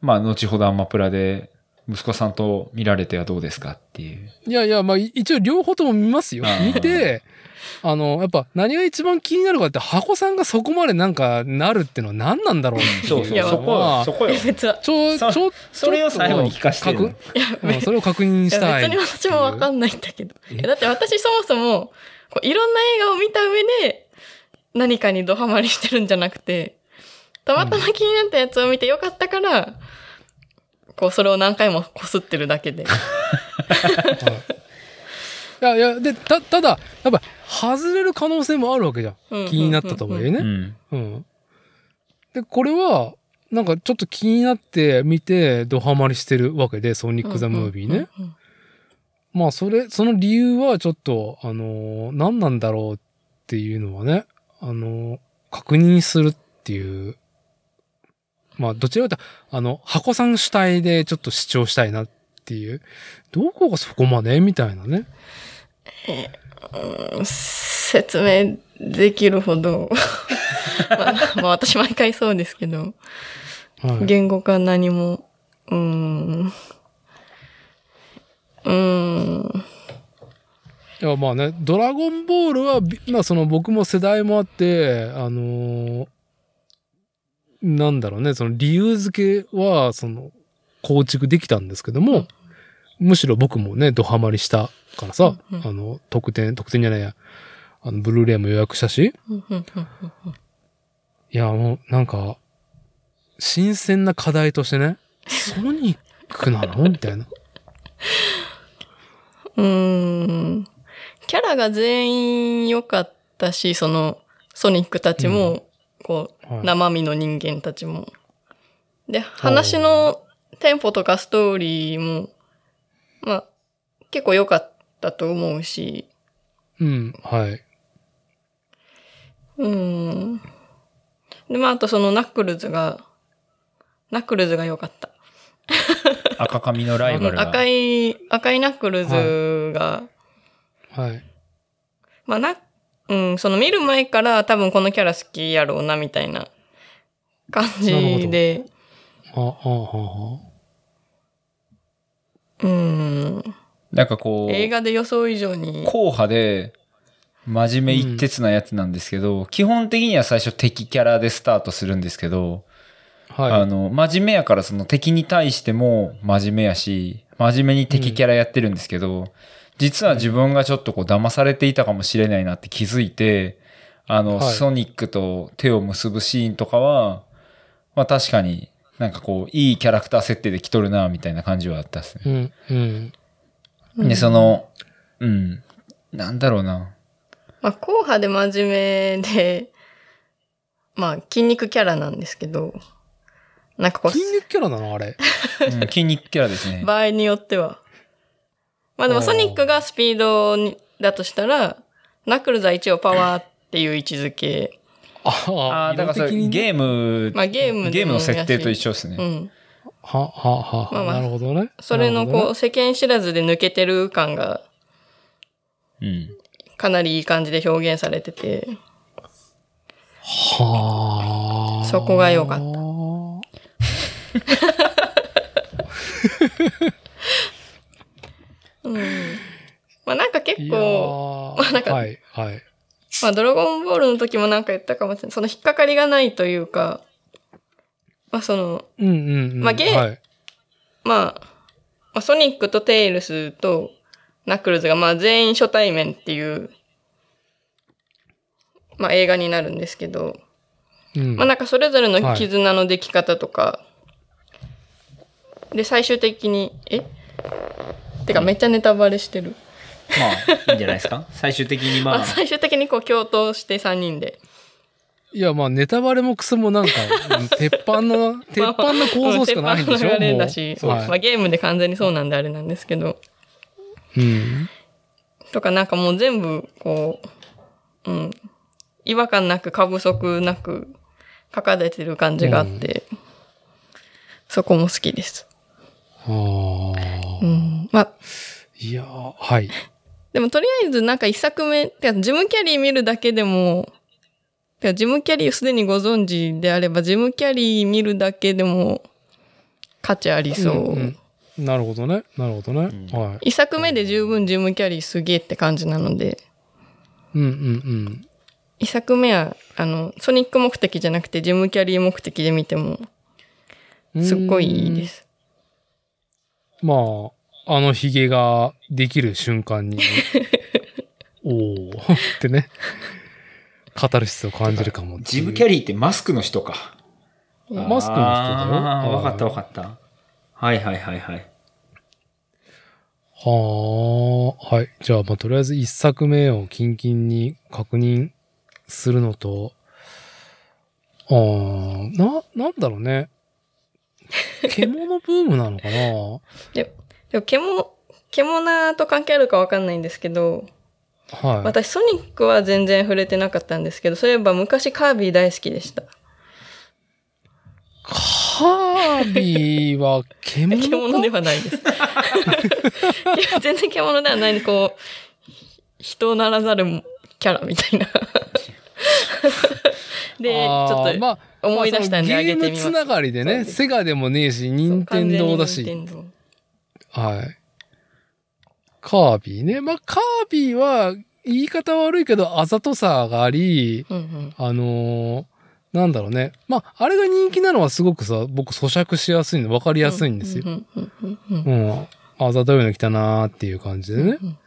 [SPEAKER 2] まあ、後ほどアマプラで、息子さんと見られてはどうですかっていう。
[SPEAKER 1] いやいや、まあい一応両方とも見ますよ見て、あの、やっぱ何が一番気になるかって、箱さんがそこまでなんかなるってのは何なんだろうっていう
[SPEAKER 2] そうそう、そこよ、そこよ。
[SPEAKER 3] 別は。
[SPEAKER 1] ちょ、ち
[SPEAKER 2] そ
[SPEAKER 1] ょ、
[SPEAKER 2] それを最後に聞かせて
[SPEAKER 1] それを確認
[SPEAKER 3] い
[SPEAKER 1] したい。
[SPEAKER 3] や別に私もわかんないんだけど。
[SPEAKER 1] え
[SPEAKER 3] いやだって私そもそも、こういろんな映画を見た上で、何かにドハマりしてるんじゃなくて、たまたま気になったやつを見てよかったから、こうそれを何回もこすってるだけで。
[SPEAKER 1] いやいや、で、た、ただ、やっぱ、外れる可能性もあるわけじゃん。
[SPEAKER 3] うん
[SPEAKER 1] 気になったとはいえね。
[SPEAKER 2] うん。
[SPEAKER 1] うん。で、これは、なんかちょっと気になって見て、ドハマりしてるわけで、ソニック・ザ・ムービーね。
[SPEAKER 3] うんうん
[SPEAKER 1] まあ、それ、その理由はちょっと、あのー何なんだろうっていうのはね、あのー確認するっていう。まあ、どちらかというと、あの、箱さん主体でちょっと主張したいなっていう。どこがそこまでみたいなね。
[SPEAKER 3] うん説明できるほど、まあ、まあ私毎回そうですけど、
[SPEAKER 1] はい。
[SPEAKER 3] 言語化何も、うーん、うーん、
[SPEAKER 1] いや、まあね、ドラゴンボールはび、まあその僕も世代もあって、あのーなんだろうね、その理由付けは、その、構築できたんですけども、むしろ僕もね、ドハマりしたからさ、
[SPEAKER 3] うんうん
[SPEAKER 1] あの、特典、特典じゃないや、あの、ブルーレイも予約したし、
[SPEAKER 3] うんうんうん
[SPEAKER 1] いや、もう、なんか、新鮮な課題としてね、ソニックなの？みたいな。
[SPEAKER 3] うーん。キャラが全員良かったし、その、ソニックたちも、こう、
[SPEAKER 1] はい
[SPEAKER 3] 生身の人間たちも。で、話のテンポとかストーリーも、まあ、結構良かったと思うし、
[SPEAKER 1] うん、はい。
[SPEAKER 3] うん。で、まあ、あとそのナックルズが、ナックルズが良かった。
[SPEAKER 2] 赤髪のライバルが。
[SPEAKER 3] 赤い、赤いナックルズが、
[SPEAKER 1] はい。
[SPEAKER 3] まあな、うん、その見る前から多分このキャラ好きやろうな、みたいな感じで、
[SPEAKER 1] あ、あ、あ、
[SPEAKER 3] うん、
[SPEAKER 2] なんかこう、
[SPEAKER 3] 映画で予想以上に、
[SPEAKER 2] 硬派で、真面目一徹なやつなんですけど、基本的には最初敵キャラでスタートするんですけど、
[SPEAKER 1] あ、はい。
[SPEAKER 2] あの、真面目やからその敵に対しても真面目やし、真面目に敵キャラやってるんですけど、実は自分がちょっとこう騙されていたかもしれないなって気づいて、あの、
[SPEAKER 1] はい
[SPEAKER 2] ソニックと手を結ぶシーンとかは、まあ確かになんかこう、いいキャラクター設定で来とるな、みたいな感じはあったっすね。
[SPEAKER 1] うん、うん。
[SPEAKER 3] うん
[SPEAKER 2] で、その、うん。なんだろうな。
[SPEAKER 3] まあ、硬派で真面目で、まあ、筋肉キャラなんですけど、なんかこ
[SPEAKER 1] 筋肉キャラなのあれ。
[SPEAKER 2] うん筋肉キャラですね
[SPEAKER 3] う。場合によっては。まあでも、ソニックがスピードにだとしたら、ナックルズは一応パワーっていう位置づけ。
[SPEAKER 1] あ
[SPEAKER 2] ああ、だからそれゲーム、
[SPEAKER 3] まあゲーム
[SPEAKER 2] ゲームの設定と一緒ですね。
[SPEAKER 3] うん。
[SPEAKER 1] は、は、は、
[SPEAKER 3] まあまあ
[SPEAKER 1] なるほどね。
[SPEAKER 3] それのこう、世間知らずで抜けてる感が
[SPEAKER 2] うん。
[SPEAKER 3] かなりいい感じで表現されてて、
[SPEAKER 1] はあ。
[SPEAKER 3] そこが良かった うん。まあなんか結構、
[SPEAKER 1] ー
[SPEAKER 3] まあなんか
[SPEAKER 1] はい、はい。
[SPEAKER 3] まあドラゴンボールの時もなんか言ったかもしれない。その引っかかりがないというか、まあその、
[SPEAKER 1] うんうんうん。
[SPEAKER 3] まあゲー
[SPEAKER 1] はい。
[SPEAKER 3] まあ、まあ、ソニックとテイルスとナックルズがまあ全員初対面っていう、まあ映画になるんですけど、
[SPEAKER 1] うん
[SPEAKER 3] まあなんかそれぞれの絆のでき方とか、で最終的に、え？てかめっちゃネタバレしてる。
[SPEAKER 2] まあ、いいんじゃないですか？最終的にま
[SPEAKER 3] まあ、
[SPEAKER 2] あ、
[SPEAKER 3] 最終的にこう共闘して3人で。
[SPEAKER 1] いや、まあ、ネタバレもクソもなんか、うん鉄板の、鉄板の構造しかないんでしょ？
[SPEAKER 3] まあ鉄板の流れだし、
[SPEAKER 1] そう
[SPEAKER 3] まあゲームで完全にそうなんであれなんですけど、
[SPEAKER 1] うん。
[SPEAKER 3] とかなんかもう全部こう、うん、違和感なく過不足なく書かれてる感じがあって、そこも好きです。
[SPEAKER 1] ああ。
[SPEAKER 3] うん、まあ、
[SPEAKER 1] いやーはい。
[SPEAKER 3] でもとりあえずなんか一作目、てかジム・キャリー見るだけでも、てかジム・キャリーをすでにご存知であれば、ジム・キャリー見るだけでも価値ありそう。
[SPEAKER 1] んんなるほどね。なるほどね。はい。
[SPEAKER 3] 一作目で十分ジム・キャリーすげえって感じなので、
[SPEAKER 1] うんうん
[SPEAKER 3] 一作目は、あの、ソニック目的じゃなくてジム・キャリー目的で見ても、
[SPEAKER 1] うん。
[SPEAKER 3] すっごいいいです。
[SPEAKER 1] まあ、あのヒゲができる瞬間に、おおってね、カタルシスを感じるかもっていう
[SPEAKER 2] ジム・キャリーってマスクの人か。
[SPEAKER 1] マスクの人だよ
[SPEAKER 2] あー
[SPEAKER 1] はい
[SPEAKER 2] わかったわかった。はいはいはいはい。
[SPEAKER 1] はあ、はい。じゃあ、まあ、とりあえず一作目をキンキンに確認するのと、あーな、なんだろうね。獣ブームなのかな？
[SPEAKER 3] でも、獣、獣と関係あるかわかんないんですけど、
[SPEAKER 1] はい。
[SPEAKER 3] 私ソニックは全然触れてなかったんですけど、そういえば昔カービィ大好きでした。
[SPEAKER 1] カービィは獣 か
[SPEAKER 3] 獣ではないです。いや全然獣ではないこう、人ならざるキャラみたいな。で、ちょっと、
[SPEAKER 1] まあ
[SPEAKER 3] 思い出したんで
[SPEAKER 1] まあ
[SPEAKER 3] げてみます
[SPEAKER 1] ゲームつながりでね、セガでもねえし、任天堂だし。はい。カービィね。まあ、カービィは、言い方悪いけど、あざとさがあり、
[SPEAKER 3] 天堂うん
[SPEAKER 1] あのーなんだろうね。まあ、あれが人気なのはすごくさ、僕咀嚼しやすいの、わかりやすいんですよ。
[SPEAKER 3] うんうんうんうんうん
[SPEAKER 1] うん。あざといの来たなーっていう感じでね。
[SPEAKER 3] うん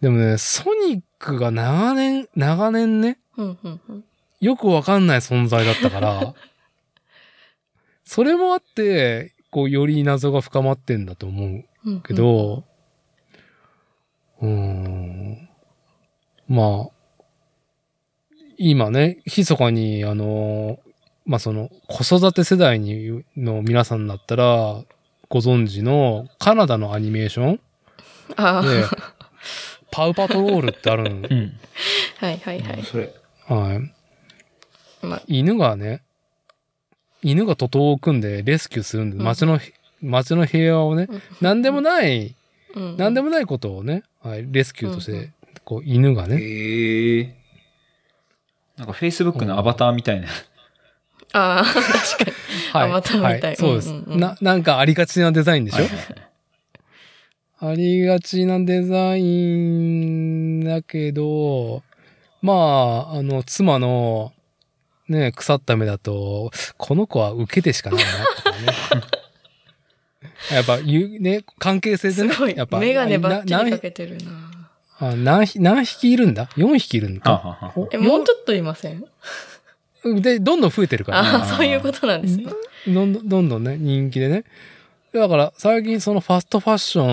[SPEAKER 1] でもね、ソニックが長年、長年ね、
[SPEAKER 3] うんうんうん
[SPEAKER 1] よくわかんない存在だったから、それもあって、こう、より謎が深まってんだと思う
[SPEAKER 3] うん
[SPEAKER 1] けど、うーん、まあ、今ね、密かに、あの、まあその、子育て世代にの皆さんだったら、ご存知のカナダのアニメーション？
[SPEAKER 3] ああ、
[SPEAKER 1] で、パウパトロールってあるの。
[SPEAKER 2] うん。
[SPEAKER 3] はいはいはい。
[SPEAKER 2] それ。
[SPEAKER 1] はい。
[SPEAKER 3] まあ、
[SPEAKER 1] 犬がね、犬が徒党を組んでレスキューするんで、
[SPEAKER 3] うん。
[SPEAKER 1] 街の、街の平和をね、なんでもない、
[SPEAKER 3] うん。
[SPEAKER 1] なんでもないことをね、はい、レスキューとして、こう、犬がね、
[SPEAKER 2] へえ。なんか Facebook のアバターみたいな。
[SPEAKER 3] ああ、確かに。
[SPEAKER 1] はい。
[SPEAKER 3] アバターみたい。
[SPEAKER 1] はい、そうです、な、なんかありがちなデザインでしょ、ありがちなデザインだけど、まあ、あの、妻の、ね、腐った目だと、この子は受けてしかないな、とかね。やっぱ、ゆ、ね、関係性ですね
[SPEAKER 3] ごい。
[SPEAKER 1] やっぱ、
[SPEAKER 3] メガネばっちりか
[SPEAKER 1] な
[SPEAKER 3] けてるな。
[SPEAKER 1] あ何匹何匹いるんだ ?4 匹いるん
[SPEAKER 2] はあ
[SPEAKER 1] か。
[SPEAKER 2] はあはあ
[SPEAKER 1] お
[SPEAKER 3] え、もうちょっといません？
[SPEAKER 1] よで、どんどん増えてるから、
[SPEAKER 3] ああ、
[SPEAKER 2] あー
[SPEAKER 3] そういうことなんですね。
[SPEAKER 1] どんどん、どんどんね、人気でね。だから最近そのファストファッショ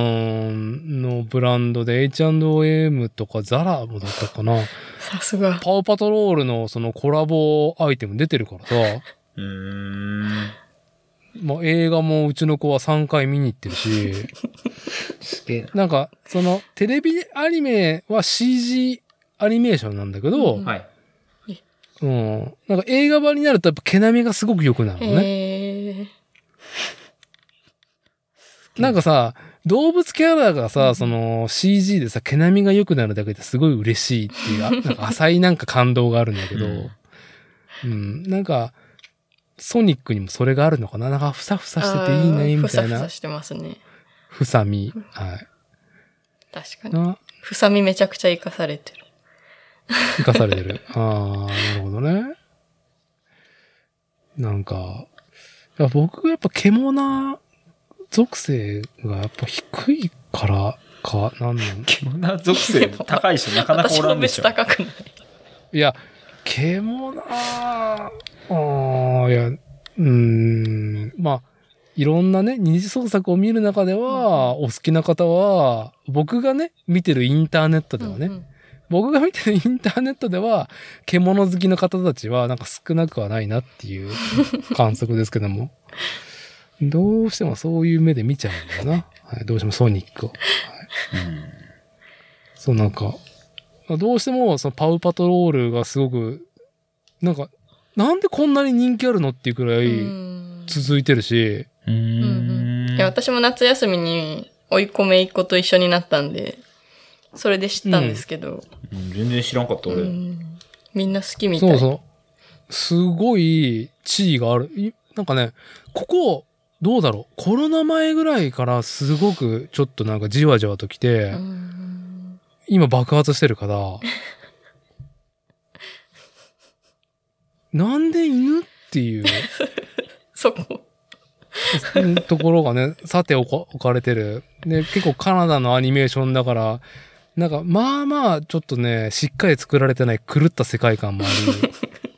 [SPEAKER 1] ンのブランドで H&M とかザラもだったかな。
[SPEAKER 3] さすが。
[SPEAKER 1] パウパトロールのそのコラボアイテム出てるからさ。
[SPEAKER 2] うーん。
[SPEAKER 1] まあ映画もうちの子は3回見に行ってるし。
[SPEAKER 2] すげえな。
[SPEAKER 1] なんか、そのテレビアニメは CG アニメーションなんだけど、
[SPEAKER 3] うん
[SPEAKER 2] はい。
[SPEAKER 1] うん。なんか映画版になるとやっぱ毛並みがすごく良くなるのね。
[SPEAKER 3] へえ。
[SPEAKER 1] なんかさ、動物キャラがさ、その CG でさ、毛並みが良くなるだけですごい嬉しいっていう、あ なんか浅いなんか感動があるんだけど、
[SPEAKER 2] う
[SPEAKER 1] うんん、なんか、ソニックにもそれがあるのかな？なんかふさふさしてていいね、みたいな
[SPEAKER 3] ふさふさ。してますね。
[SPEAKER 1] ふさみ。はい。
[SPEAKER 3] 確かに。
[SPEAKER 1] な、
[SPEAKER 3] ふさみめちゃくちゃ活かされてる。
[SPEAKER 1] 生かされてる。ああ、なるほどね。なんか、僕やっぱ獣属性がやっぱ低いからか、なんなん？
[SPEAKER 2] 獣属性高い人なかなかおらんでしょ。
[SPEAKER 3] 高くない。
[SPEAKER 1] いや、獣、ああ、いや、うーん、まあ、いろんなね、二次創作を見る中では、お好きな方は、僕がね、見てるインターネットではね、
[SPEAKER 3] うんうん
[SPEAKER 1] 僕が見てるインターネットでは、獣好きの方たちは、なんか少なくはないなっていう観測ですけども。どうしてもそういう目で見ちゃうんだよな。はい、どうしてもソニックを。
[SPEAKER 2] うん
[SPEAKER 1] そうなんか、どうしてもそのパウパトロールがすごく、なんか、なんでこんなに人気あるのっていうくら
[SPEAKER 3] う
[SPEAKER 1] い
[SPEAKER 3] ん
[SPEAKER 1] 続いてるし、
[SPEAKER 2] う
[SPEAKER 3] うん
[SPEAKER 2] ーん。
[SPEAKER 3] いや私も夏休みに追い込めいっ子と一緒になったんで、それで知ったんですけど、
[SPEAKER 2] うん全然知らんかった、俺。
[SPEAKER 3] うんみんな好きみたい。
[SPEAKER 1] そうそう。すごい地位がある。いなんかね、ここ、どうだろう。コロナ前ぐらいからすごくちょっとなんかじわじわと来て、
[SPEAKER 3] うん
[SPEAKER 1] 今爆発してるから、なんで犬っていう？
[SPEAKER 3] そこ。
[SPEAKER 1] ところがね、さて置か置かれてる。で、結構カナダのアニメーションだから、なんかまあまあちょっとね、しっかり作られてない狂った世界観もあり、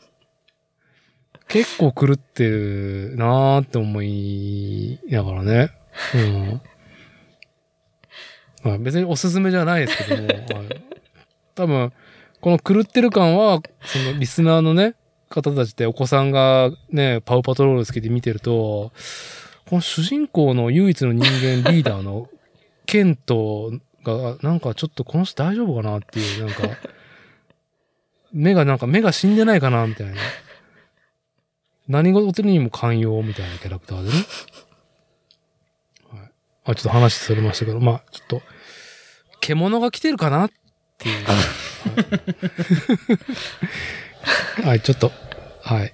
[SPEAKER 1] 結構狂ってるなーって思いながらね。うん。まあ別におすすめじゃないですけども、はい多分、この狂ってる感は、そのリスナーのね、方たちってお子さんがね、パウパトロールつけて見てると、この主人公の唯一の人間リーダーのケントが、なんかちょっとこの人大丈夫かなっていう、なんか、目がなんか目が死んでないかなみたいな。何事にも寛容みたいなキャラクターでね。はい。あ、ちょっと話それましたけど、まあ、ちょっと、獣が来てるかなっていう。はい、はい、ちょっと、はい。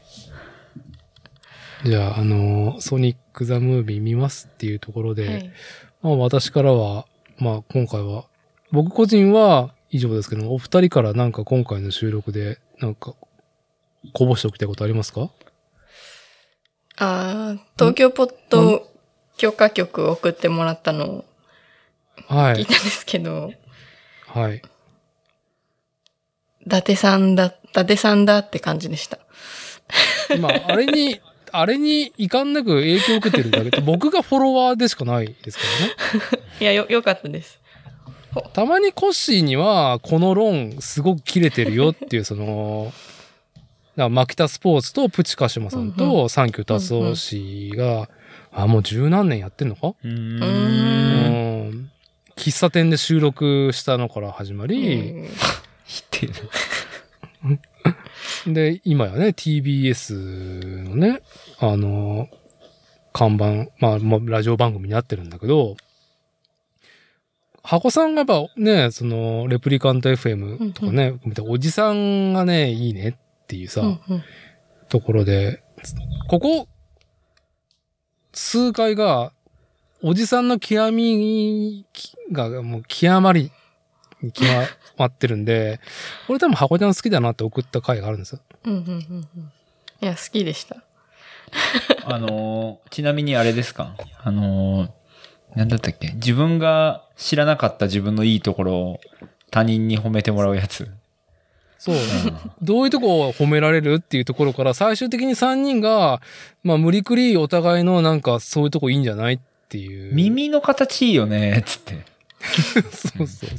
[SPEAKER 1] じゃあ、あのソニック・ザ・ムービー見ますっていうところで、
[SPEAKER 3] はい
[SPEAKER 1] まあ私からは、まあ今回は、僕個人は以上ですけども、お二人からなんか今回の収録で、なんか、こぼしておきたいことありますか？
[SPEAKER 3] ああ、東京ポット許可局送ってもらったのを
[SPEAKER 1] はい。
[SPEAKER 3] 聞いたんですけど、
[SPEAKER 1] はい。
[SPEAKER 3] 伊達さんだ、伊達さんだって感じでした。
[SPEAKER 1] まあ、あれに、あれに遺憾なく影響を受けてるだけで、僕がフォロワーでしかないですからね。
[SPEAKER 3] いや、よ、よかったです。
[SPEAKER 1] たまにコッシーには、この論すごく切れてるよっていう、その、だからマキタスポーツとプチカシマさん
[SPEAKER 3] うんう
[SPEAKER 1] とサンキュー達夫氏が、あ、もう十何年やってんのか？
[SPEAKER 2] う
[SPEAKER 3] ん。
[SPEAKER 1] うん。ん。喫茶店で収録したのから始まり。で、今やね、TBS のね、あの、看板、まあ、まあ、ラジオ番組になってるんだけど、箱さんがやっぱね、その、レプリカント FM とかね、見たおじさんがね、いいねっていうさ、
[SPEAKER 3] うんうん
[SPEAKER 1] ところで、ここ、数回が、おじさんの極みがもう極まりに極まってるんで、これ多分箱ちゃん好きだなって送った回があるんですよ。
[SPEAKER 3] うんうんうんうんいや、好きでした。
[SPEAKER 2] あのーちなみにあれですか？あのーなんだったっけ？自分が知らなかった自分のいいところを他人に褒めてもらうやつ。
[SPEAKER 1] そう。どういうとこを褒められるっていうところから、最終的に3人が、まあ無理くりお互いのなんかそういうとこいいんじゃないっていう。
[SPEAKER 2] 耳の形いいよね、つって。
[SPEAKER 1] そうそうそう。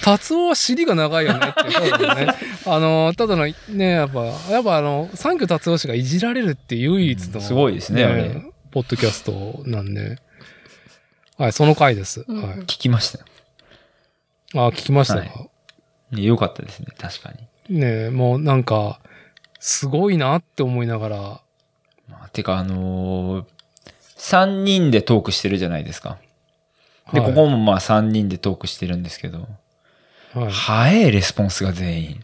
[SPEAKER 1] 達夫は尻が長いよねっていう そうだね。あの、ただの、ね、やっぱ、やっぱあの、三居達夫氏がいじられるっていう唯一の、
[SPEAKER 2] うんすごいですねあれ
[SPEAKER 1] ポッドキャストなんで。はい、その回です。
[SPEAKER 3] うん
[SPEAKER 1] はい。
[SPEAKER 2] 聞きましたよ。
[SPEAKER 1] あ、聞きましたか、
[SPEAKER 2] はいねよかったですね、確かに。
[SPEAKER 1] ねもうなんか、すごいなって思いながら、
[SPEAKER 2] まあ、てか、あのー、3人でトークしてるじゃないですか。で、
[SPEAKER 1] はい
[SPEAKER 2] ここもまあ3人でトークしてるんですけど、
[SPEAKER 1] はい。
[SPEAKER 2] 早いレスポンスが全員。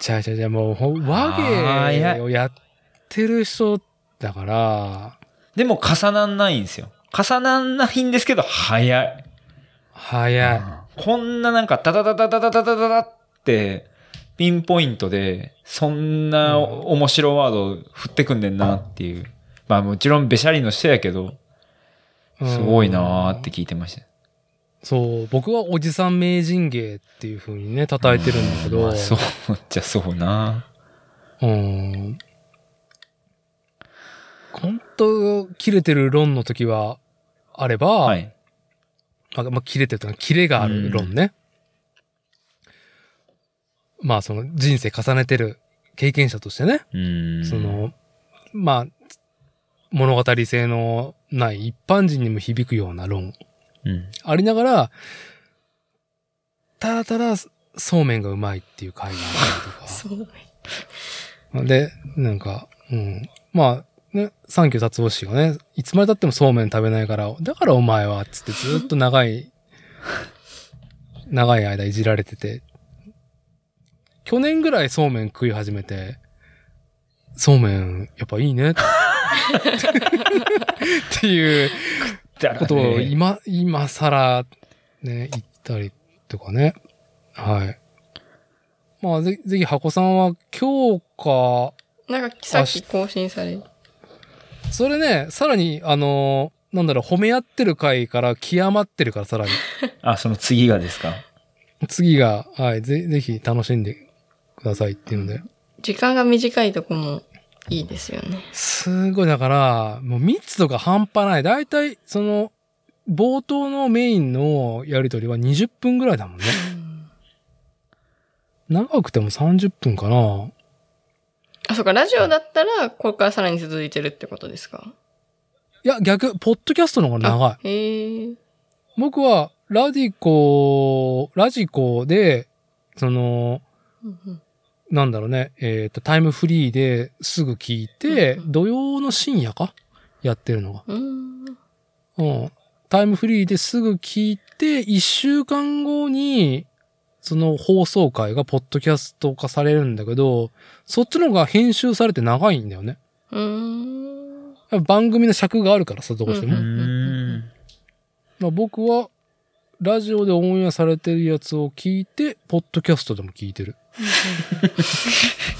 [SPEAKER 1] じゃあじゃあじゃあもう、ほ和芸をやってる人だから、
[SPEAKER 2] でも重なんないんですよ。重なんないんですけど、早い。
[SPEAKER 1] 早い。
[SPEAKER 2] こんななんか、タタタタタタタタタタって、ピンポイントで、そんな面白ワード振ってくんねんなっていう。まあもちろんべしゃりの人やけど、すごいなーって聞いてました。
[SPEAKER 1] そう、僕はおじさん名人芸っていう風にね、叩いてるんだけど、
[SPEAKER 2] まあそう、じゃそうな。
[SPEAKER 1] うん。本当切れてる論の時はあれば、
[SPEAKER 2] はい。
[SPEAKER 1] まあ、まあ、切れてるというか、切れがある論ね。まあ、その人生重ねてる経験者としてね。そ、の、まあ、物語性のない一般人にも響くような論
[SPEAKER 2] うん。
[SPEAKER 1] ありながら、ただただそうめんがうまいっていう回があった
[SPEAKER 3] そう。
[SPEAKER 1] りとか。で、なんか、うん。まあ、ね、サンキュー達夫氏がね、いつまで経ってもそうめん食べないから、だからお前は、つってずっと長い、長い間いじられてて、去年ぐらいそうめん食い始めて、そうめん、やっぱいいね。っていうことを
[SPEAKER 2] ね
[SPEAKER 1] 今、今更ね、言ったりとかね。はい。まあ、ぜぜひ、箱さんは今日か、
[SPEAKER 3] なんかさっき更新され、
[SPEAKER 1] それね、さらに、あのーなんだろう、褒め合ってる回から極まってるから、さらに。
[SPEAKER 2] あ、その次がですか？
[SPEAKER 1] 次が、はい、ぜぜひ楽しんでくださいっていうので。
[SPEAKER 3] 時間が短いとこもいいですよね。
[SPEAKER 1] すごい、だから、もう密度が半端ない。だいたい、その、冒頭のメインのやりとりは20分ぐらいだもんね。長くても30分かな。
[SPEAKER 3] あ、そうか、ラジオだったら、これからさらに続いてるってことですか？
[SPEAKER 1] いや、逆、ポッドキャストの方が長い。
[SPEAKER 3] へえ。
[SPEAKER 1] 僕は、ラディコ、ラジコで、その、
[SPEAKER 3] うんうん
[SPEAKER 1] なんだろうね、えっ、と、タイムフリーですぐ聞いて、
[SPEAKER 3] うんうん
[SPEAKER 1] 土曜の深夜か？やってるのが。
[SPEAKER 3] うーん。
[SPEAKER 1] うん。タイムフリーですぐ聞いて、一週間後に、その放送回がポッドキャスト化されるんだけど、そっちの方が編集されて長いんだよね。
[SPEAKER 3] うーん。
[SPEAKER 1] 番組の尺があるからさ、どうしても。
[SPEAKER 3] う
[SPEAKER 2] ん。
[SPEAKER 1] まあ、僕は、ラジオでオンエアされてるやつを聞いて、ポッドキャストでも聞いてる。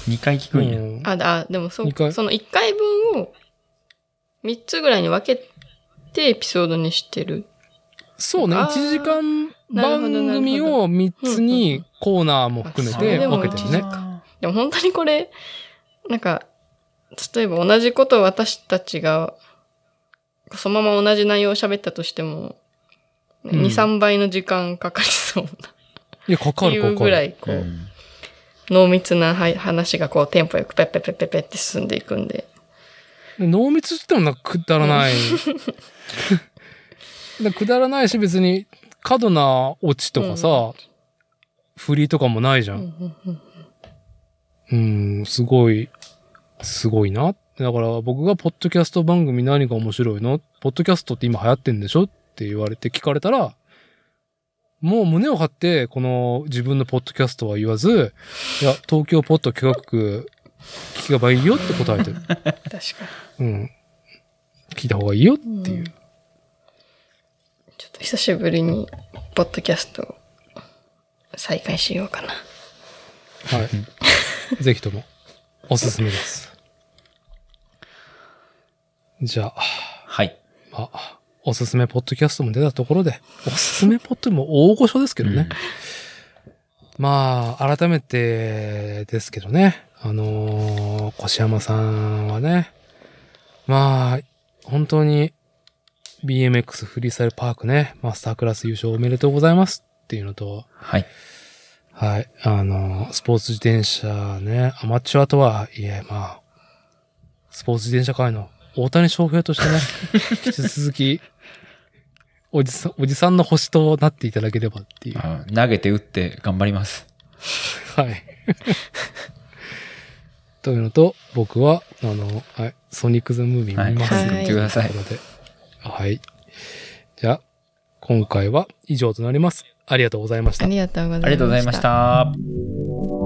[SPEAKER 2] 2回聞くんや。
[SPEAKER 1] うん
[SPEAKER 3] あ、だ、でもそうその1回分を3つぐらいに分けてエピソードにしてる。
[SPEAKER 1] そうね、
[SPEAKER 3] あー
[SPEAKER 1] 1時間番組を3つに
[SPEAKER 3] ん
[SPEAKER 1] コーナーも含めて分けてるね。
[SPEAKER 3] でも本当にこれ、なんか、例えば同じことを私たちが、そのまま同じ内容を喋ったとしても、ね
[SPEAKER 1] うん
[SPEAKER 3] 2、3倍の時間かかりそうな。っ
[SPEAKER 1] いや、かかるかかる。
[SPEAKER 3] うぐらい、こう、
[SPEAKER 2] うん
[SPEAKER 3] 濃密なはい話がこう、テンポよくペッペッペッペッペッって進んでいくんで。
[SPEAKER 1] で濃密ってもなくだらない。でくだらないし別に過度なオチとかさ、振りとかもないじゃ。
[SPEAKER 3] うんんうん
[SPEAKER 1] うん、すごい、すごいな。だから僕がポッドキャスト番組何が面白いのポッドキャストって今流行ってんでしょって言われて聞かれたら、もう胸を張ってこの自分のポッドキャストは言わず、いや、東京ポッド企画区聞けばいいよって答えてる。
[SPEAKER 3] 確か
[SPEAKER 1] うん。聞いた方がいいよって
[SPEAKER 3] に。
[SPEAKER 1] いう。
[SPEAKER 3] ちょっと久しぶりに、ポッドキャストを再開しようかな。
[SPEAKER 1] はい。ぜひとも、おすすめです。じゃあ、
[SPEAKER 2] はい。
[SPEAKER 1] まあ、おすすめポッドキャストも出たところで、おすすめポッドも大御所ですけどね。まあ、改めてですけどね。あのー、越山さんはね、まあ、本当に、BMX フリースタイルパークね、マスタークラス優勝おめでとうございますっていうのと、
[SPEAKER 2] はい。
[SPEAKER 1] はい。あの、スポーツ自転車ね、アマチュアとはいえ、まあ、スポーツ自転車界の大谷翔平としてね、引き続き、おじさん、おじさんの星となっていただければっていう。
[SPEAKER 2] あ投げて打って頑張ります。
[SPEAKER 1] はい。というのと、僕は、あの、はい、ソニック・ザ・ムービー見ます
[SPEAKER 3] はい
[SPEAKER 2] 言ってください。
[SPEAKER 1] はい。じゃあ、今回は以上となります。ありがとうございました
[SPEAKER 3] あ。りがとうございました。
[SPEAKER 2] ありがとうございました。